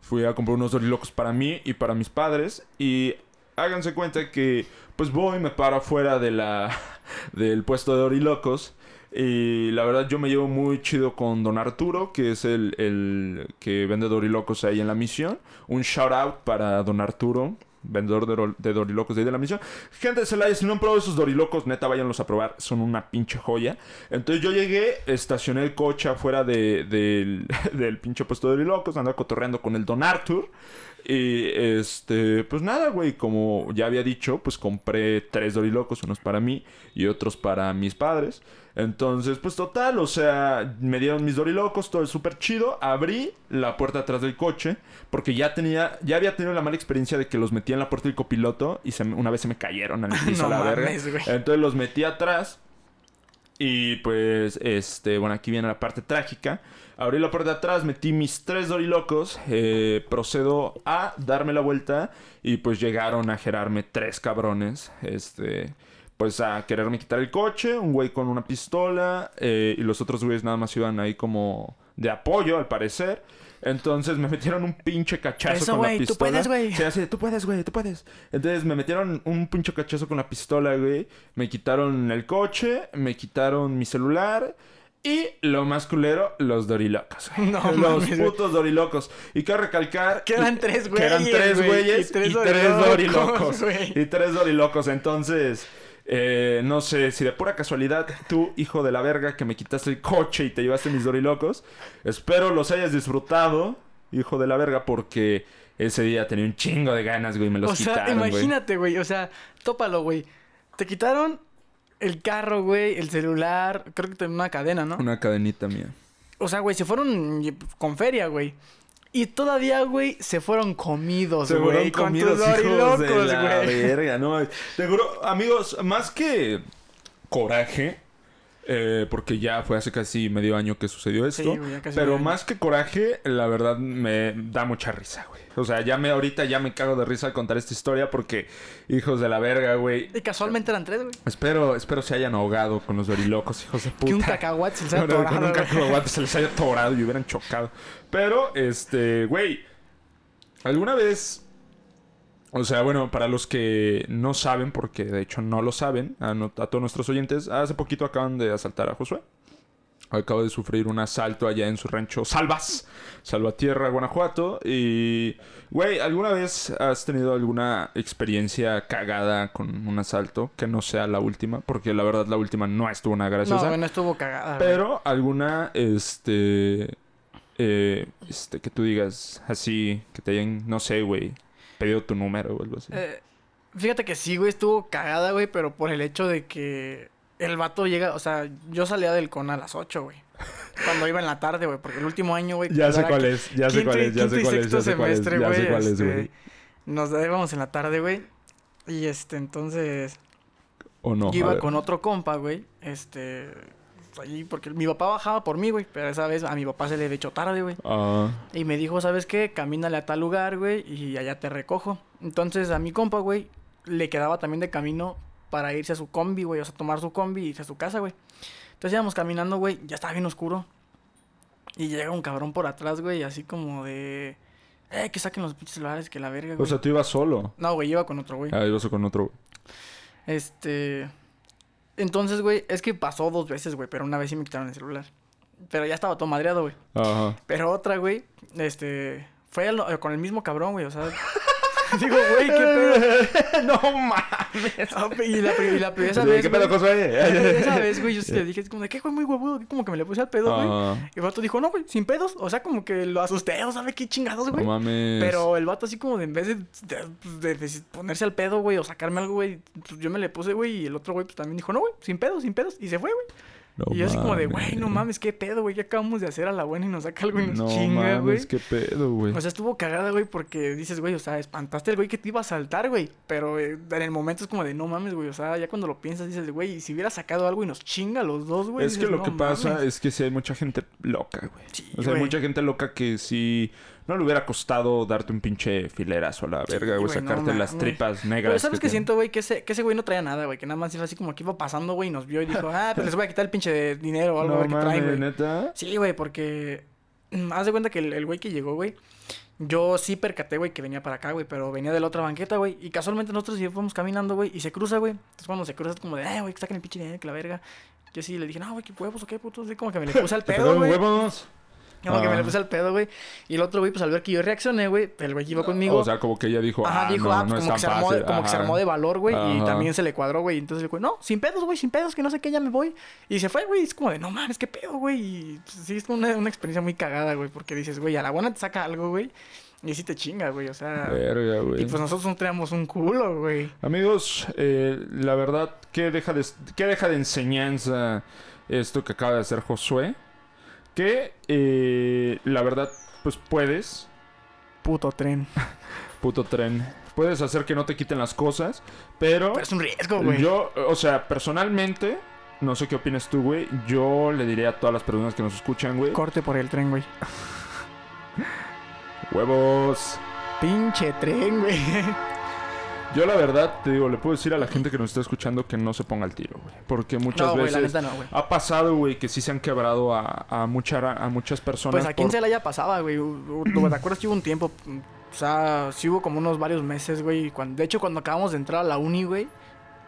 Fui a comprar unos dorilocos para mí y para mis padres. Y háganse cuenta que, pues voy, me paro afuera de la, del puesto de dorilocos. Y la verdad yo me llevo muy chido con Don Arturo, que es el, el que vende dorilocos ahí en la misión. Un shout out para Don Arturo, vendedor de, dorilocos de ahí de la misión. Gente de Celaya, si no han probado esos dorilocos, neta, váyanlos a probar. Son una pinche joya. Entonces yo llegué, estacioné el coche afuera de- del, del pinche puesto de dorilocos, andaba cotorreando con el Don Artur. Y este, pues nada, güey, como ya había dicho, pues compré tres dorilocos, unos para mí y otros para mis padres. Entonces, pues total, o sea, me dieron mis dorilocos, todo es súper chido. Abrí la puerta atrás del coche, porque ya tenía, ya había tenido la mala experiencia de que los metí en la puerta del copiloto y se me- una vez se me cayeron al piso No a la verga. Entonces los metí atrás. Y pues, este, bueno, aquí viene la parte trágica. Abrí la puerta de atrás, metí mis tres dorilocos, eh, procedo a darme la vuelta y pues llegaron a gerarme tres cabrones, este, pues a quererme quitar el coche, un güey con una pistola eh, y los otros güeyes nada más iban ahí como de apoyo al parecer. Entonces me metieron un pinche cachazo Eso, con la güey, tú pistola. puedes, güey. Sí, así, tú puedes, güey, tú puedes. Entonces me metieron un pinche cachazo con la pistola, güey. Me quitaron el coche, me quitaron mi celular. Y lo más culero, los dorilocos. No los mames, putos dorilocos. Y quiero recalcar... Que eran y- tres Que eran güeyes, tres güey, güeyes y tres y tres dorilocos, dorilocos. güey. Y tres dorilocos. Entonces... eh, no sé, si de pura casualidad tú, hijo de la verga, que me quitaste el coche y te llevaste mis dorilocos, espero los hayas disfrutado, hijo de la verga, porque ese día tenía un chingo de ganas, güey, me los o quitaron, imagínate, güey. O sea, tópalo, güey. Te quitaron el carro, güey, el celular. Creo que tenía una cadena, ¿no? Una cadenita mía. O sea, güey, se fueron con feria, güey. Y todavía, güey, se fueron comidos, Se güey. fueron Con comidos, tus hijos de dorilocos, la güey. verga, no. Te juro, amigos, más que coraje, Eh, porque ya fue hace casi medio año que sucedió esto. Sí, güey, pero más que coraje, la verdad me da mucha risa, güey. O sea, ya me ahorita ya me cago de risa al contar esta historia porque hijos de la verga, güey. Y casualmente eran tres, güey. Espero, espero se hayan ahogado con los dorilocos, hijos de puta. Que un cacahuate se les haya un cacahuate se les haya atorado y hubieran chocado. Pero, este, güey, ¿alguna vez... O sea, bueno, para los que no saben, porque de hecho no lo saben, a, no- a todos nuestros oyentes, hace poquito acaban de asaltar a Josué. Acaba de sufrir un asalto allá en su rancho Salvas, Salvatierra, Guanajuato. Y, güey, ¿alguna vez has tenido alguna experiencia cagada con un asalto que no sea la última? Porque la verdad la última no estuvo nada No, graciosa. güey, no estuvo cagada. Pero alguna, este, eh, este, que tú digas así, que te hayan, no sé, güey, pedido tu número o algo así. Eh, fíjate que sí, güey, estuvo cagada, güey, pero por el hecho de que el vato llega, o sea, yo salía del con a las 8, güey. Cuando iba en la tarde, güey, porque el último año, güey. ya sé cuál es, ya sé cuál es, ya sé cuál es, ya sé cuál es, semestre, ya sé güey, cuál es, este, güey. Nos íbamos en la tarde, güey. Y este, entonces. O no. yo iba con otro compa, güey. Este. Allí, porque mi papá bajaba por mí, güey. Pero esa vez a mi papá se le hecho tarde, güey. Ah, Y me dijo, ¿sabes qué? Camínale a tal lugar, güey, y allá te recojo. Entonces a mi compa, güey, le quedaba también de camino para irse a su combi, güey, o sea, tomar su combi y irse a su casa, güey. Entonces íbamos caminando, güey, ya estaba bien oscuro. Y llega un cabrón por atrás, güey, así como de... Eh, que saquen los pinches celulares, que la verga, güey. o sea, tú ibas solo. no, güey, iba con otro, güey. Ah, ibas con otro. Este... Entonces, güey, es que pasó dos veces, güey, pero una vez sí me quitaron el celular. Pero ya estaba todo madreado, güey. Ajá. Pero otra, güey, este... Fue eh, con el mismo cabrón, güey, o sea... digo, güey, qué pedo. no mames. Ah, y la, y la primera vez, ¿Qué pedo, Josué? Esa vez, güey, yo sí le dije, es como de, ¿qué, güey? Muy huevudo. Como que me le puse al pedo, güey. Y el vato dijo, no, güey, sin pedos. O sea, como que lo asusté, o sabe qué chingados, no güey. mames. Pero el vato así como de, en vez de, de- de- de ponerse al pedo, güey, o sacarme algo, güey, pues yo me le puse, güey, y el otro, güey, pues también dijo, no, güey, sin pedos, sin pedos. Y se fue, güey. No y yo así como de, güey, no mames, qué pedo, güey, ¿qué acabamos de hacer a la buena y nos saca algo y nos No chinga, güey? mames, qué pedo, güey. O sea, estuvo cagada, güey, porque dices, güey, o sea, espantaste al güey que te iba a saltar, güey. Pero eh, en el momento es como de, no mames, güey. O sea, ya cuando lo piensas, dices, güey, y si hubiera sacado algo y nos chinga a los dos, güey. Es que lo "No que pasa mames". es que sí hay mucha gente loca, güey. Sí, o sea, hay mucha gente loca que sí no le hubiera costado darte un pinche filerazo a la verga, güey, no sacarte las tripas negras. Pero ¿sabes qué tiene. siento, güey? Que ese, que ese güey no traía nada, güey. Que nada más iba así como que iba pasando, güey, y nos vio y dijo, ah, pues les voy a quitar el pinche de dinero o algo a No ver qué traen, güey. neta. Sí, güey, porque. mm, Haz de cuenta que el el güey que llegó, güey. Yo sí percaté, güey, que venía para acá, güey, pero venía de la otra banqueta, güey. Y casualmente nosotros íbamos caminando, güey, y se cruza, güey. Entonces cuando se cruza es como de, eh, güey, que saquen el pinche dinero, que la verga. Yo sí le dije, no, güey, qué huevos o qué puto. Así como que me le puse al pedo, güey. huevos. Como que me Ah. le puse al pedo, güey. Y el otro, güey, pues al ver que yo reaccioné, güey, el güey iba conmigo. O sea, como que ella dijo, Ajá, ah, dijo, no, ah, no pues es como, tan que se armó, fácil. como que se armó de valor, güey. Y también se le cuadró, güey. Entonces el güey, no, sin pedos, güey, sin pedos, que no sé qué, ya me voy. Y se fue, güey. Es como de, no mames, qué pedo, güey. Y pues, sí, es una, una experiencia muy cagada, güey. Porque dices, güey, a la buena te saca algo, güey. Y sí te chinga, güey. O sea. Verga, güey. Y pues nosotros no traíamos un culo, güey. Amigos, eh, la verdad, ¿qué deja, de, ¿qué deja de enseñanza esto que acaba de hacer Josué? Que, eh, la verdad, pues puedes, Puto tren. puto tren, puedes hacer que no te quiten las cosas, pero Pero es un riesgo, güey. yo, o sea, personalmente, no sé qué opinas tú, güey, yo le diría a todas las personas que nos escuchan, güey, Corte por el tren, güey. huevos. Pinche tren, güey. Yo la verdad, te digo, le puedo decir a la gente que nos está escuchando que no se ponga al tiro, güey, porque muchas No, güey, la veces... no, güey. Ha pasado, güey, que sí se han quebrado a, a, mucha- a muchas personas. Pues a quién por- se la haya pasaba, güey. ¿Te acuerdas que hubo un tiempo? O sea, sí hubo como unos varios meses, güey. cuando- De hecho, cuando acabamos de entrar a la uni, güey,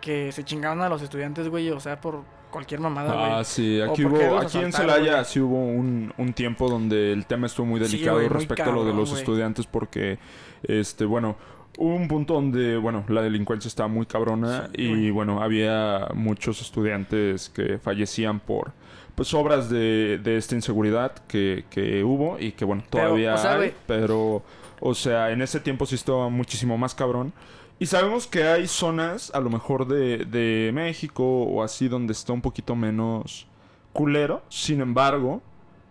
que se chingaban a los estudiantes, güey. O sea, por cualquier mamada, güey. Ah, sí, aquí hubo, aquí en Celaya sí hubo un, un tiempo donde el tema estuvo muy Sí, delicado muy respecto a lo de los estudiantes porque, este, bueno, hubo un punto donde, bueno, la delincuencia estaba muy cabrona Sí, y, bueno, había muchos estudiantes que fallecían por, pues, obras de, de esta inseguridad que, que hubo y que, bueno, Pero, todavía o sea, hay, pero, o sea, en ese tiempo sí estaba muchísimo más cabrón. Y sabemos que hay zonas, a lo mejor de, de México o así, donde está un poquito menos culero. Sin embargo,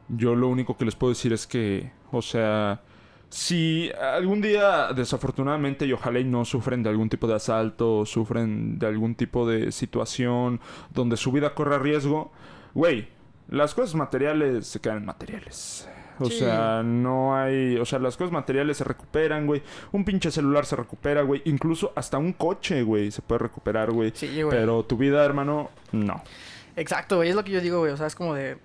yo lo único que les puedo decir es que, o sea, si algún día, desafortunadamente, y ojalá y no sufren de algún tipo de asalto, o sufren de algún tipo de situación donde su vida corra riesgo, güey, las cosas materiales se quedan materiales. O Sí. sea, no hay... O sea, las cosas materiales se recuperan, güey. Un pinche celular se recupera, güey. Incluso hasta un coche, güey, se puede recuperar, güey. Sí, güey. Pero tu vida, hermano, no. Exacto, güey, es lo que yo digo, güey. O sea, es como de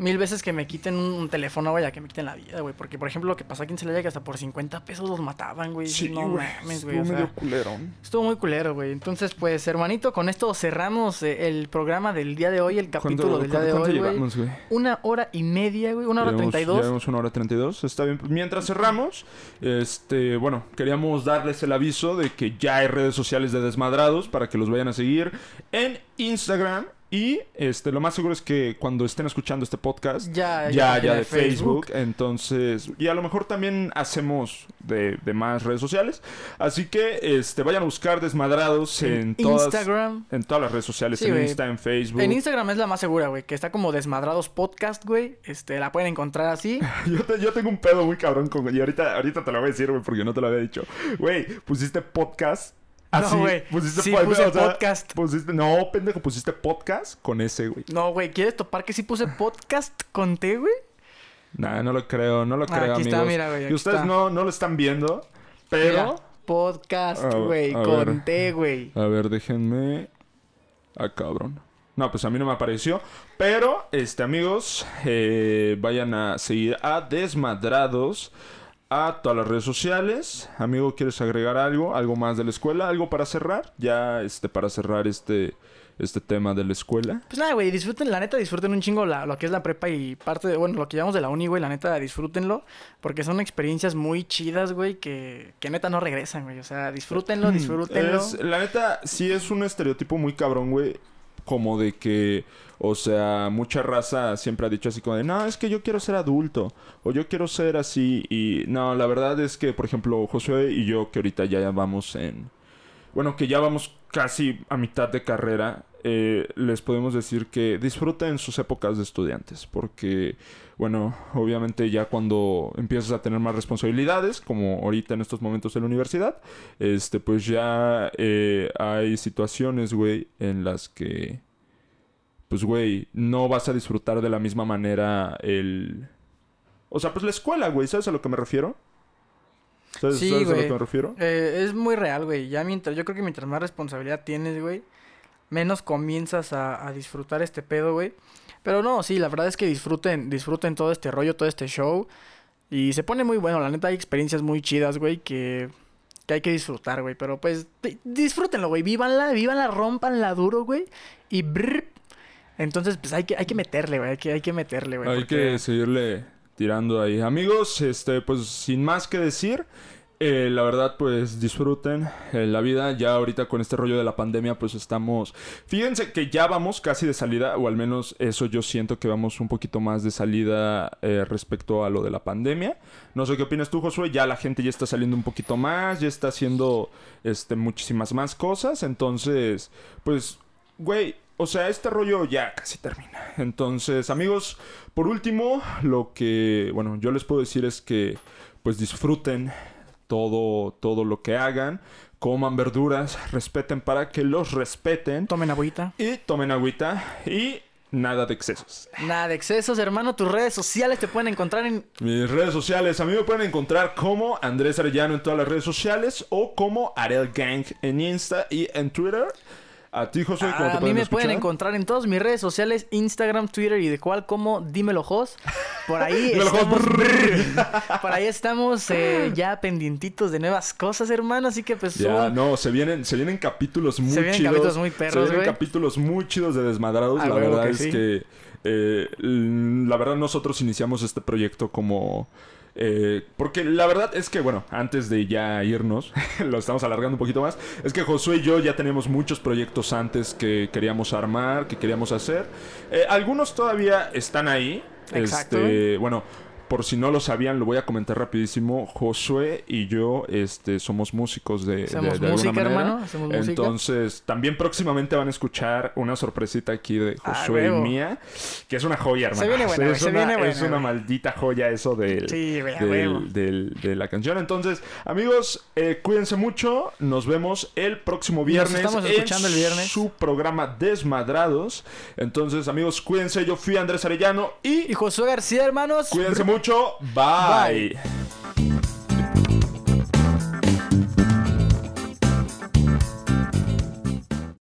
mil veces que me quiten un, un teléfono, güey, a que me quiten la vida, güey. Porque, por ejemplo, lo que pasó aquí en Celaya, que hasta por 50 pesos los mataban, güey. no mames, güey. Estuvo o sea, medio culero. estuvo muy culero, güey. Entonces, pues, hermanito, con esto cerramos eh, el programa del día de hoy, el capítulo ¿Cuánto- del día de hoy, güey. llevamos, güey? Una hora y media, güey. Una hora treinta y dos. Llevamos una hora 32, está bien. Mientras cerramos, este, bueno, queríamos darles el aviso de que ya hay redes sociales de Desmadrados para que los vayan a seguir en Instagram. Y este, lo más seguro es que cuando estén escuchando este podcast, Ya, ya, ya, ya de de Facebook. Entonces, y a lo mejor también hacemos de, de más redes sociales. Así que este, vayan a buscar Desmadrados en, todas, Instagram. en todas las redes sociales, Sí, en güey. Insta, en Facebook. En Instagram es la más segura, güey. Que está como Desmadrados Podcast, güey. Este, la pueden encontrar así. Yo, te- yo tengo un pedo muy cabrón con... Y ahorita, ahorita te lo voy a decir, güey, porque no te lo había dicho. Güey, pusiste podcast. Así, No, güey. Pusiste Sí, puse o sea, podcast. Pusiste... No, pendejo, pusiste podcast con ese, güey. No, güey, ¿quieres topar que sí puse podcast con T, güey? Nah, no lo creo, no lo Ah, creo, aquí está, amigos. mira, güey, Y ustedes está. no, no lo están viendo, pero... Mira, podcast, güey, con ver. T, güey. A ver, déjenme... Ah, cabrón. No, pues a mí no me apareció. Pero, este, amigos, eh, vayan a seguir a Desmadrados a todas las redes sociales. Amigo, ¿quieres agregar algo? ¿Algo más de la escuela? ¿Algo para cerrar? Ya, este, para cerrar este, este tema de la escuela. Pues nada, güey, disfruten, la neta, disfruten un chingo la- lo que es la prepa y parte de, bueno, lo que llamamos de la uni, güey, la neta, disfrútenlo, porque son experiencias muy chidas, güey, que, que neta no regresan, güey, o sea, disfrútenlo, disfrútenlo. Mm, Es- la neta, sí es un estereotipo muy cabrón, güey. Como de que, o sea, mucha raza siempre ha dicho así como de, no, es que yo quiero ser adulto. O yo quiero ser así. Y no, la verdad es que, por ejemplo, Josué y yo, que ahorita ya vamos en... Bueno, que ya vamos casi a mitad de carrera, eh, les podemos decir que disfruten sus épocas de estudiantes. Porque, bueno, obviamente ya cuando empiezas a tener más responsabilidades, como ahorita en estos momentos en la universidad, este, pues ya eh, hay situaciones, güey, en las que, pues, güey, no vas a disfrutar de la misma manera el... O sea, pues la escuela, güey, ¿sabes a lo que me refiero? ¿Sabes, Sí, ¿sabes a lo que me refiero? Eh, es muy real, güey, ya mientras, yo creo que mientras más responsabilidad tienes, güey, menos comienzas a, a disfrutar este pedo, güey. Pero no, sí, la verdad es que disfruten, disfruten todo este rollo, todo este show. Y se pone muy bueno, la neta hay experiencias muy chidas, güey, que, que hay que disfrutar, güey. Pero pues di- disfrútenlo, güey. Vívanla, vívanla, rompanla duro, güey. Y brr. Entonces, pues hay que, hay que meterle, güey. Hay que, hay que meterle, güey. Hay porque- que seguirle tirando ahí. Amigos, este, pues sin más que decir, eh, la verdad, pues disfruten eh, la vida. Ya ahorita con este rollo de la pandemia, pues estamos. Fíjense que ya vamos casi de salida, o al menos eso yo siento que vamos un poquito más de salida eh, respecto a lo de la pandemia. No sé qué opinas tú, Josué. Ya la gente ya está saliendo un poquito más, ya está haciendo este, muchísimas más cosas. Entonces, pues, güey, o sea, este rollo ya casi termina. Entonces, amigos, por último, lo que, bueno, yo les puedo decir es que, pues, disfruten todo, todo lo que hagan. Coman verduras, respeten para que los respeten. Tomen agüita. Y tomen agüita y nada de excesos. Nada de excesos, hermano. Tus redes sociales te pueden encontrar en Mis redes sociales, a mí me pueden encontrar como Andrés Arellano en todas las redes sociales o como Arel Gang en Insta y en Twitter. A ti, José, ¿cómo te A mí me escuchar? pueden encontrar en todas mis redes sociales, Instagram, Twitter y de cual como Dímelo Jos. Por ahí Dímelo, Jos. estamos, por ahí estamos eh, ya pendientitos de nuevas cosas, hermano. Así que pues Ya, no, se vienen, se vienen capítulos muy vienen chidos. capítulos muy perros, Se vienen güey. capítulos muy chidos de Desmadrados. A la verdad que es sí. que, eh, la verdad nosotros iniciamos este proyecto como... eh, porque la verdad es que, bueno, antes de ya irnos, lo estamos alargando un poquito más, es que Josué y yo ya tenemos muchos proyectos antes que queríamos armar, que queríamos hacer. Eh, algunos todavía están ahí. Exacto. Este, bueno, por si no lo sabían, lo voy a comentar rapidísimo. Josué y yo este, somos músicos de, de- Hacemos de alguna música, manera. hermano. Hacemos música. Entonces, también próximamente van a escuchar una sorpresita aquí de Ah, Josué y mía, que es una joya, hermano. Se viene buena, es se una, viene buena, es una maldita joya eso del, Sí, de la canción. Entonces, amigos, eh, cuídense mucho. Nos vemos el próximo viernes. estamos en escuchando el viernes. Su programa Desmadrados. Entonces, amigos, cuídense. Yo fui Andrés Arellano y Y Josué García, hermanos. cuídense mucho. Bye. Bye.